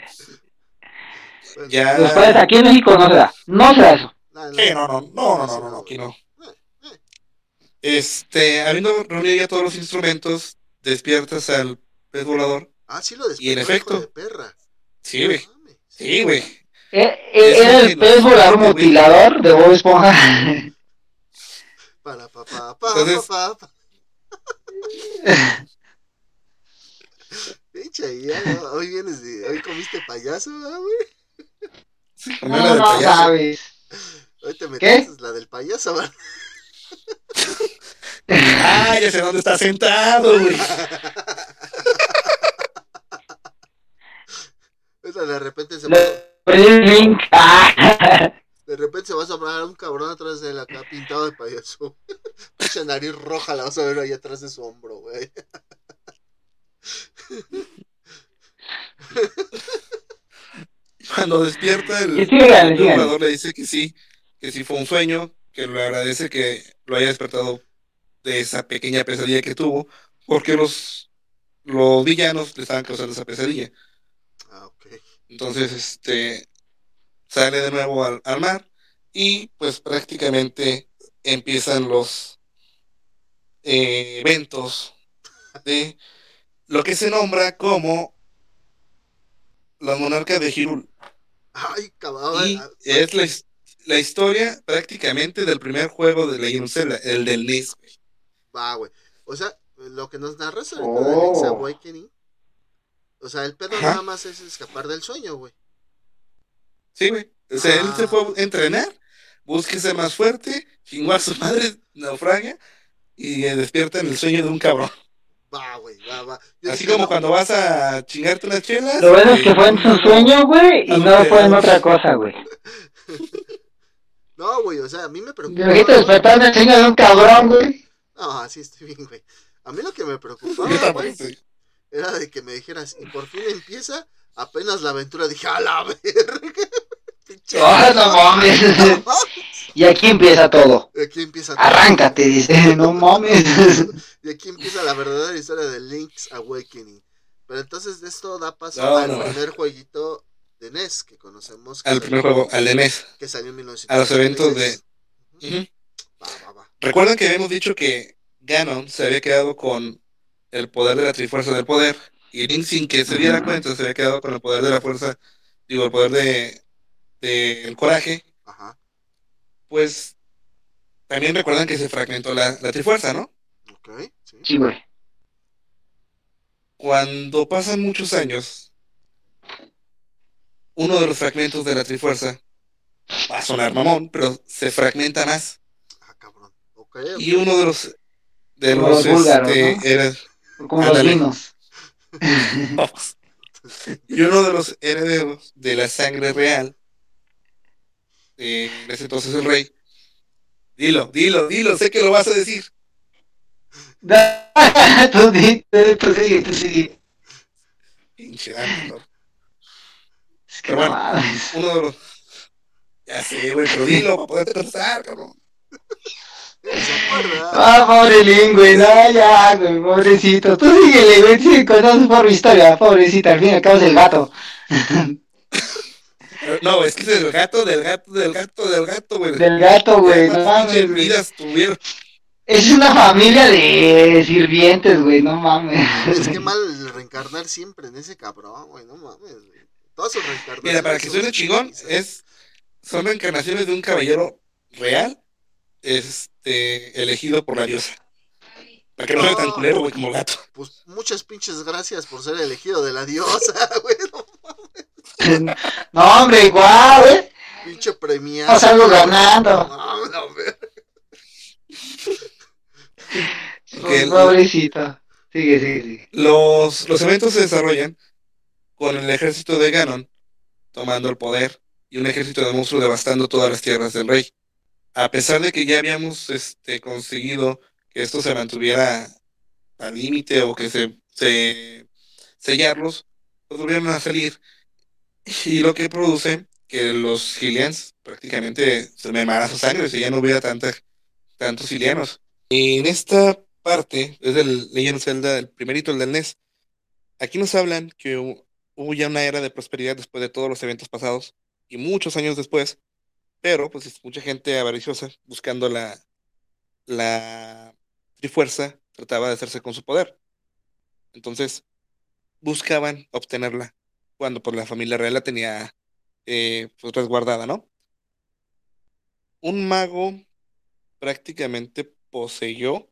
Ya. Después, aquí en México no se da. No se da eso. no, no, Sí, no, no, no, no, no, no, no, aquí no. Este, habiendo reunido ya todos los instrumentos, despiertas al pez volador. Ah, sí lo Y en efecto. de perra. Sí, güey. Sí, güey. Eh, eh, Era el pez volador mutilador de Bob Esponja. Para, pa, pa, pa, Entonces- pa, pa. Pinche guía, ¿no? hoy vienes de, hoy comiste payaso, ¿verdad, güey? No, no sabes. Hoy te metiste la del payaso, ¿verdad? Ah, ya sé dónde está sentado, güey. Esa de repente se va, de repente se va a sobrar un cabrón atrás de él acá pintado de payaso. Pinche nariz roja la vas a ver ahí atrás de su hombro, güey. Cuando despierta el, Y síganle, el síganle. jugador le dice que sí, que sí fue un sueño, que le agradece que lo haya despertado de esa pequeña pesadilla que tuvo, porque los, los villanos le estaban causando esa pesadilla. Ah. Entonces, este sale de nuevo al, al mar y pues prácticamente empiezan los eh, eventos de lo que se nombra como la monarca de Hirul. Ay, cabrón. Y es la, la historia prácticamente del primer juego de Legend of Zelda, el del NES, güey. Va, güey. O sea, lo que nos narras ahorita de Link's Oh. Awakening. O sea, el pedo Ajá. nada más es escapar del sueño, güey. Sí, güey. O sea, él Ah. se fue a entrenar, busque ser más fuerte, chingó a su madre, naufraga y eh, despierta en el sueño de un cabrón. Va, güey, va, va. Yo Así como no, cuando vas a chingarte unas chelas. Lo bueno es que fue en su sueño, güey, y no fue en otra cosa, güey. No, güey, o sea, a mí me preocupa. Imagínate despertar en el sueño de un cabrón, güey. No, así estoy bien, güey. A mí lo que me preocupaba, yo güey, era de que me dijeras, y por fin empieza, apenas la aventura, dije, a la verga. Ah, no mames. Y aquí empieza todo. y aquí empieza Arráncate, dice, no mames. Y aquí empieza la verdadera historia de Link's Awakening. Pero entonces de esto da paso No, al no. primer jueguito de NES que conocemos. Que Al primer juego, al de NES. Que salió en 1996. A los eventos de- Ujú. Va, va, va. Recuerdan que habíamos dicho que Ganon se había quedado con el poder de la Trifuerza del Poder y Link sin que se diera cuenta se había quedado con el poder de la fuerza, digo, el poder de del coraje, Ajá. pues también recuerdan que se fragmentó la, la Trifuerza, ¿no? Ok, sí. Sí, güey. Cuando pasan muchos años, uno de los fragmentos de la Trifuerza va a sonar mamón, pero se fragmenta más. Ah, cabrón. Ok, Y uno de los de Como los los búlgaros, este, ¿no? era- Como los vinos. Vamos. Y uno de los herederos de la sangre real, eh, en ese entonces el rey, dilo, dilo, dilo, sé que lo vas a decir. tú, tú, sigue, tú sigue. Pinche. Es que Pero bueno. mames. Uno de los. Ya sé, güey, pero dilo para poderte contestar, cabrón. Ah, pobre Lin, güey, no, ya, güey, pobrecito. Tú síguele, güey, sigue contando por mi historia, pobrecita, al fin y al cabo es el gato. No, es que es del gato, del gato, del gato, del gato, güey. Del gato, güey, no ¿Cuántas pinches mames, vidas tuvieron? Es una familia de sirvientes, güey, no mames. Es que mal reencarnar siempre en ese cabrón, güey. No mames, güey. Todas sus reencarnaciones. Mira, para que suene chingón, es, son reencarnaciones de un caballero real, este, elegido por la diosa. Para que no sea tan culero, güey, como gato. Pues muchas pinches gracias por ser elegido de la diosa, güey. No, hombre, igual, güey. pinche premiado. No salgo ganando. No, Pobrecito. Sigue, sigue, sigue. Los, los eventos se desarrollan con el ejército de Ganon tomando el poder y un ejército de monstruos devastando todas las tierras del rey. A pesar de que ya habíamos este, conseguido que esto se mantuviera al límite o que se, se sellarlos, pues volvieron a salir. Y lo que produce que los Hylians prácticamente se mermara su sangre, si ya no hubiera tantos Hylianos. Y en esta parte, es el Legend Zelda, el primerito, el del NES, aquí nos hablan que hu- hubo ya una era de prosperidad después de todos los eventos pasados y muchos años después, pero pues es mucha gente avariciosa buscando la, la trifuerza, trataba de hacerse con su poder. Entonces, buscaban obtenerla cuando pues la familia real la tenía eh, pues resguardada, ¿no? Un mago prácticamente poseyó,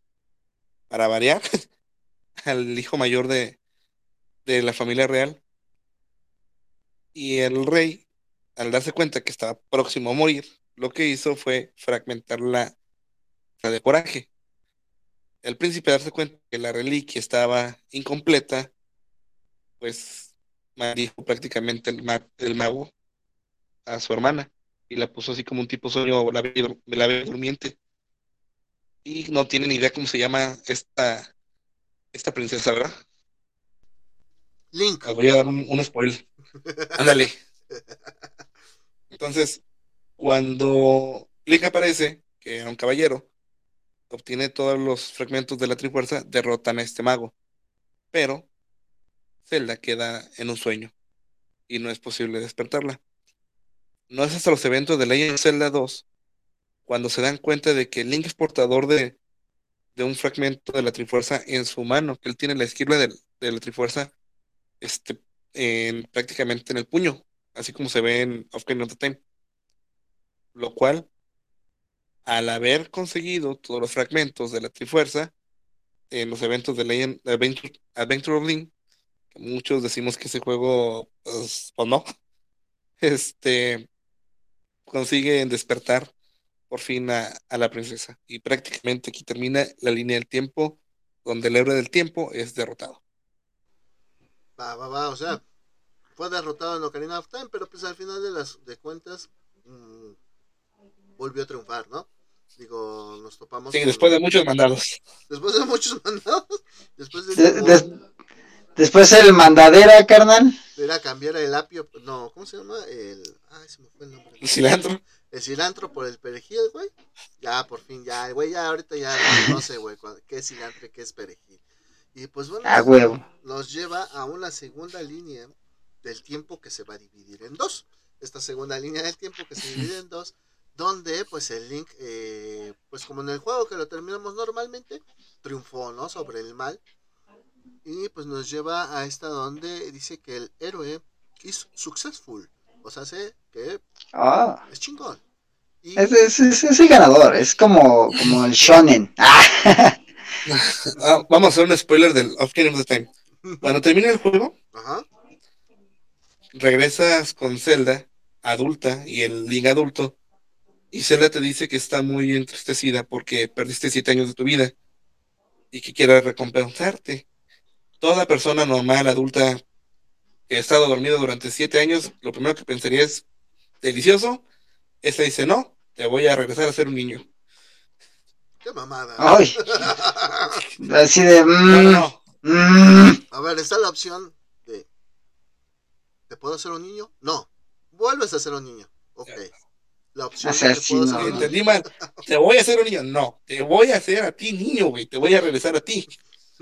para variar, al hijo mayor de, de la familia real. Y el rey, al darse cuenta que estaba próximo a morir, lo que hizo fue fragmentar la, la de coraje. El príncipe, al darse cuenta que la reliquia estaba incompleta, pues maldijo prácticamente el, ma- el mago a su hermana y la puso así como un tipo sueño la bella, la bella durmiente. Y no tiene ni idea cómo se llama esta, esta princesa, ¿verdad? Link. Voy a dar un, un spoil. Ándale. Entonces, cuando Link aparece, que era un caballero, obtiene todos los fragmentos de la Trifuerza, derrotan a este mago. Pero Zelda queda en un sueño y no es posible despertarla. No es hasta los eventos de Legend of Zelda 2 cuando se dan cuenta de que Link es portador de, de un fragmento de la Trifuerza en su mano, que él tiene la esquirla de, la Trifuerza este, en, prácticamente en el puño, así como se ve en Of of the Time. Lo cual, al haber conseguido todos los fragmentos de la Trifuerza en los eventos de Legend, Adventure, Adventure of Link, muchos decimos que ese juego, pues, pues no, este, consiguen despertar por fin a, la princesa. Y prácticamente aquí termina la línea del tiempo, donde el héroe del tiempo es derrotado. Va, va, va, o sea, fue derrotado en Ocarina of Time, pero pues al final de las de cuentas mm, volvió a triunfar, ¿no? Digo, nos topamos. Sí, después de muchos mandados. Después de muchos mandados. Después de. Después el mandadera, carnal. Era cambiar el apio, no, ¿cómo se llama? El, ay, se me fue el nombre. El cilantro. El cilantro por el perejil, güey. Ya, por fin, ya, güey, ya ahorita ya no sé, güey, qué es cilantro y qué es perejil. Y pues bueno, ah, huevo. nos lleva a una segunda línea del tiempo que se va a dividir en dos. Esta segunda línea del tiempo que se divide en dos, donde pues el Link, eh, pues como en el juego que lo terminamos normalmente, triunfó, ¿no? Sobre el mal y pues nos lleva a esta donde dice que el héroe es successful. O sea, sé que ah. es chingón. Es, es, el ganador, es como, como el shonen. Ah, vamos a hacer un spoiler del Of Kingdom of the Time. Cuando termina el juego, regresas con Zelda, adulta, y el Link adulto, y Zelda te dice que está muy entristecida porque perdiste siete años de tu vida y que quiere recompensarte toda persona normal, adulta, que ha estado dormido durante siete años, lo primero que pensaría es, delicioso. Ese dice, no, te voy a regresar a ser un niño. Qué mamada. Ay. Así de... Mm, mm. A ver, está la opción de... ¿Te puedo hacer un niño? No. Vuelves a ser un niño. Ok. La opción o sea, te, no. Entendí mal. Te voy a hacer un niño. No. Te voy a hacer a ti niño, güey. Te voy a regresar a ti.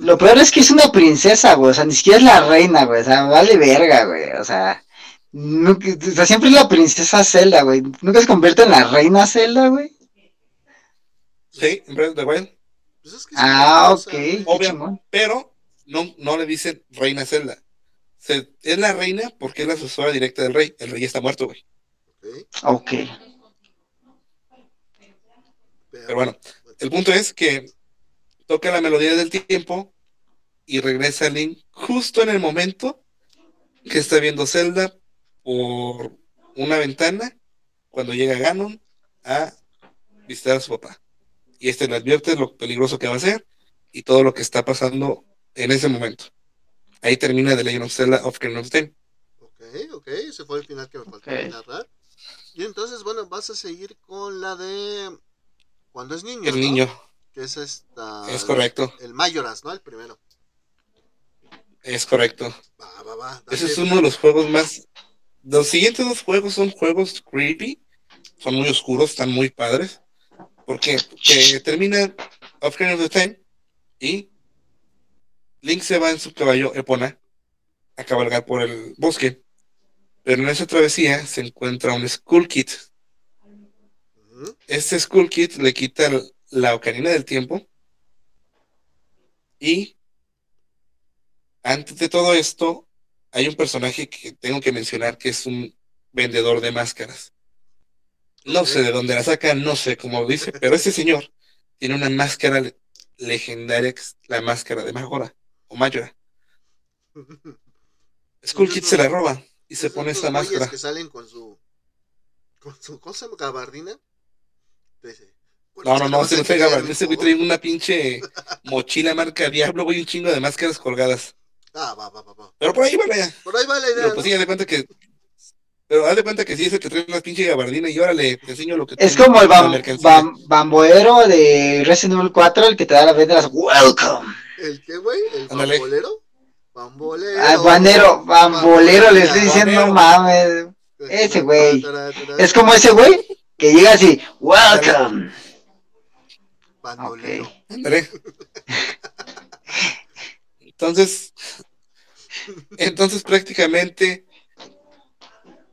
Lo peor es que es una princesa, güey. O sea, ni siquiera es la reina, güey. O sea, vale verga, güey. O sea, nunca, o sea siempre es la princesa Zelda, güey. Nunca se convierte en la reina Zelda, güey. Sí, en Breath of the Wild. Pues ah, ok. Obvio, pero no, no le dicen reina Zelda. es la reina porque es la sucesora directa del rey. El rey está muerto, güey. Ok. Pero bueno, el punto es que toca la melodía del tiempo y regresa Link justo en el momento que está viendo Zelda por una ventana cuando llega Ganon a visitar a su papá. Y este le advierte lo peligroso que va a ser y todo lo que está pasando en ese momento. Ahí termina The Legend of Zelda of Kingdom Time. Ok, ok, ese fue el final que me faltó narrar. Y entonces, bueno, vas a seguir con la de cuando es niño. El niño que es esta. Es correcto. El, Mayoras, ¿no? El primero. Es correcto. Va, va, va, Ese es uno de los juegos más. Los siguientes dos juegos son juegos creepy. Son muy oscuros, están muy padres. Porque que termina of of the Time y Link se va en su caballo Epona a cabalgar por el bosque. Pero en esa travesía se encuentra un Skull Kit. Este Skull Kit le quita el, la Ocarina del Tiempo. Y antes de todo esto, hay un personaje que tengo que mencionar que es un vendedor de máscaras. No sé de dónde la saca, no sé cómo dice, pero ese señor tiene una máscara legendaria, la máscara de Majora o Mayora. Skull Kid se la roba y se pone esa máscara. que salen con su con su cosa gabardina. No, no, no, se no pega, Ese güey trae una pinche mochila marca Diablo, güey, un chingo de máscaras colgadas. Ah, va, va, va, Pero por ahí va la Por ahí va la idea. Pero pues sí, haz de cuenta que. Pero haz de cuenta que sí, ese que trae una pinche gabardina y órale, te enseño lo que Es como el bamboero de Resident Evil 4, el que te da las Welcome. ¿El qué, güey? ¿El bambolero? Bambolero. Ah, banero, bambolero, le estoy diciendo, no mames. Ese güey. Es como ese güey que llega así, Welcome. Bandolero. Entonces, entonces prácticamente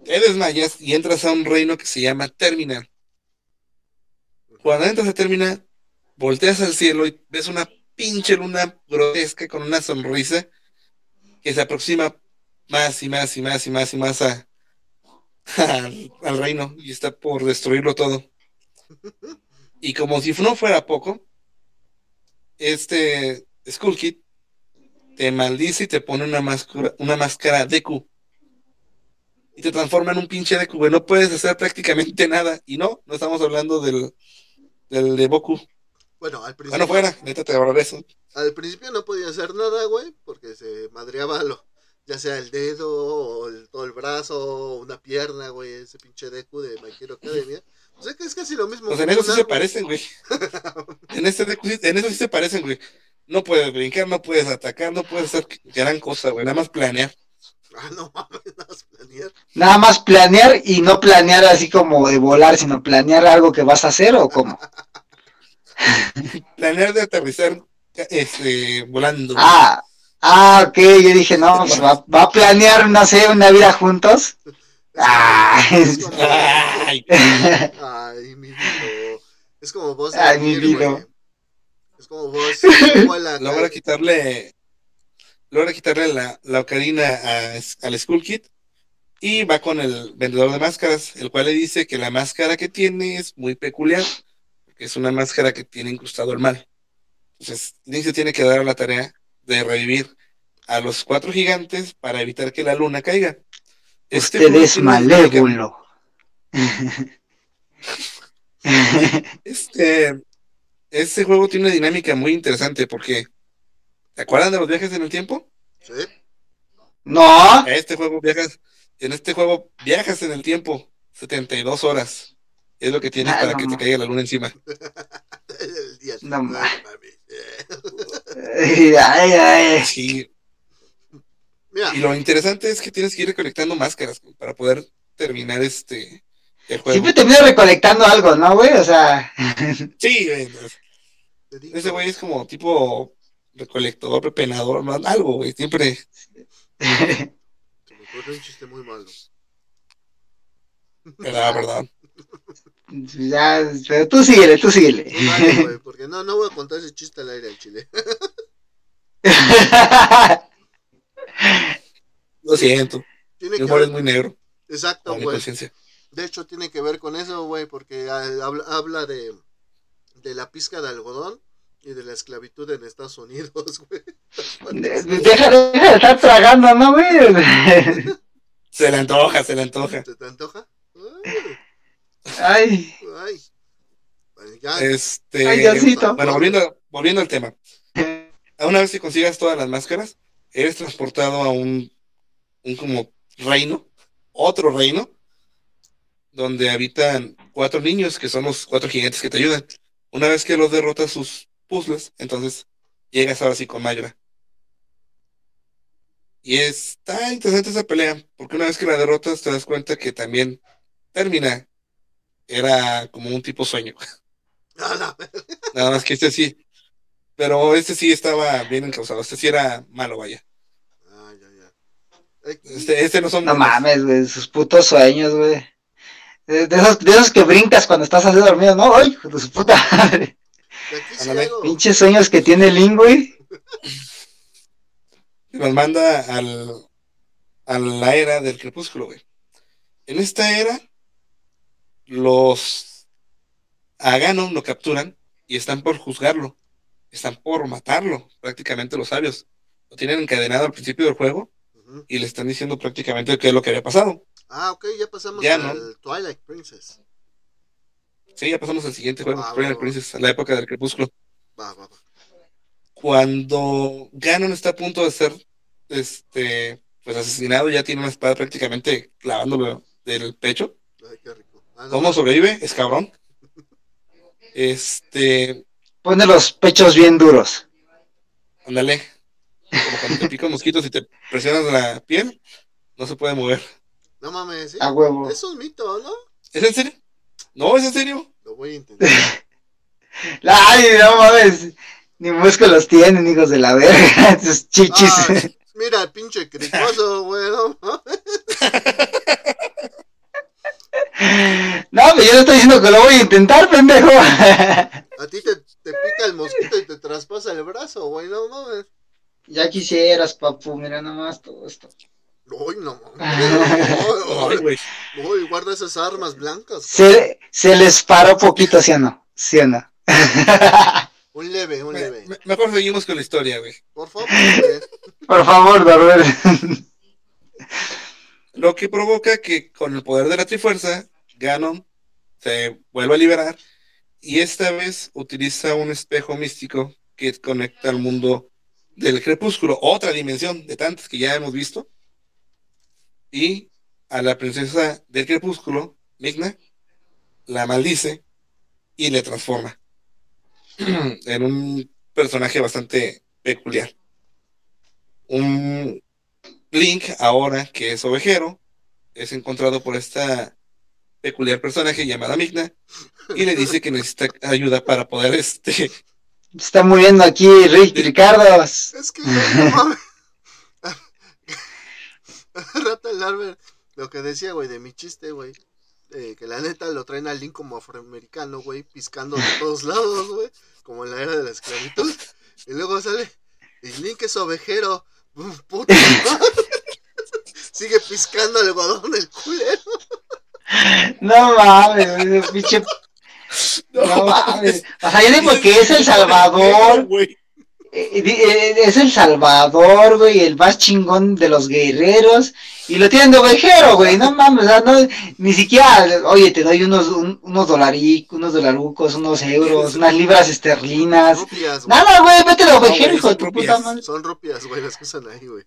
te desmayas y entras a un reino que se llama Terminal. Cuando entras a Terminal, volteas al cielo y ves una pinche luna grotesca con una sonrisa que se aproxima más y más y más y más y más a, al, al reino y está por destruirlo todo. Y como si no fuera poco, este Skull Kid te maldice y te pone una máscara, una máscara Deku. Y te transforma en un pinche Deku, güey. No puedes hacer prácticamente nada. Y no, no estamos hablando del, del de Boku. Bueno, al Bueno, principio, fuera, neta te eso. al principio no podía hacer nada, güey, porque se madreaba lo, ya sea el dedo, o el- todo el brazo, o una pierna, güey, ese pinche Deku de My Hero Academia. O sea que es casi lo mismo. Pues en que eso sí se parecen, güey. En, este en eso sí se parecen, güey. No puedes brincar, no puedes atacar, no puedes hacer gran cosa, güey. Nada más planear. Ah, no mames, nada más planear. Nada más planear y no planear así como de volar, sino planear algo que vas a hacer o cómo. Planear de aterrizar este, volando. Ah, ah, ok, yo dije, no, pues va, va a planear, no sé, una vida juntos. Es como, Ay, ay, mi vida. Es como vos. Ay, mi vida. Es como vos. logra quitarle logra quitarle la, la ocarina a- al Skull Kid y va con el vendedor de máscaras, el cual le dice que la máscara que tiene es muy peculiar, porque es una máscara que tiene incrustado el mal. Entonces, Link se tiene que dar a la tarea de revivir a los cuatro gigantes para evitar que la luna caiga. Este usted es tiene una dinámica- malévolo. Este, este juego tiene una dinámica muy interesante porque ¿te acuerdan de los viajes en el tiempo? Sí. No, En este juego viajas, en este juego viajas en el tiempo 72 horas. Es lo que tienes Ah, para no que te caiga la luna encima. El día- No ay, ay, Sí, Mira, y lo interesante es que tienes que ir recolectando máscaras para poder terminar este el juego. siempre termino recolectando algo, ¿no, güey? O sea, Sí, güey, ese güey es como tipo recolector, repenador, ¿no? algo, güey, siempre. Se me un chiste muy malo. Verdad, verdad. ya, pero tú síguele, tú síguele. Güey, porque no, no voy a contar ese chiste al aire al chile. Lo siento, Tiene mi que humor es ver, muy negro, exacto, güey. De hecho, tiene que ver con eso, güey, porque habla, de, de la pizca de algodón y de la esclavitud en Estados Unidos, güey. Deja, deja de estar tragando, ¿no, güey? Se le antoja, se le antoja. ¿Te, te antoja? Ay, Ay, ay. Bueno, ya, Este, Ay, Diosito. bueno, volviendo, volviendo al tema. Una vez que consigas todas las máscaras, eres transportado a un, un como reino, otro reino, donde habitan cuatro niños que son los cuatro gigantes que te ayudan. Una vez que los derrotas sus puzzles, entonces llegas ahora sí con Mayra. Y está interesante esa pelea, porque una vez que la derrotas te das cuenta que también termina. Era como un tipo sueño. la verga. Nada más que este sí. Pero este sí estaba bien encausado. Este sí era malo, vaya. Ah, ya, ya. Aquí, Este, este no son no buenos. mames, güey, sus putos sueños, güey. De de esos, de esos que brincas cuando estás así dormido, ¿no? Ay, de su puta madre. Pinches sueños que tiene Link, güey. Nos manda al, a la era del crepúsculo, güey. En esta era, los a Ganon lo capturan y están por juzgarlo. Están por matarlo, prácticamente los sabios. Lo tienen encadenado al principio del juego y le están diciendo prácticamente qué es lo que había pasado. Ah, ok, ya pasamos Ya, al ¿no? Twilight Princess. Sí, ya pasamos al siguiente juego, Ah, Twilight va. Princess, a la época del crepúsculo. Va, va, va. Cuando Ganon está a punto de ser este pues asesinado, ya tiene una espada prácticamente clavándolo del pecho. Ay, qué rico. Ah, no, ¿Cómo sobrevive? Es cabrón. Este, Pone los pechos bien duros. ándale. Como cuando te pican mosquitos y te presionas la piel, no se puede mover. no mames, ¿sí? A huevo. Es un mito, ¿no? ¿Es en serio? No, es en serio. Lo voy a intentar. Ay, no mames. Ni músculos tienen, hijos de la verga. Sus chichis. Ah, mira, el pinche cricoso, güey, no. No, pero yo no estoy diciendo que lo voy a intentar, pendejo. A ti te, te pica el mosquito y te traspasa el brazo, güey, no mames. Ya quisieras, papu, mira nomás todo esto. Uy, no mames. Uy, guarda esas armas blancas. Se, se, les paró poquito, ¿sí o no? ¿Sí un leve, un leve. Mejor seguimos con la historia, güey. Por favor, güey. Por favor, Darber. Lo que provoca que con el poder de la Trifuerza, Ganon se vuelva a liberar y esta vez utiliza un espejo místico que conecta al mundo del crepúsculo, otra dimensión de tantas que ya hemos visto, y a la princesa del crepúsculo, Migna, la maldice y le transforma en un personaje bastante peculiar. Un Link, ahora que es ovejero, es encontrado por esta peculiar personaje llamada Migna y le dice que necesita ayuda para poder este Está muriendo aquí Rick, Ricardo. Es que, güey, no mames. Rata el lo que decía, güey, de mi chiste, güey. eh, que la neta lo traen al Link como afroamericano, güey, piscando de todos lados, güey, como en la era de la esclavitud. Y luego sale, y Link es ovejero, puta madre. Sigue piscando algodón el culero. No mames, pinche. No mames. O sea, yo digo que es El Salvador. güey. eh, di- eh, Es El Salvador, güey, el más chingón de los guerreros. Y lo tienen de ovejero, güey. No mames, o sea, no, ni siquiera, oye, te doy unos, un- unos dolaric, unos dolarucos, unos euros, unas libras esterlinas. Rupias, güey. Nada, güey, vete de ovejero, güey, hijo de tu rupias. puta madre. Son rupias, güey, las que usan ahí, güey.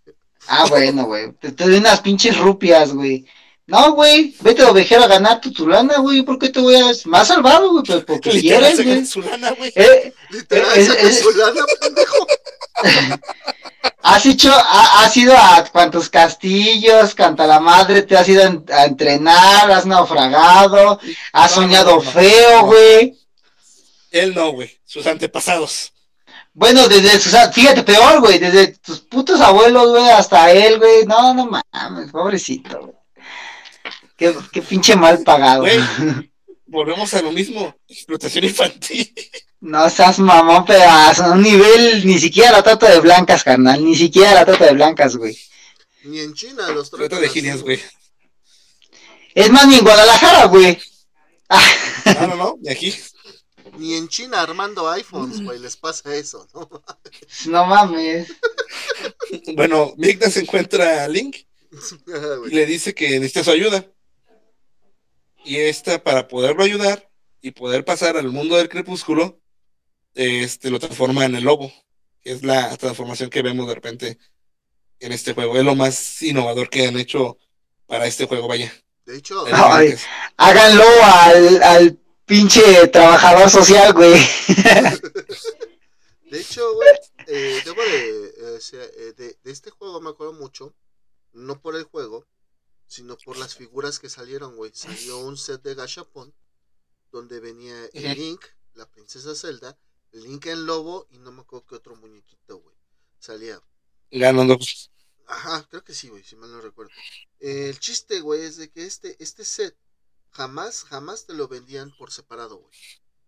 Ah, bueno, güey. Te, te doy unas pinches rupias, güey. No, güey, vete de ovejero a ganar tu, tu lana, güey. ¿Por qué te voy a...? Más salvado, güey, pues porque Literal, quieres, güey. su lana, güey. Eh, Literal, Eh, eh, su lana, pendejo. has hecho, ha- has ido a cuantos castillos, canta la madre, te has ido a, en- a entrenar, has naufragado, has No, soñado no, no. feo, güey. Él no, güey. Sus antepasados. Bueno, desde sus, fíjate, peor, güey, desde tus putos abuelos, güey, hasta él, güey. No, no mames, pobrecito, güey. Qué, qué pinche mal pagado. Güey. Volvemos a lo mismo. Explotación infantil. No seas mamón, pedazo. A un nivel, ni siquiera la trata de blancas, carnal. Ni siquiera la trata de blancas, güey. Ni en China los Trata de genias, güey. Es más, ni en Guadalajara, güey. Ah, No, no, no. Y aquí. Ni en China armando iPhones, güey, les pasa eso, ¿no? no mames. Bueno, Migna se encuentra a Link Ajá, y le dice que necesita su ayuda. Y esta, para poderlo ayudar y poder pasar al mundo del crepúsculo, este lo transforma en el lobo. que Es la transformación que vemos de repente en este juego. Es lo más innovador que han hecho para este juego, vaya. De hecho, Ay. Háganlo al, al pinche trabajador social, güey. de hecho, güey, eh, debo de, eh, eh, de, de este juego me acuerdo mucho, no por el juego, sino por las figuras que salieron, güey. Salió un set de Gashapon, donde venía el. Link, la princesa Zelda, el Link en lobo y no me acuerdo qué otro muñequito, güey. Salía. ganando. Ajá, creo que sí, güey, si mal no recuerdo. El chiste, güey, es de que este, este set jamás, jamás te lo vendían por separado, güey.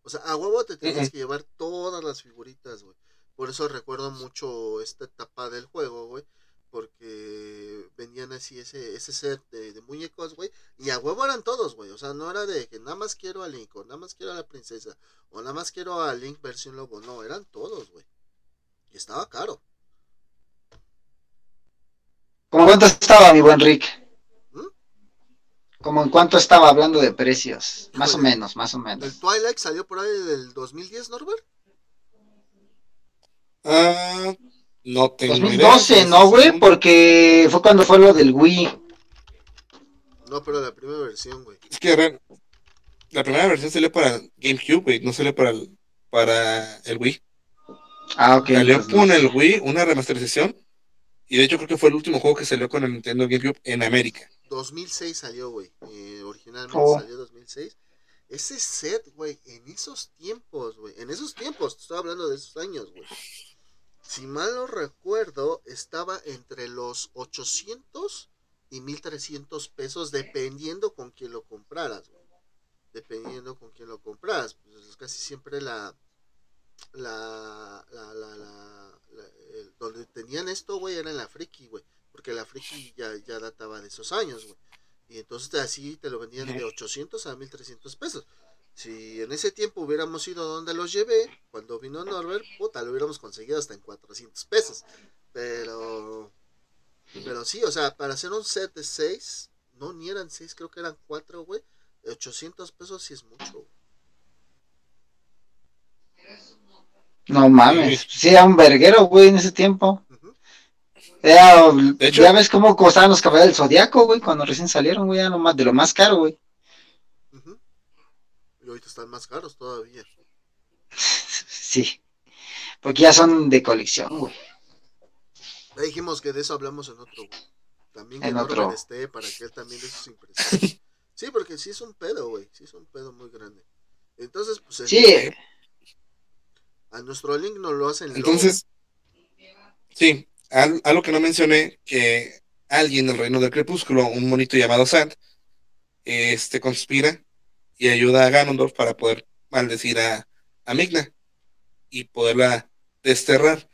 O sea, a huevo te tenías que llevar todas las figuritas, güey. Por eso recuerdo mucho esta etapa del juego, güey. Porque vendían así ese, ese set de, de muñecos, güey. Y a huevo eran todos, güey. O sea, no era de que nada más quiero a Link, o nada más quiero a la princesa, o nada más quiero a Link versión lobo. No, eran todos, güey. Y estaba caro. ¿Cómo cuánto estaba, mi buen Rick? ¿Mm? Como en cuánto estaba hablando de precios. Más o menos, más o El menos. Twilight salió por ahí del 2010, Norbert. Ah, no tengo idea. 2012, ¿no, güey? Porque fue cuando fue lo del Wii. No, pero la primera versión, güey. Es que re- la primera versión salió para GameCube, güey, no salió para el, para el Wii. Ah, ok. Salió con no. el Wii una remasterización. Y de hecho creo que fue el último juego que salió con el Nintendo GameCube en América. 2006 salió, güey. Eh, originalmente Oh. salió 2006. Ese set, güey, en esos tiempos, güey. En esos tiempos, te estoy hablando de esos años, güey. Si mal no recuerdo, estaba entre los 800 y 1300 pesos, dependiendo con quién lo compraras, güey. Dependiendo con quién lo compraras. Pues es casi siempre la. La. La. La. la- la- el- donde tenían esto, güey, era en la Friki, güey. Porque la Friki ya, ya databa de esos años, güey. Y entonces así te lo vendían de 800 a 1300 pesos. Si en ese tiempo hubiéramos ido donde los llevé, cuando vino Norbert, puta, lo hubiéramos conseguido hasta en 400 pesos. Pero, pero sí, o sea, para hacer un set de 6, no, ni eran 6, creo que eran 4, güey. 800 pesos sí es mucho. güey. No mames. Sí, era un verguero, güey, en ese tiempo. Era, hecho- ya ves cómo costaban los caballos del Zodiaco, güey, cuando recién salieron, güey, era lo más, de lo más caro, güey. Ahorita están más caros todavía. Sí. Porque ya son de colección, güey. Ya dijimos que de eso hablamos en otro, güey. También que En otro. esté para que él también de sus impresiones. sí, porque sí es un pedo, güey. Sí es un pedo muy grande. Entonces, pues el- Sí, a nuestro link nos lo hacen. Entonces, sí, al- algo que no mencioné, que alguien del reino del crepúsculo, un monito llamado Sand, este conspira y ayuda a Ganondorf para poder maldecir a, a Migna y poderla desterrar.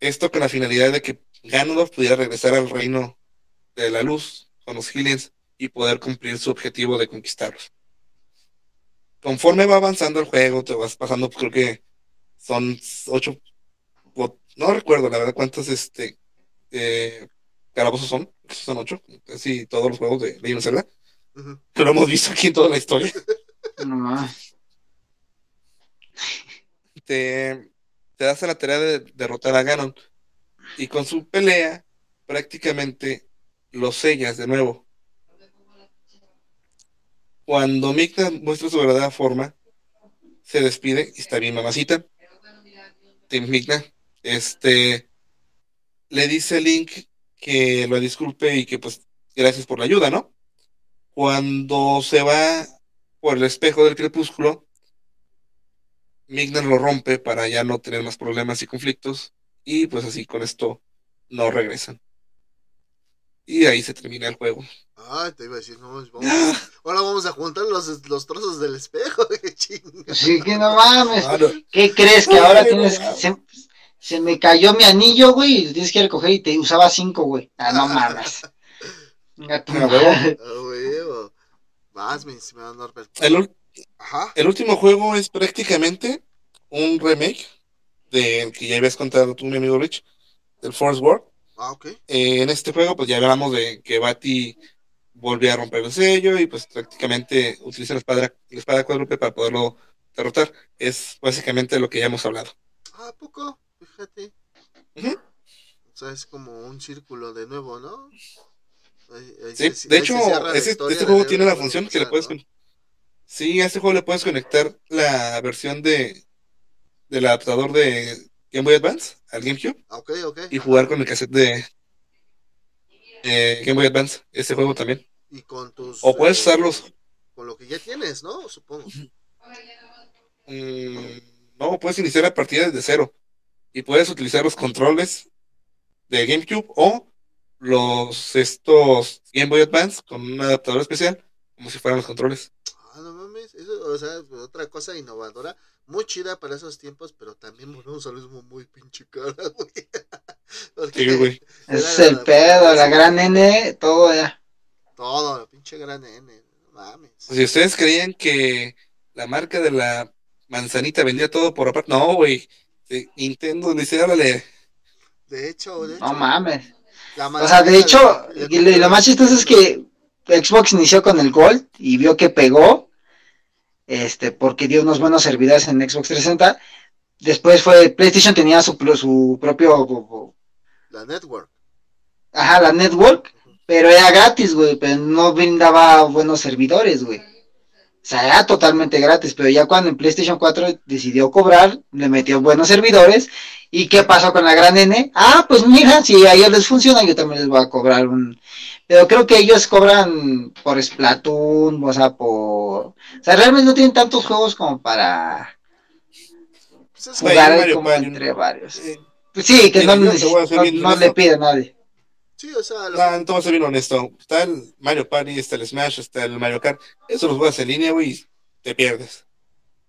Esto con la finalidad de que Ganondorf pudiera regresar al reino de la luz con los Hylians y poder cumplir su objetivo de conquistarlos. Conforme va avanzando el juego, te vas pasando, creo que son ocho, no recuerdo la verdad cuántos este eh, calabozos son, son ocho, casi todos los juegos de Legend Zelda, Ujú. lo hemos visto aquí en toda la historia. no te, te das a la tarea de derrotar a Ganon. Y con su pelea, prácticamente lo sellas de nuevo. Cuando Micna muestra su verdadera forma, se despide y está bien, mamacita. Team Micna. Este le dice a Link que lo disculpe y que pues gracias por la ayuda, ¿no? Cuando se va por el espejo del crepúsculo, Mignar lo rompe para ya no tener más problemas y conflictos. Y pues así con esto no regresan. Y ahí se termina el juego. Ay, te iba a decir, no, vamos a- ahora vamos a juntar los, los trozos del espejo, qué chinga. Sí, que no mames. Ah, no. ¿Qué crees que ahora Ay, tienes no, que... Se, se me cayó mi anillo, güey, y lo tienes que recoger y te usaba cinco, güey. Ah, no mames. Venga, tu madre. Ah, huevo. Vas, mi estimado Norbert. El, Ajá. el último juego es prácticamente un remake del que ya habías contado tú, mi amigo Rich, del Force War. Ah, ok. Eh, en este juego, pues ya hablamos de que Bati volvió a romper el sello y pues prácticamente utiliza la espada, la espada cuádruple para poderlo derrotar. Es básicamente lo que ya hemos hablado. Ah, ¿a poco? Fíjate. O sea, es como un círculo de nuevo, ¿no? Ahí- ahí Sí, se- de hecho, ese- este juego tiene la función que le puedes... ¿no? Sí, a este juego le puedes conectar la versión de del adaptador de Game Boy Advance al GameCube Ah, y jugar con el cassette de eh, Game Boy Advance, este juego también. Y con tus... O puedes eh, usarlos, Con lo que ya tienes, ¿no? Supongo. mm, no, puedes iniciar la partida desde cero y puedes utilizar los controles de GameCube o los estos Game Boy Advance con un adaptador especial como si fueran los controles. Ah, no mames. Eso, o sea, otra cosa innovadora. Muy chida para esos tiempos, pero también volvemos a lo mismo muy pinche cara, güey. Sí, güey. Ese es el pedo, la gran N, todo ya. Todo, la pinche gran N. No mames. Si ustedes creían que la marca de la manzanita vendía todo por aparte, no, güey. Nintendo dice, órale, De hecho, de hecho. No mames. O sea, de hecho, y lo, y lo más chistoso es que Xbox inició con el Gold y vio que pegó, este, porque dio unos buenos servidores en Xbox 360. Después fue, PlayStation tenía su, su propio, La network. ajá, la network, pero era gratis, güey, pero no brindaba buenos servidores, güey. O sea, era totalmente gratis, pero ya cuando en PlayStation 4 decidió cobrar, le metió buenos servidores. ¿Y qué pasó con la gran N? Ah, pues mira, si a ellos les funciona, yo también les voy a cobrar un... Pero creo que ellos cobran por Splatoon, o sea, por... O sea, realmente no tienen tantos juegos como para Pues jugar ahí Mario como Party, entre ¿no? varios. eh, sí, que no, no, no honesto. le pide a nadie. Sí, o sea, lo- no, no, vamos a ser bien honesto. Está el Mario Party, está el Smash, está el Mario Kart. Eso los juegas en línea, güey, y te pierdes.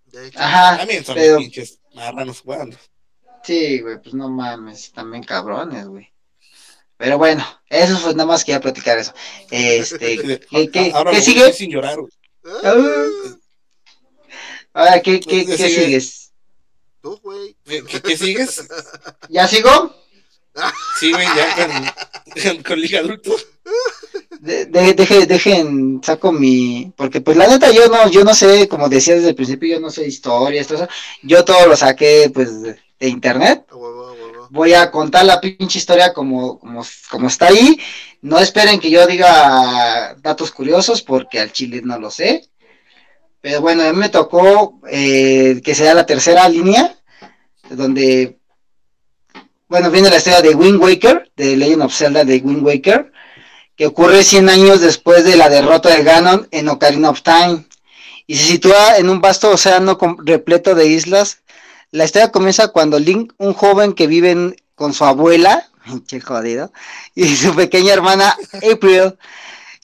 de hecho. Ajá, También son pero- pinches marranos jugando. Sí, güey, pues no mames, también cabrones, güey. Pero bueno, eso fue nada más quería platicar eso. Este, ¿qué, qué, Ahora ¿qué sigue? sin llorar, güey. Ah, Ahora, ¿qué, qué, ¿Qué qué sigue? sigues? Tú, güey. ¿Qué, qué- qué sigues? ¿Ya sigo? Sí, güey, ya con, con Liga Adulto. De, de- deje- dejen, saco mi, porque pues la neta yo no, yo no sé, como decía desde el principio, yo no sé historias, todo eso. Yo todo lo saqué pues de, internet. Voy a contar la pinche historia como, como, como está ahí. No esperen que yo diga datos curiosos porque al chile no lo sé. Pero bueno, a mí me tocó eh, que sea la tercera línea, donde, bueno, viene la historia de Wind Waker, de Legend of Zelda de Wind Waker, que ocurre 100 años después de la derrota de Ganon en Ocarina of Time, y se sitúa en un vasto océano repleto de islas. La historia comienza cuando Link, un joven que vive con su abuela, pinche jodido, y su pequeña hermana April,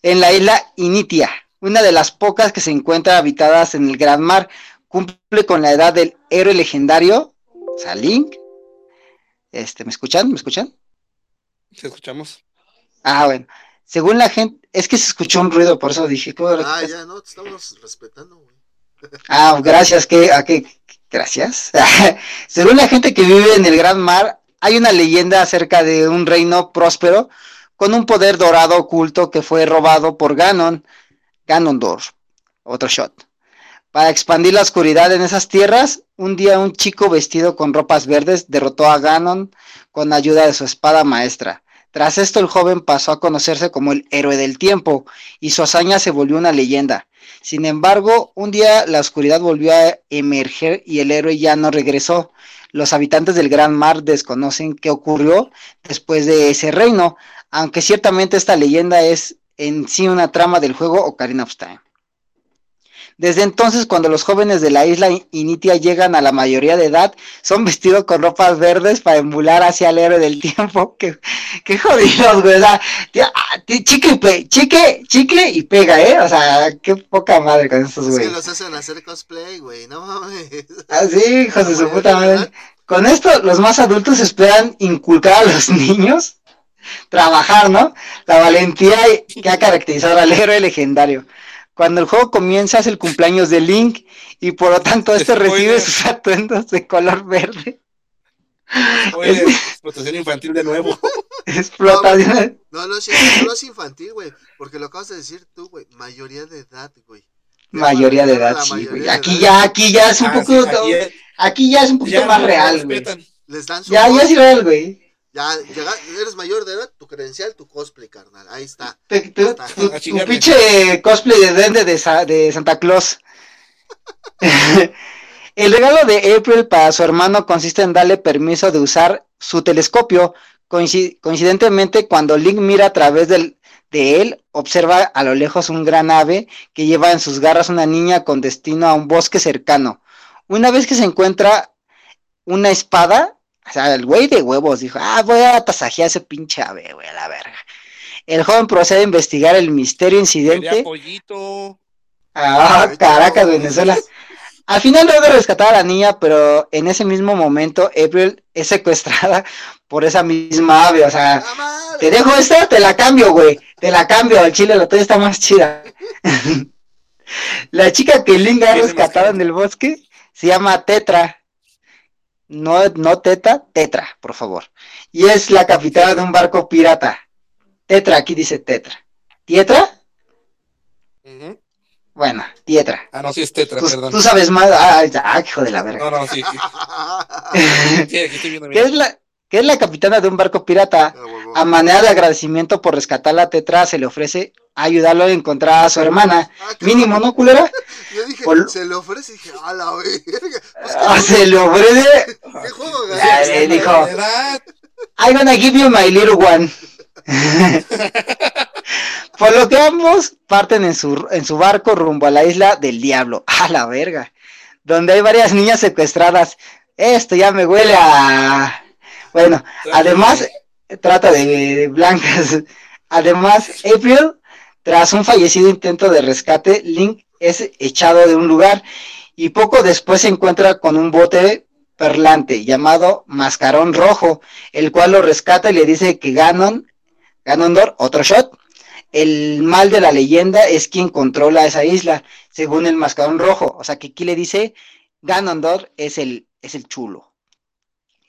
en la isla Initia, una de las pocas que se encuentran habitadas en el Gran Mar, cumple con la edad del héroe legendario, o sea, Link. Este, ¿me escuchan? ¿Me escuchan? Te escuchamos. Ah, bueno. Según la gente, es que se escuchó un ruido, por eso dije, ¿cómo Ah, ya, no, te estamos respetando, güey. Ah, gracias, que, ¿a qué? Gracias. Según la gente que vive en el Gran Mar, hay una leyenda acerca de un reino próspero con un poder dorado oculto que fue robado por Ganon, Ganondorf, otro shot. Para expandir la oscuridad en esas tierras, un día un chico vestido con ropas verdes derrotó a Ganon con ayuda de su espada maestra. Tras esto, el joven pasó a conocerse como el héroe del tiempo y su hazaña se volvió una leyenda. Sin embargo, un día la oscuridad volvió a emerger y el héroe ya no regresó. Los habitantes del Gran Mar desconocen qué ocurrió después de ese reino, aunque ciertamente esta leyenda es en sí una trama del juego Ocarina of Time. Desde entonces, cuando los jóvenes de la isla Initia llegan a la mayoría de edad, son vestidos con ropas verdes para emular hacia el héroe del tiempo. Qué, qué jodidos, güey. O sea, tía, ah, tí- chicle, y pe- chicle, chicle y pega, ¿eh? O sea, qué poca madre con estos Es que los hacen hacer cosplay, güey, no mames. Así, hijos de su puta madre. Con esto, los más adultos esperan inculcar a los niños trabajar, ¿no? La valentía que ha caracterizado al héroe legendario. Cuando el juego comienza es el cumpleaños de Link y por lo tanto este Spoiler. recibe sus atuendos de color verde. Oye, explotación infantil de nuevo. Explota de una- No, no, sí, no es infantil, güey, porque lo acabas de decir tú, güey, mayoría de edad, güey. mayoría de edad, sí, güey. Aquí ya, aquí ya es un Ah, poco, sí, aquí es- aquí ya es un poquito ya más no real, güey. Les dan su Ya, ya es real, güey. Ya, llega- eres mayor de edad, tu credencial, tu cosplay, carnal, ahí está. Tu, tu- tu- pinche cosplay de duende de, Sa- de Santa Claus. El regalo de April para su hermano consiste en darle permiso de usar su telescopio. Coinci- coincidentemente, cuando Link mira a través del- de él, observa a lo lejos un gran ave que lleva en sus garras una niña con destino a un bosque cercano. Una vez que se encuentra una espada, o sea, el güey de huevos dijo, ah, voy a tasajear a ese pinche ave, güey, a la verga. El joven procede a investigar el misterio incidente. pollito. Ah, Caracas, Venezuela. Al final logra rescatar a la niña, pero en ese mismo momento April es secuestrada por esa misma ave. O sea, ¡Ah, te dejo esta, te la cambio, güey. Te la cambio. Al chile la tuya está más chida. la chica que Link ha rescatado en el bosque se llama Tetra. No, no Teta, Tetra, por favor. Y es la capitana de un barco pirata. Tetra, aquí dice Tetra. ¿Tietra? Ujú. Bueno, Tietra. Ah, no, sí es tetra, Tú, perdón. tú sabes más. Ah, ya, hijo de la verga. No, no, sí. Sí, aquí estoy viendo bien. es la que es la capitana de un barco pirata. Ah. A manera de agradecimiento por rescatar la tetra, se le ofrece ayudarlo a encontrar a su hermana. Ah. Mínimo, ¿no, culera? Yo dije, Por- se le ofrece y dije, a la verga. Pues, Ah, se le ofrece. ¿Qué juego Ya, le dijo. I'm gonna give you my little one. Por lo que ambos parten en su, en su barco rumbo a la isla del diablo. A la verga. Donde hay varias niñas secuestradas. Esto ya me huele a. Bueno, Además, trata de, de blancas. Además, April, tras un fallecido intento de rescate, Link es echado de un lugar y poco después se encuentra con un bote perlante llamado Mascarón Rojo, el cual lo rescata y le dice que Ganon, Ganondor, otro shot, el mal de la leyenda es quien controla esa isla, según el Mascarón Rojo. O sea que aquí le dice Ganondor es el, es el chulo.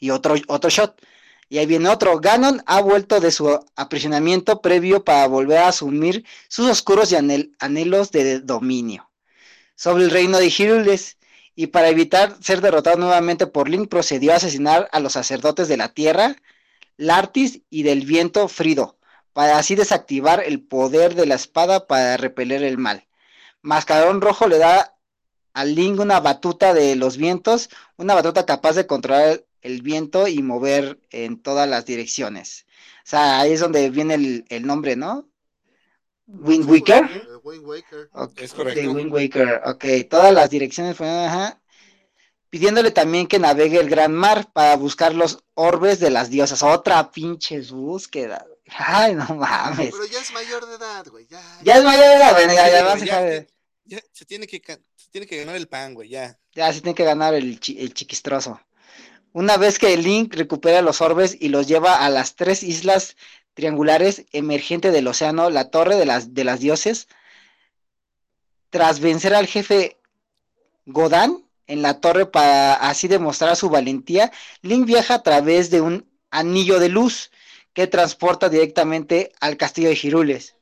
Y otro, otro shot. Y ahí viene otro. Ganon ha vuelto de su aprisionamiento previo para volver a asumir sus oscuros y anhelos de dominio sobre el reino de Girules. Y para evitar ser derrotado nuevamente por Link, procedió a asesinar a los sacerdotes de la tierra, Lartis y del viento Frido, para así desactivar el poder de la espada para repeler el mal. Mascarón Rojo le da al Link una batuta de los vientos, una batuta capaz de controlar el viento y mover en todas las direcciones. O sea, ahí es donde viene el, nombre, ¿no? Wind Waker. Es correcto. Wind Waker, ok. Todas las direcciones fueron, Pidiéndole también que navegue el gran mar para buscar los orbes de las diosas. Otra pinche búsqueda. Ay, no mames. Pero ya es mayor de edad, güey. Ya, ya, es mayor de edad, güey. Ya, ya, ya, se tiene que se tiene que ganar el pan, güey, ya. Ya se tiene que ganar el, el chiquistroso. Una vez que Link recupera los orbes y los lleva a las tres islas triangulares emergentes del océano, la torre de las, de las dioses, tras vencer al jefe Godan en la torre para así demostrar su valentía, Link viaja a través de un anillo de luz que transporta directamente al castillo de Girules,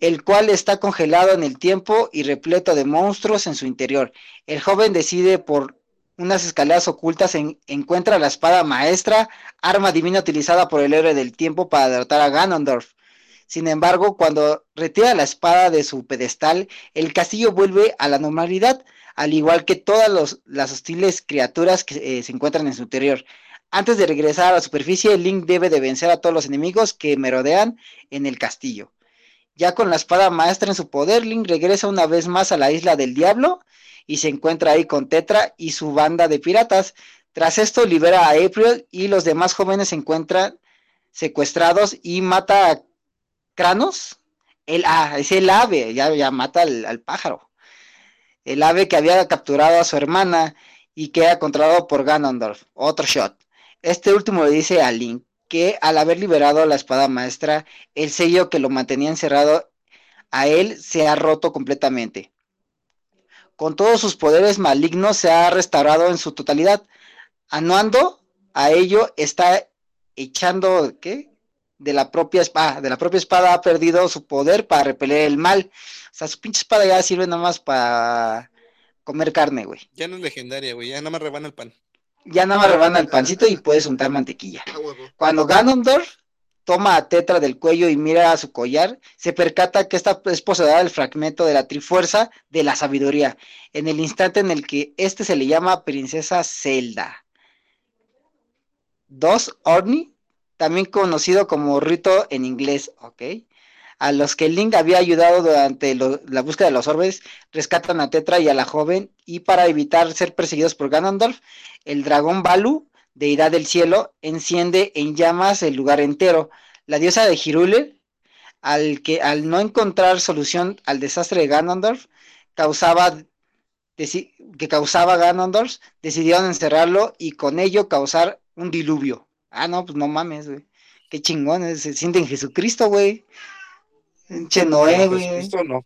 el cual está congelado en el tiempo y repleto de monstruos en su interior. El joven decide por unas escaleras ocultas encuentra la espada maestra, arma divina utilizada por el héroe del tiempo para derrotar a Ganondorf. Sin embargo, cuando retira la espada de su pedestal, el castillo vuelve a la normalidad, al igual que todas las hostiles criaturas que eh, se encuentran en su interior. Antes de regresar a la superficie, Link debe de vencer a todos los enemigos que merodean en el castillo. Ya con la espada maestra en su poder, Link regresa una vez más a la isla del diablo y se encuentra ahí con Tetra y su banda de piratas. Tras esto libera a April y los demás jóvenes se encuentran secuestrados y mata a Kranos. El, ah, es el ave, ya, ya mata al, pájaro. El ave que había capturado a su hermana y queda controlado por Ganondorf. Otro shot. Este último le dice a Link que al haber liberado la espada maestra, el sello que lo mantenía encerrado a él se ha roto completamente con todos sus poderes malignos, se ha restaurado en su totalidad. Anuando a ello, está echando, ¿qué? De la propia espada, de la propia espada ha perdido su poder para repeler el mal. O sea, su pinche espada ya sirve nada más para comer carne, güey. Ya no es legendaria, güey, ya nada más rebana el pan. Ya nada más rebana el pancito y puedes untar mantequilla. Cuando Ganondorf toma a Tetra del cuello y mira a su collar, se percata que esta es poseedora del fragmento de la trifuerza de la sabiduría, en el instante en el que este se le llama Princesa Zelda. Dos, Orni, también conocido como Rito en inglés, ¿ok? A los que Link había ayudado durante la búsqueda de los orbes, rescatan a Tetra y a la joven, y para evitar ser perseguidos por Ganondorf, el dragón Balu deidad del cielo, enciende en llamas el lugar entero. La diosa de Hirule, al que al no encontrar solución al desastre de Ganondorf, causaba que causaba Ganondorf, decidieron encerrarlo y con ello causar un diluvio. Ah, no, pues no mames, güey. Qué chingón, se siente en Jesucristo, güey. Che Noé, güey. Jesucristo no.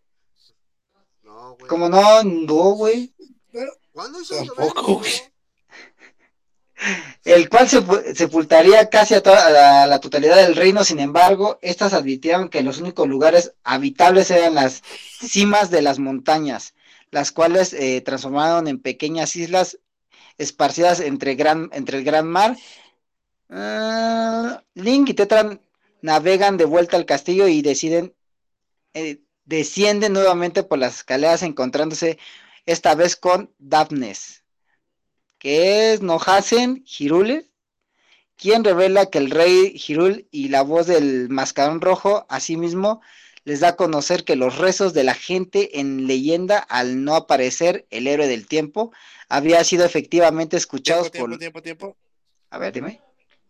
No, güey. ¿Cómo no? No, güey. ¿Cuándo hizo Tampoco, güey el cual sepultaría casi a toda la, totalidad del reino. Sin embargo, estas advirtieron que los únicos lugares habitables eran las cimas de las montañas, las cuales eh, transformaron en pequeñas islas esparcidas entre, gran, entre el gran mar. Ah, Link y Tetran navegan de vuelta al castillo y deciden eh, descienden nuevamente por las escaleras encontrándose esta vez con Daphnes que es Nohasen Hirule, quien revela que el rey Hirul y la voz del mascarón rojo, asimismo, les da a conocer que los rezos de la gente en leyenda, al no aparecer el héroe del tiempo, había sido efectivamente escuchados tiempo, por... Tiempo, tiempo, A ver, dime.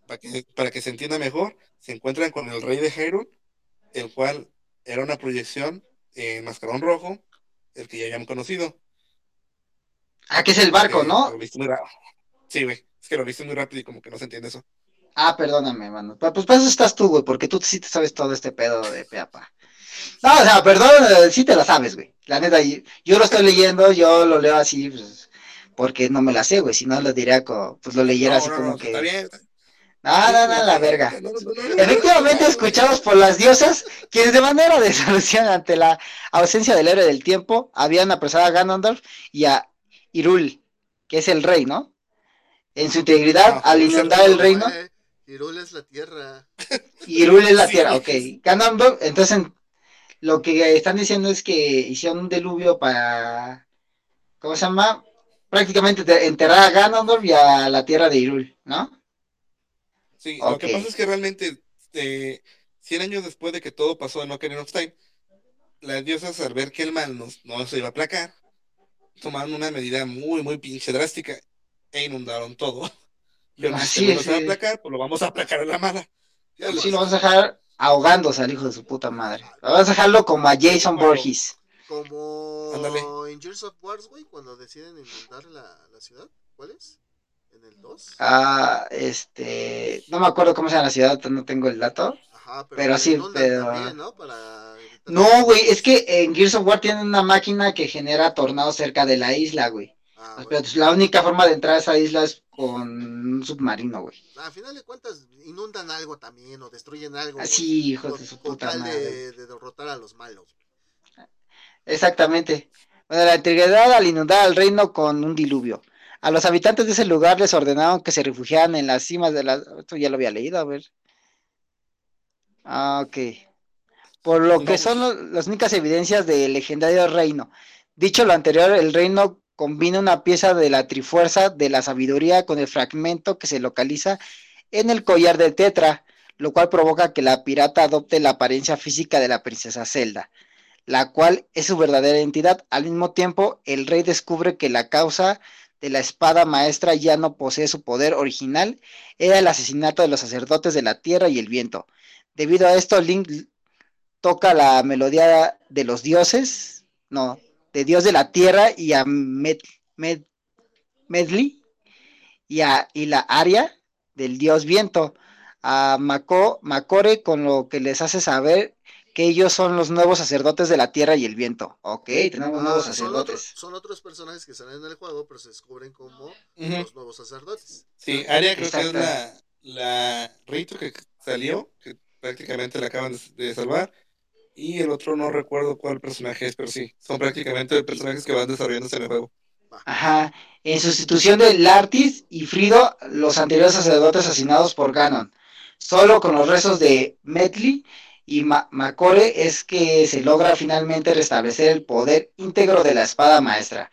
Para que, para que se entienda mejor, se encuentran con el rey de Hyrule, el cual era una proyección en Mascarón Rojo, el que ya habían conocido. Ah, que es el barco, ¿no? Sí, güey. Es que lo viste muy rápido y como que no se entiende eso. Ah, perdóname, mano. Pues, pues para eso estás tú, güey, porque tú sí te sabes todo este pedo de peapa. No, o sea, perdón, eh, sí te la sabes, güey. La neta, yo, yo lo estoy leyendo, yo lo leo así, pues, porque no me la sé, güey. Si no, lo diría como, pues lo leyera No, así no, como no, que. Está bien. está- No, no, no, la verga. Efectivamente, escuchados por las diosas, quienes de manera de solución ante la ausencia del héroe del tiempo, habían apresado a Ganondorf y a Irul, que es el rey, ¿no? En su integridad, No, al inundar el reino, Eh, Hyrule es la tierra. Irul es la Sí. tierra, ok. Ganondorf, entonces, lo que están diciendo es que hicieron un diluvio para, ¿cómo se llama? Prácticamente te- enterrar a Ganondorf y a la tierra de Irul, ¿no? Sí, lo que pasa es que realmente, eh, 100 años después de que todo pasó en Ocarina of Time, las diosas al ver que el mal no, no se iba a aplacar, tomaron una medida muy, muy pinche drástica e inundaron todo. Y Así si no es, se va a sí. aplacar, pues lo vamos a aplacar a la mala. Ya Sí, lo- lo vamos a dejar ahogándose al hijo de su puta madre. Vamos a dejarlo como a Jason Borges. Como Ándale. en Gears of Wars, güey, cuando deciden inundar la, la ciudad. ¿Cuál es? ¿En el 2? Ah, este, no me acuerdo cómo se llama la ciudad, no tengo el dato. Ajá, pero, sí, pero- también, ¿no? Para No, güey, es que en Gears of War tienen una máquina que genera tornados cerca de la isla, güey. Ah, Pero bueno. pues, la única forma de entrar a esa isla es con un submarino, güey. A final de cuentas, inundan algo también o destruyen algo. Así, güey, hijos con- de su puta tal madre. de, de derrotar a los malos. Exactamente. Bueno, la integridad al inundar al reino con un diluvio. A los habitantes de ese lugar les ordenaron que se refugiaran en las cimas de las... Esto ya lo había leído, a ver. Ah, ok. Por lo que son las únicas evidencias del legendario reino. Dicho lo anterior, el reino combina una pieza de la trifuerza de la sabiduría con el fragmento que se localiza en el collar de Tetra, lo cual provoca que la pirata adopte la apariencia física de la princesa Zelda la cual es su verdadera identidad. Al mismo tiempo, el rey descubre que la causa de la espada maestra ya no posee su poder original, era el asesinato de los sacerdotes de la tierra y el viento. Debido a esto, Link toca la melodía de los dioses, no, de Dios de la tierra y a Med, Med- Medli y, a, y la aria del dios viento, a Mako, Makore, con lo que les hace saber que ellos son los nuevos sacerdotes de la tierra y el viento. Ok, tenemos Ah, nuevos son, otros, sacerdotes. son otros personajes que salen en el juego, pero se descubren como Ujú. los nuevos sacerdotes. Sí, Aria creo que es Exacto. la, la Rito que salió, que prácticamente la acaban de, salvar. Y el otro no recuerdo cuál personaje es, pero sí, son prácticamente personajes que van desarrollándose en el juego. Ajá. En sustitución de Lartis y Frido, los anteriores sacerdotes asesinados por Ganon. Solo con los restos de Metli y Ma- es que se logra finalmente restablecer el poder íntegro de la espada maestra.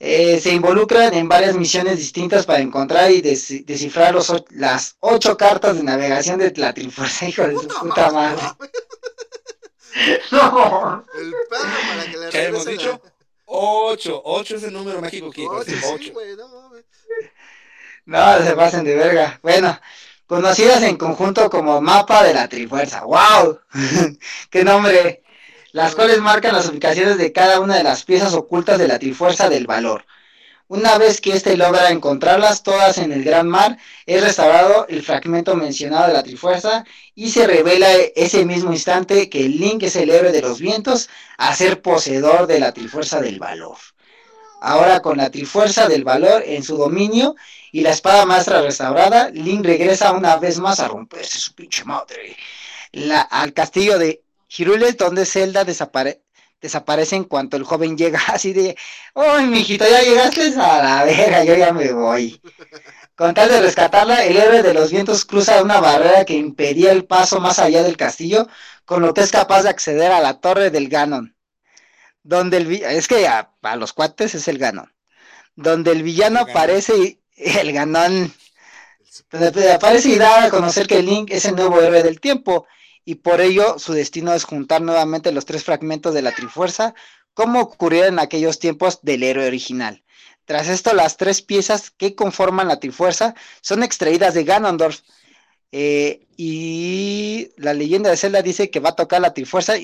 Eh, se involucran en varias misiones distintas para encontrar y des- descifrar los las ocho cartas de navegación de la Trifuerza, hijo de su puta madre. No. El perro para que le ¿Qué hemos dicho? Ocho, ocho es el número mágico que Ocho, sí. No, se pasen de verga. Bueno, conocidas en conjunto como Mapa de la Trifuerza. ¡Wow! ¡Qué nombre! Las cuales marcan las ubicaciones de cada una de las piezas ocultas de la Trifuerza del Valor. Una vez que éste logra encontrarlas todas en el Gran Mar, es restaurado el fragmento mencionado de la Trifuerza y se revela ese mismo instante que Link es el héroe de los vientos a ser poseedor de la Trifuerza del Valor. Ahora con la Trifuerza del Valor en su dominio, y la espada maestra restaurada, Link regresa una vez más a romperse su pinche madre. Al castillo de Hyrule, donde Zelda desapare- desaparece en cuanto el joven llega así de, ¡Uy, mijito, ya llegaste a la verga, yo ya me voy! Con tal de rescatarla, el héroe de los vientos cruza una barrera que impedía el paso más allá del castillo, con lo que es capaz de acceder a la torre del Ganon. Donde el es que a, a los cuates es el Ganon. Donde el villano El aparece y el Ganon donde aparece y da a conocer que Link es el nuevo héroe del tiempo y por ello su destino es juntar nuevamente los tres fragmentos de la Trifuerza como ocurrió en aquellos tiempos del héroe original. Tras esto, las tres piezas que conforman la Trifuerza son extraídas de Ganondorf eh, y la leyenda de Zelda dice que va a tocar la Trifuerza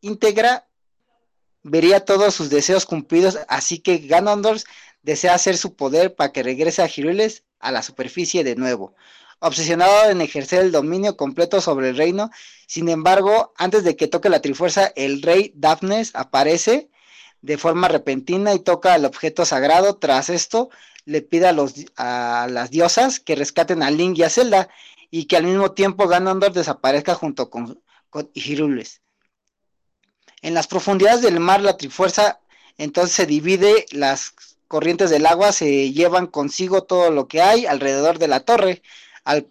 íntegra vería todos sus deseos cumplidos, así que Ganondorf desea hacer su poder para que regrese a Girules a la superficie de nuevo. Obsesionado en ejercer el dominio completo sobre el reino, sin embargo, antes de que toque la Trifuerza, el rey Daphnes aparece de forma repentina y toca el objeto sagrado. Tras esto, le pide a, los, a las diosas que rescaten a Link y a Zelda y que al mismo tiempo Ganondorf desaparezca junto con, con Hyrule. En las profundidades del mar, la Trifuerza entonces se divide, las corrientes del agua se llevan consigo todo lo que hay alrededor de la torre. Al,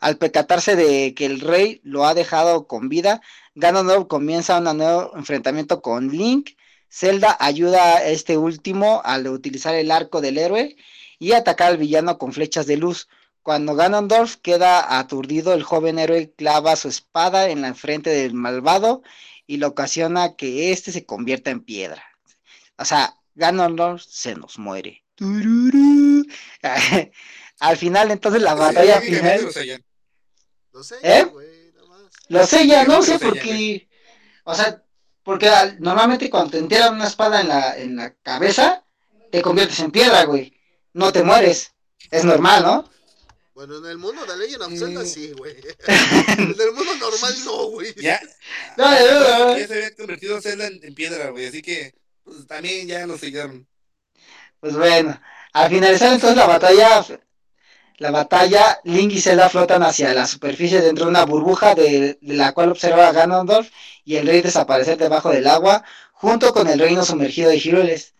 al percatarse de que el rey lo ha dejado con vida, Ganondorf comienza un nuevo enfrentamiento con Link. Zelda ayuda a este último al utilizar el arco del héroe y atacar al villano con flechas de luz. Cuando Ganondorf queda aturdido, el joven héroe clava su espada en la frente del malvado y lo ocasiona que éste se convierta en piedra. O sea, Ganondorf se nos muere. Al final, entonces, la batalla final... Lo sé, ¿Eh? güey, nada más. Lo sella, no Lo sé, sella, porque... O sea, porque al- normalmente cuando te entierran una espada en la, en la cabeza, te conviertes en piedra, güey. No te mueres. Es normal, ¿no? Bueno, en el mundo de Legend of Zelda Mm. sí, güey. en el mundo normal no, güey. Ya, No, no, no, no. ya se había convertido Zelda en, en piedra, güey, así que pues, también ya lo sellaron. Pues bueno, al finalizar entonces la batalla, la batalla, Link y Zelda flotan hacia la superficie dentro de una burbuja de, la cual observa a Ganondorf y el rey desaparecer debajo del agua, junto con el reino sumergido de Girules.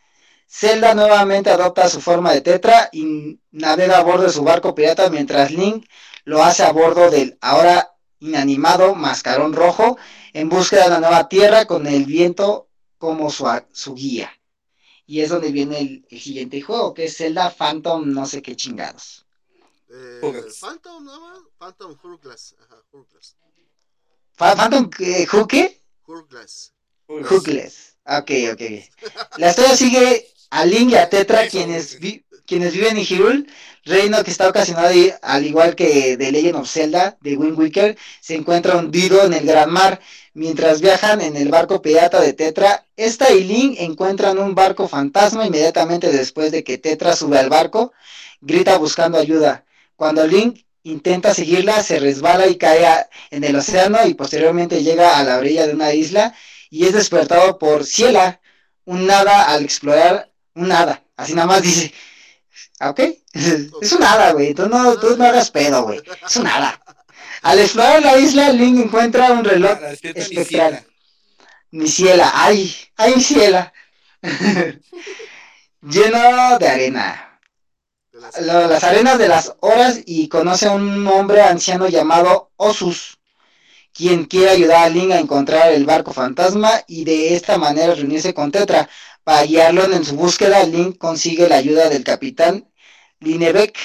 Zelda nuevamente adopta su forma de Tetra y navega a bordo de su barco pirata mientras Link lo hace a bordo del ahora inanimado Mascarón Rojo en búsqueda de una nueva tierra con el viento como su, su guía. Y es donde viene el, el siguiente juego, que es Zelda Phantom no sé qué chingados. Eh. Phantom, ¿no? man? Phantom. Ajá. Fa- ¿Phantom eh? Hourglass. Hookles. Ok, ok. La historia sigue a Link y a Tetra, quienes, vi- quienes viven en Hyrule, reino que está ocasionado, y- al igual que The Legend of Zelda de Wind Waker, se encuentra hundido en el gran mar. Mientras viajan en el barco pirata de Tetra, esta y Link encuentran un barco fantasma inmediatamente después de que Tetra sube al barco, grita buscando ayuda. Cuando Link intenta seguirla, se resbala y cae a- en el océano y posteriormente llega a la orilla de una isla y es despertado por Ciela, un nada al explorar, un nada, así nada más dice, "Ah, ¿ok? Es un nada, güey, tú no, tú no hagas pedo, güey, es un nada. Al explorar la isla, Link encuentra un reloj espectral. ciela. Mi ciela, ay, ay, ciela. Lleno de arena. De las- Lo- las arenas de las horas y conoce a un hombre anciano llamado Osus, quien quiere ayudar a Link a encontrar el barco fantasma y de esta manera reunirse con Tetra. Para guiarlo en su búsqueda, Link consigue la ayuda del capitán Linebeck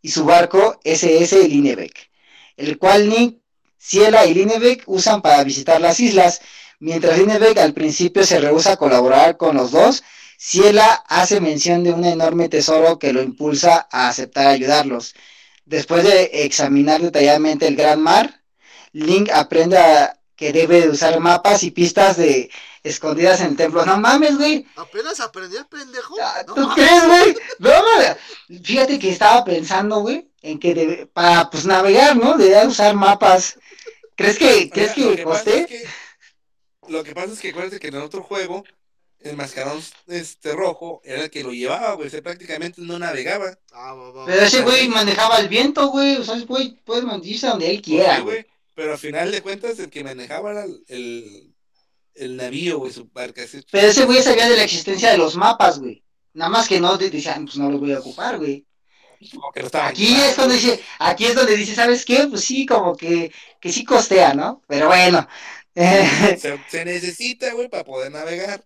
y su barco SS Linebeck, el cual Link, Ciela y Linebeck usan para visitar las islas. Mientras Linebeck al principio se rehúsa a colaborar con los dos, Ciela hace mención de un enorme tesoro que lo impulsa a aceptar ayudarlos. Después de examinar detalladamente el gran mar, Link aprende a que debe de usar mapas y pistas de escondidas en el templo. No mames, güey. Apenas aprendió el pendejo. No ¿Tú mames. crees, güey? No, mames. Fíjate que estaba pensando, güey, en que debe- para pues navegar, ¿no? Debía usar mapas. ¿Crees que, ¿crees Oiga, lo que es que- lo que pasa es que acuérdate que en el otro juego, el mascarón este rojo era el que lo llevaba, güey. O sea, prácticamente no navegaba. Ah, va, va, Pero ese güey manejaba el viento, güey. O sea, ese güey puede irse donde él quiera, Sí, güey. Pero al final de cuentas, el que manejaba era el, el, el navío, güey, su barca. Pero ese güey sabía de la existencia de los mapas, güey. Nada más que no te decían, pues no los voy a ocupar, güey. Como que Aquí es donde dice, aquí es donde dice, ¿sabes qué? Pues sí, como que, que sí costea, ¿no? Pero bueno. Se, se necesita, güey, para poder navegar.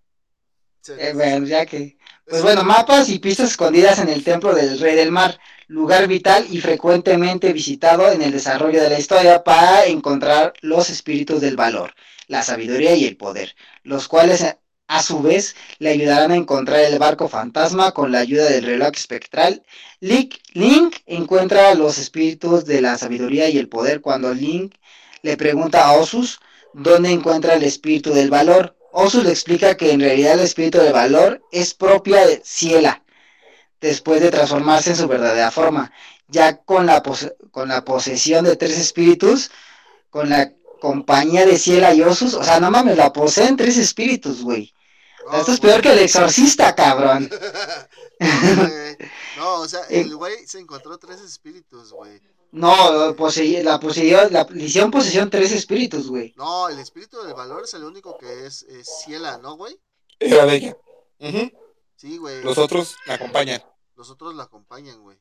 Eh, bueno, ya que. Pues bueno, mapas y pistas escondidas en el templo del Rey del Mar, lugar vital y frecuentemente visitado en el desarrollo de la historia para encontrar los espíritus del valor, la sabiduría y el poder, los cuales a su vez le ayudarán a encontrar el barco fantasma con la ayuda del reloj espectral. Link, Link encuentra los espíritus de la sabiduría y el poder cuando Link le pregunta a Osus dónde encuentra el espíritu del valor. Osus le explica que en realidad el espíritu de valor es propia de Ciela, después de transformarse en su verdadera forma, ya con la, con la posesión de tres espíritus, con la compañía de Ciela y Osus, o sea, no mames, la poseen tres espíritus, güey. Esto es peor que el exorcista, cabrón. no, o sea, el güey se encontró tres espíritus, güey. No, poseyó, la poseyó, la hicieron posesión tres espíritus, güey. No, el espíritu del valor es el único que es, es Ciela, ¿no, güey? Era de ella. Sí, güey. Los otros la acompañan. Los otros la acompañan, güey.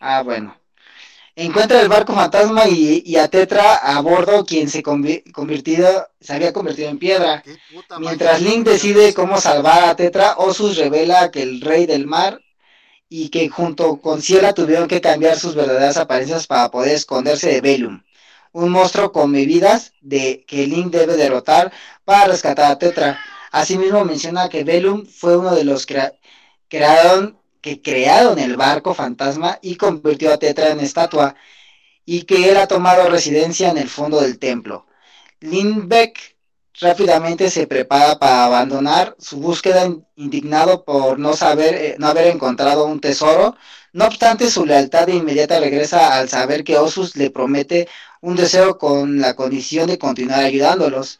Ah, bueno. Encuentra el barco fantasma y, a Tetra a bordo, quien se, convertido, se había convertido en piedra. Mientras Link decide cómo salvar a Tetra, Osus revela que el rey del mar y que junto con Ciela tuvieron que cambiar sus verdaderas apariencias para poder esconderse de Velum, un monstruo con bebidas de que Link debe derrotar para rescatar a Tetra. Asimismo menciona que Velum fue uno de los que crearon el barco fantasma y convirtió a Tetra en estatua, y que él ha tomado residencia en el fondo del templo. Lindbeck rápidamente se prepara para abandonar su búsqueda indignado por no saber eh, no haber encontrado un tesoro. No obstante, su lealtad de inmediata regresa al saber que Osus le promete un deseo con la condición de continuar ayudándolos.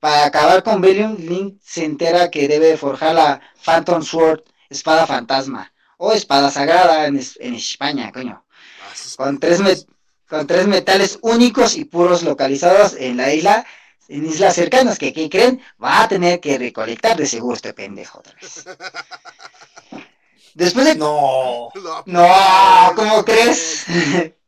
Para acabar con Velium, Link se entera que debe forjar la Phantom Sword, espada fantasma, o espada sagrada en, España, coño. Ah, con tres, con tres metales únicos y puros localizados en la isla en islas cercanas que aquí creen va a tener que recolectar de seguro este pendejo otra vez. Después de... No. No, ¿cómo crees?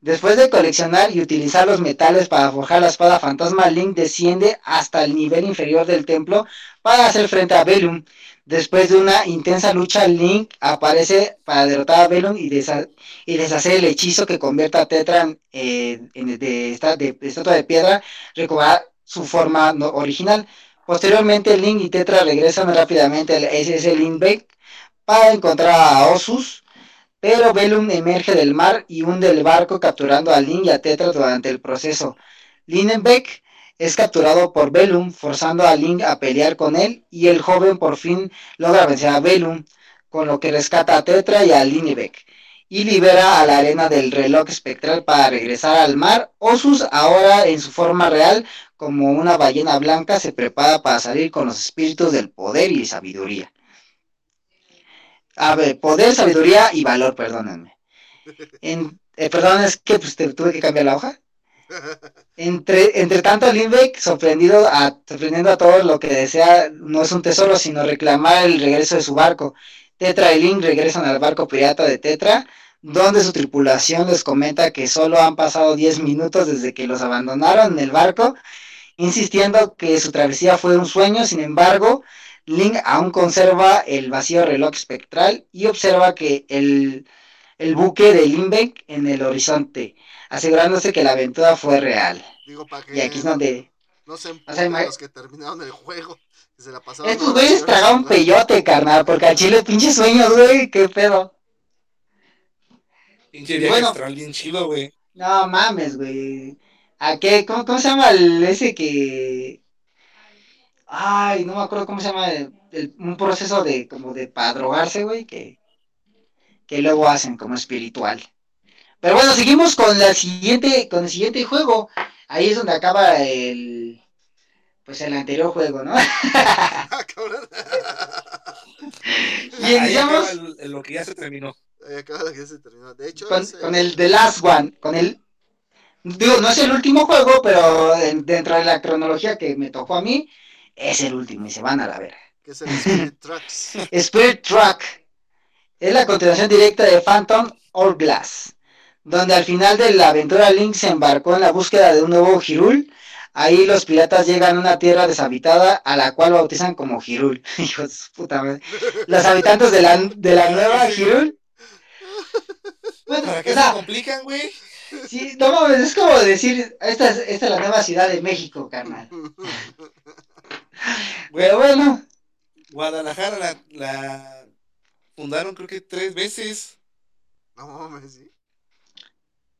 Después de coleccionar y utilizar los metales para forjar la espada fantasma, Link desciende hasta el nivel inferior del templo para hacer frente a Velum. Después de una intensa lucha, Link aparece para derrotar a Velum y, deshacer el hechizo que convierte a Tetra en, eh, de, estatua de piedra, recobrar su forma original. Posteriormente, Link y Tetra regresan rápidamente al SS Lindbeck para encontrar a Osus, pero Velum emerge del mar y hunde el barco capturando a Link y a Tetra durante el proceso. Lindenbeck es capturado por Velum, forzando a Link a pelear con él, y el joven por fin logra vencer a Velum, con lo que rescata a Tetra y a Lindenbeck, y libera a la arena del reloj espectral para regresar al mar. Osus, ahora en su forma real, como una ballena blanca, se prepara para salir con los espíritus del poder y sabiduría. A ver, poder, sabiduría y valor, perdónenme. En, eh, perdón, es que pues, tuve que cambiar la hoja. Entre, entre tanto, Lindbeck, sorprendido a, sorprendiendo a todos lo que desea, no es un tesoro, sino reclamar el regreso de su barco. Tetra y Link regresan al barco pirata de Tetra, donde su tripulación les comenta que solo han pasado 10 minutos desde que los abandonaron en el barco, insistiendo que su travesía fue un sueño, sin embargo, Link aún conserva el vacío reloj espectral y observa que el, buque de Limbeck en el horizonte, asegurándose que la aventura fue real. y aquí es donde... No se los que terminaron el juego. se la pasaron Estos güeyes tragaron peyote, carnal, porque al chile pinche sueño, güey, qué pedo. Pinche bueno, bien chido, güey. No mames, güey. ¿A qué? ¿Cómo, ¿Cómo, se llama el, ese que Ay, no me acuerdo cómo se llama, un proceso de como de para drogarse, güey, que, que luego hacen como espiritual. Pero bueno, seguimos con la siguiente, con el siguiente juego. Ahí es donde acaba el pues el anterior juego, ¿no? y iniciamos lo que ya se terminó. Ahí acaba lo que ya se terminó. De hecho, con, el The Last One, con el digo, no es el último juego, pero dentro de la cronología que me tocó a mí, es el último y se van a la verga. ¿Qué es el Spirit Tracks? Spirit Track es la continuación directa de Phantom Hourglass, donde al final de la aventura Link se embarcó en la búsqueda de un nuevo Hirul. Ahí los piratas llegan a una tierra deshabitada a la cual bautizan como Hirul. Hijos de puta madre. Los habitantes de la, de la nueva Hirul. Bueno, ¿Para qué se complican, güey? Sí, no mames, es como decir, esta es, esta es la nueva ciudad de México, carnal. Pero bueno. Guadalajara la, la, fundaron creo que tres veces. No mames, sí.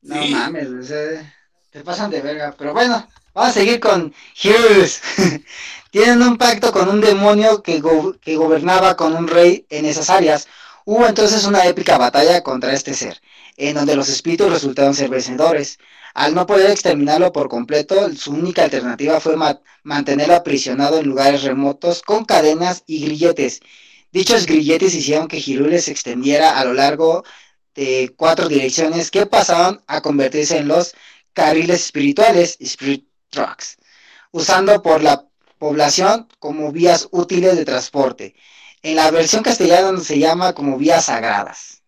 No mames, o sea, te pasan de verga, pero bueno. Vamos a seguir con Heroes. Tienen un pacto con un demonio que, que gobernaba con un rey en esas áreas. Hubo entonces una épica batalla contra este ser, en donde los espíritus resultaron ser vencedores. Al no poder exterminarlo por completo, su única alternativa fue mantenerlo aprisionado en lugares remotos con cadenas y grilletes. Dichos grilletes hicieron que Girules se extendiera a lo largo de cuatro direcciones que pasaban a convertirse en los carriles espirituales, Spirit Trucks, usando por la población como vías útiles de transporte. En la versión castellana se llama como vías sagradas.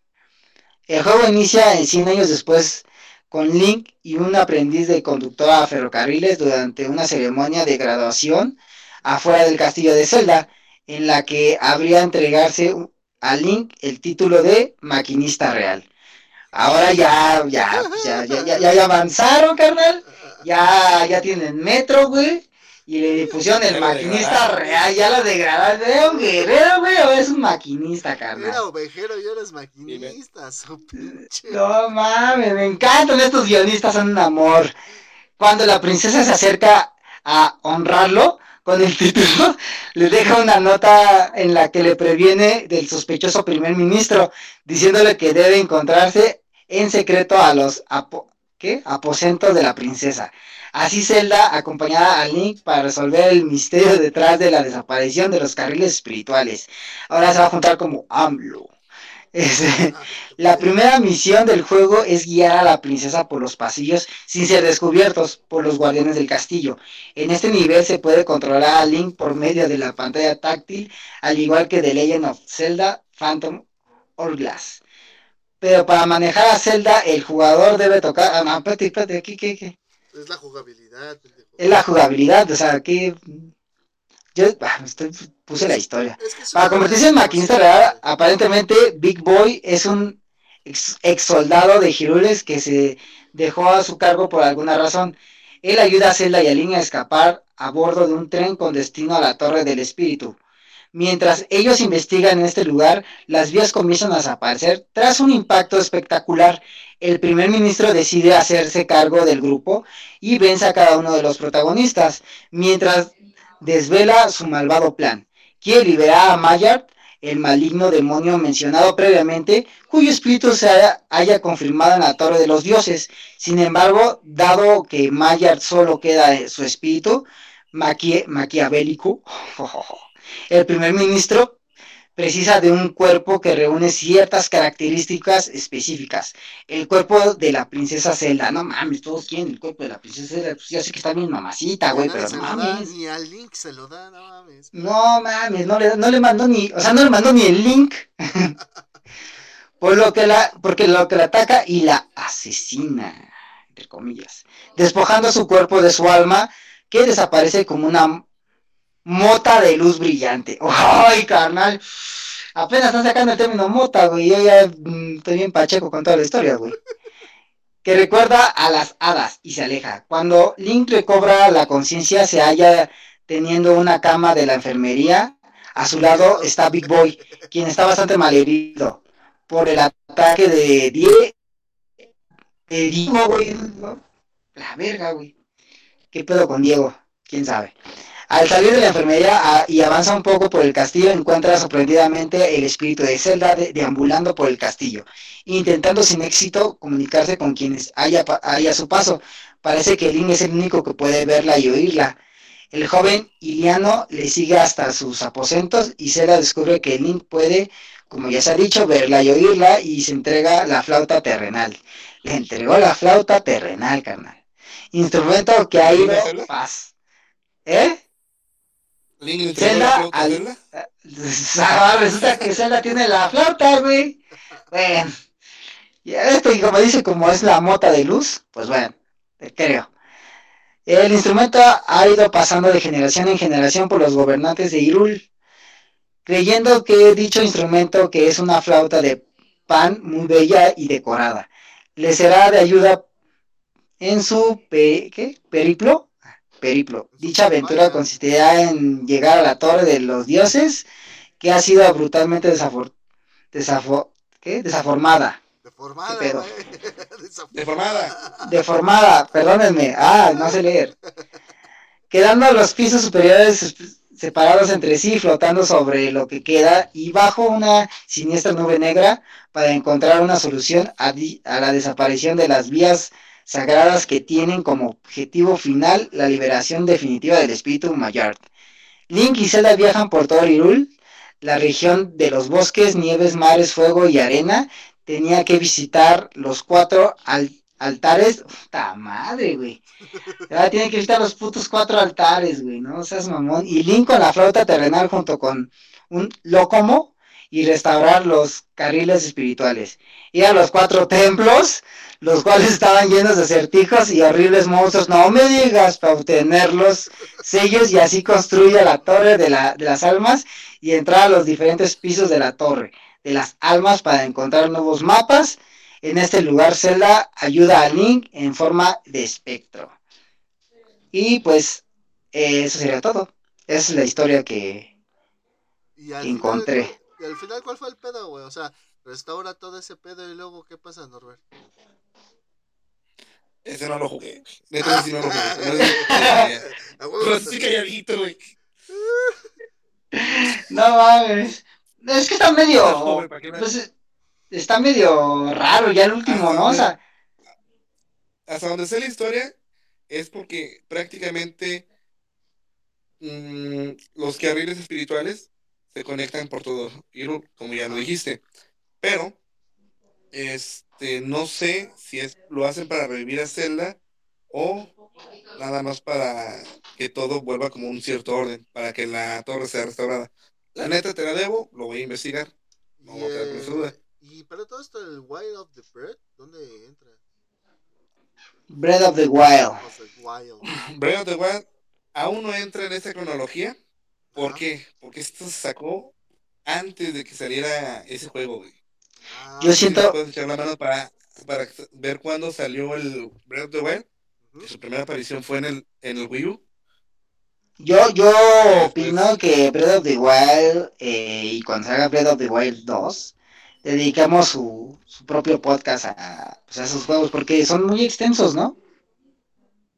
El juego inicia en 100 años después con Link y un aprendiz de conductor a ferrocarriles durante una ceremonia de graduación afuera del castillo de Zelda, en la que habría entregarse a Link el título de maquinista real. Ahora ya, ya, ya, ya, ya, ya avanzaron, carnal. Ya, ya tienen metro, güey. Y le pusieron el maquinista real, ya lo degradaron. ¿Es un guerrero, güey, o es un maquinista, carnal? Era ovejero y eres maquinista, pinche. No mames, me encantan estos guionistas, son un amor. Cuando la princesa se acerca a honrarlo con el título, le deja una nota en la que le previene del sospechoso primer ministro, diciéndole que debe encontrarse en secreto a los ¿qué? aposentos de la princesa. Así Zelda, acompañada a Link para resolver el misterio detrás de la desaparición de los carriles espirituales. Ahora se va a juntar como AMLO. Este, la primera misión del juego es guiar a la princesa por los pasillos sin ser descubiertos por los guardianes del castillo. En este nivel se puede controlar a Link por medio de la pantalla táctil, al igual que de Legend of Zelda Phantom Hourglass. Pero para manejar a Zelda, el jugador debe tocar. Ah, no, espérate. Es la jugabilidad. Es la jugabilidad, o sea, aquí. Yo ah, puse la historia. Para convertirse en maquinista real, aparentemente Big Boy es un ex, soldado de Girules que se dejó a su cargo por alguna razón. Él ayuda a Zelda y a Link a escapar a bordo de un tren con destino a la Torre del Espíritu. Mientras ellos investigan en este lugar, las vías comienzan a desaparecer. Tras un impacto espectacular, el primer ministro decide hacerse cargo del grupo y vence a cada uno de los protagonistas, mientras desvela su malvado plan. Quiere liberar a Mayard, el maligno demonio mencionado previamente, cuyo espíritu se haya, confirmado en la Torre de los Dioses. Sin embargo, dado que Mayard solo queda su espíritu maquiavélico, El primer ministro precisa de un cuerpo que reúne ciertas características específicas. El cuerpo de la princesa Zelda, no mames, todos quieren el cuerpo de la princesa Zelda, pues ya sé que está bien mamacita, güey, pero no mames. ni al Link se lo da, no mames. No mames, no le, no le mandó ni, o sea, no le mandó ni el link. Por lo que la, porque lo que la ataca y la asesina, entre comillas, despojando su cuerpo de su alma, que desaparece como una mota de luz brillante. ¡Ay, carnal! Apenas están sacando el término mota, güey. Yo ya mm, estoy bien pacheco con toda la historia, güey. Que recuerda a las hadas y se aleja. Cuando Link recobra la conciencia, se halla teniendo una cama de la enfermería. A su lado está Big Boy, quien está bastante malherido por el ataque de Die. De Diego, güey. La verga, güey. ¿Qué pedo con Diego? ¿Quién sabe? Al salir de la enfermería ah, y avanza un poco por el castillo, encuentra sorprendidamente el espíritu de Zelda deambulando por el castillo, intentando sin éxito comunicarse con quienes haya, a su paso. Parece que Link es el único que puede verla y oírla. El joven Iliano le sigue hasta sus aposentos y Zelda descubre que Link puede, como ya se ha dicho, verla y oírla y se entrega la flauta terrenal. Le entregó la flauta terrenal, carnal. Instrumento que ha ido paz. ¿Eh? Zelda, al... Resulta que Zelda tiene la flauta, güey. Bueno, y esto, y como dice, como es la mota de luz, pues bueno, te creo. El instrumento ha ido pasando de generación en generación por los gobernantes de Irul, creyendo que dicho instrumento, que es una flauta de pan muy bella y decorada, le será de ayuda en su ¿qué? periplo periplo. Dicha aventura consistirá en llegar a la Torre de los Dioses, que ha sido brutalmente desafor... ¿Qué? desaformada. Deformada. Deformada. Deformada, perdónenme. Ah, no sé leer. quedando los pisos superiores separados entre sí, flotando sobre lo que queda y bajo una siniestra nube negra para encontrar una solución a, a la desaparición de las vías sagradas que tienen como objetivo final la liberación definitiva del espíritu Mayard. Link y Zelda viajan por todo Hyrule, la región de los bosques, nieves, mares, fuego y arena. Tenía que visitar los cuatro altares. ¡Puta madre, güey! tiene que visitar los putos cuatro altares, güey, ¿no? Seas mamón. Y Link con la flauta terrenal junto con un Locomo y restaurar los carriles espirituales. Ir a los cuatro templos, los cuales estaban llenos de acertijos y horribles monstruos. No me digas, para obtener los sellos y así construye la torre de, la, de las almas y entrar a los diferentes pisos de la torre de las almas para encontrar nuevos mapas. En este lugar Zelda ayuda a Link en forma de espectro. Y pues eso sería todo. Esa es la historia que, encontré. ¿Y al final cuál fue el pedo, güey? O sea, restaura todo ese pedo y luego ¿qué pasa, Norbert? Ese no lo jugué. Neta, sí no lo jugué. Pero sí calladito, güey. No mames. Es que está medio. Pues, está medio raro ya el último, ¿no? O sea. Hasta donde sé la historia es porque prácticamente mmm, los carriles espirituales se conectan por todo como ya lo dijiste. Pero, este, no sé si es, lo hacen para revivir a Zelda o nada más para que todo vuelva como un cierto orden, para que la torre sea restaurada. La neta te la debo, lo voy a investigar. No y, eh, y para todo esto, el Wild of the Bread, ¿dónde entra? Bread of the Wild. Bread of the Wild aún no entra en esta cronología. ¿Por qué? Porque esto se sacó antes de que saliera ese juego, güey. Ah, Yo siento. Puedes echar la mano para, para ver cuándo salió el Breath of the Wild. su primera aparición fue en el, en el Wii U. Yo, yo opino que Breath of the Wild eh, y cuando salga Breath of the Wild 2, dedicamos su, su propio podcast a, pues, a esos juegos porque son muy extensos, ¿no?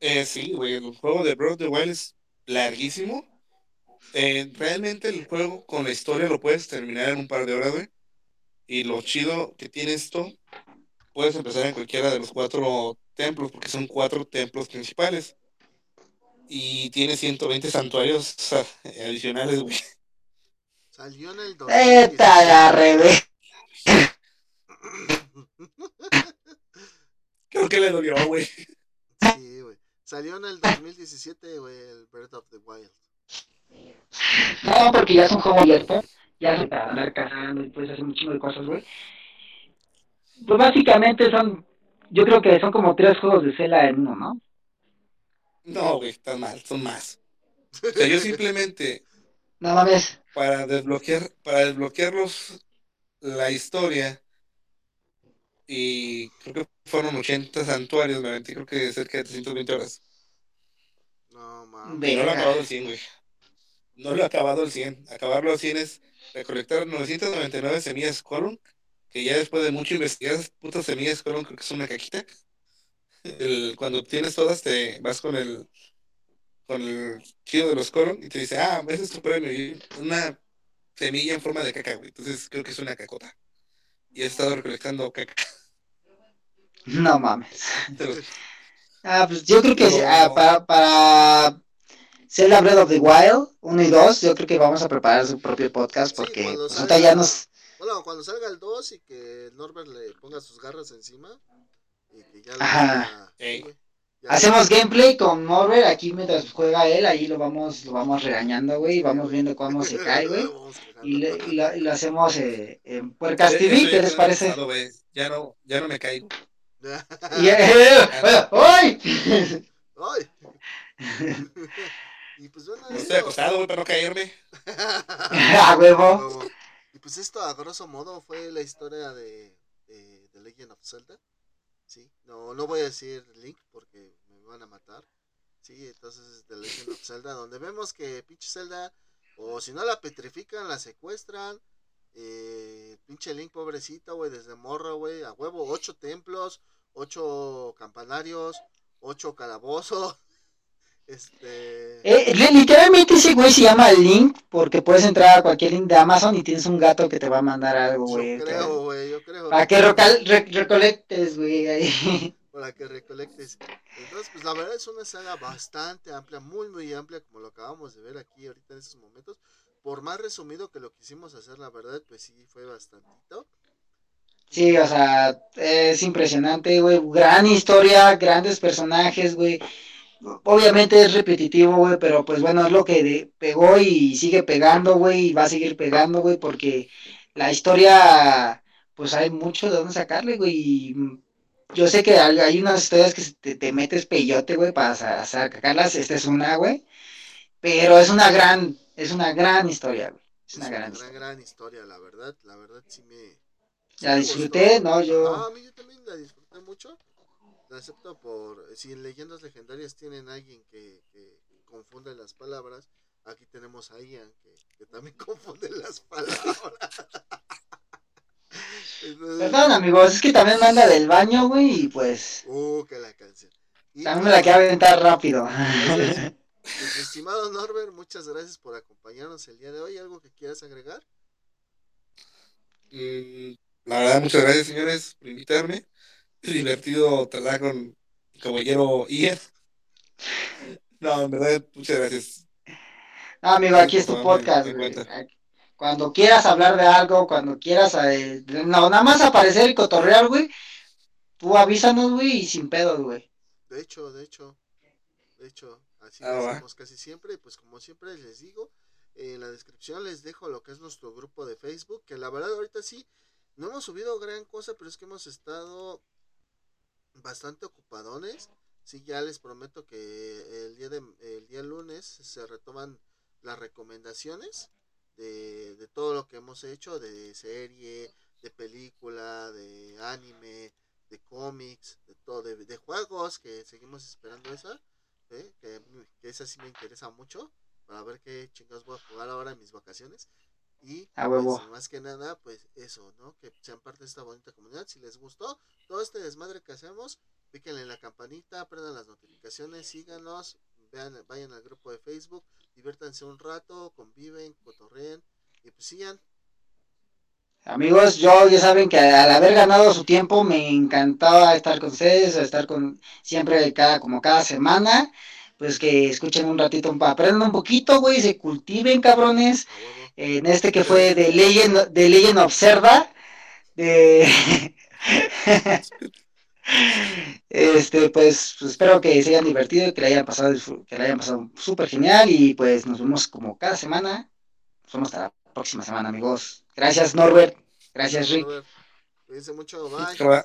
Eh, sí, güey, el juego de Breath of the Wild es larguísimo eh, realmente el juego con la historia lo puedes terminar en un par de horas, güey. Y lo chido que tiene esto, puedes empezar en cualquiera de los cuatro templos, porque son cuatro templos principales. Y tiene 120 santuarios adicionales, güey. Salió en el ¡Eta la revés! Creo que le dolió, güey. Sí, güey. Salió en el 2017, güey, el Breath of the Wild. No, porque ya es un juego abierto, ya se para andar cazando y puedes hacer un chingo de cosas, güey. Pues básicamente son, yo creo que son como tres juegos de Zelda en uno, ¿no? No, güey, está mal, son más. O sea, yo simplemente. No mames. Para desbloquear, para desbloquearlos la historia. Y creo que fueron 80 santuarios, me metí creo que cerca de 320 horas. No mames. No lo he acabado el 100, güey. No lo he acabado el 100. Acabarlo al 100 es recolectar 999 semillas Column, que ya después de mucho investigar, esas putas semillas Column creo que es una caquita. El, cuando obtienes todas, te vas con el con el chido de los Column y te dice, ah, ese es tu premio. Una semilla en forma de caca, güey. Entonces creo que es una cacota. Y he estado recolectando caca. No mames. Ah, pues yo creo que ah, para, para Zelda Breath of the Wild 1 y 2, yo creo que vamos a preparar su propio podcast porque sí, pues, ya nos... Bueno, cuando salga el 2 y que Norbert le ponga sus garras encima y que ya, Ajá. Hacemos gameplay con Norbert aquí mientras juega él, ahí lo vamos lo vamos regañando, güey, y vamos viendo cómo se cae, güey. Y, y, lo, y, lo, hacemos eh, en Puercas TV, ¿qué les parece? ya no, ya no me caigo. y, eh, ¡Ay! ¡Ay! Y pues bueno, no estoy acostado, güey, para no caerme. ¡A huevo! Y pues esto, a grosso modo, fue la historia de, de, de, Legend of Zelda. Sí, no, no voy a decir Link porque me van a matar. Sí, entonces de Legend of Zelda, donde vemos que pinche Zelda, o si no la petrifican, la secuestran. Eh, pinche Link, pobrecito, güey, desde morro, güey, a huevo, ocho templos, ocho campanarios, ocho calabozos. Este. Eh, literalmente ese güey se llama Link porque puedes entrar a cualquier link de Amazon y tienes un gato que te va a mandar algo, güey. Yo creo, güey, yo creo. Para que recolectes, güey, ahí. Para que recolectes. Entonces, pues la verdad es una saga bastante amplia, muy, muy amplia, como lo acabamos de ver aquí ahorita en estos momentos. Por más resumido que lo quisimos hacer, la verdad, pues sí, fue bastantito. Sí, o sea, es impresionante, güey. Gran historia, grandes personajes, güey. Obviamente es repetitivo, güey, pero pues bueno, es lo que pegó y sigue pegando, güey, y va a seguir pegando, güey, porque la historia, pues hay mucho de dónde sacarle, güey. Y yo sé que hay unas historias que te, metes peyote, güey, para sacarlas. Esta es una, güey. Pero es una gran, es una gran historia, güey. Es una, gran, gran, historia, la verdad. La verdad sí me. la disfruté, ¿no? Yo. Ah, a mí yo también la disfruté mucho excepto por si en leyendas legendarias tienen alguien que, confunde las palabras, aquí tenemos a Ian que, también confunde las palabras. Perdón, amigos, es que también manda del baño, güey, y pues. Uh, que la canción. también me la quiero aventar rápido. Pues, estimado Norbert, muchas gracias por acompañarnos el día de hoy. ¿Algo que quieras agregar? Mm, la verdad, muchas gracias, señores, por invitarme divertido tratar con caballero Ian. No, en verdad, muchas gracias. No, amigo, aquí es tu podcast, Cuando quieras hablar de algo, cuando quieras, eh, no, nada más aparecer y cotorrear, güey, tú avísanos, güey, y sin pedos, güey. De hecho, de hecho, de hecho, así lo ah, hacemos casi siempre, pues como siempre les digo, en la descripción les dejo lo que es nuestro grupo de Facebook, que la verdad ahorita sí, no hemos subido gran cosa, pero es que hemos estado bastante ocupadones. Sí, ya les prometo que el día de el día lunes se retoman las recomendaciones de, de todo lo que hemos hecho, de serie, de película, de anime, de cómics, de todo, de, juegos, que seguimos esperando esa, ¿eh? que, que, esa sí me interesa mucho, para ver qué chingados voy a jugar ahora en mis vacaciones. Y pues, más que nada, pues eso, ¿no? Que sean parte de esta bonita comunidad. Si les gustó todo este desmadre que hacemos, píquenle en la campanita, prendan las notificaciones, síganos, vean, vayan al grupo de Facebook, diviértanse un rato, conviven, cotorreen y pues sigan. Amigos, yo ya saben que al haber ganado su tiempo me encantaba estar con ustedes, estar con siempre cada como cada semana, pues que escuchen un ratito, aprendan un poquito, güey, se cultiven, cabrones en este que fue de Legend, de Legend Observa, de... este, pues, pues, espero que se hayan divertido, que le hayan pasado, que le hayan pasado súper genial y pues nos vemos como cada semana. Nos vemos hasta la próxima semana, amigos. Gracias, Norbert. Gracias, Rick. Cuídense mucho, bye.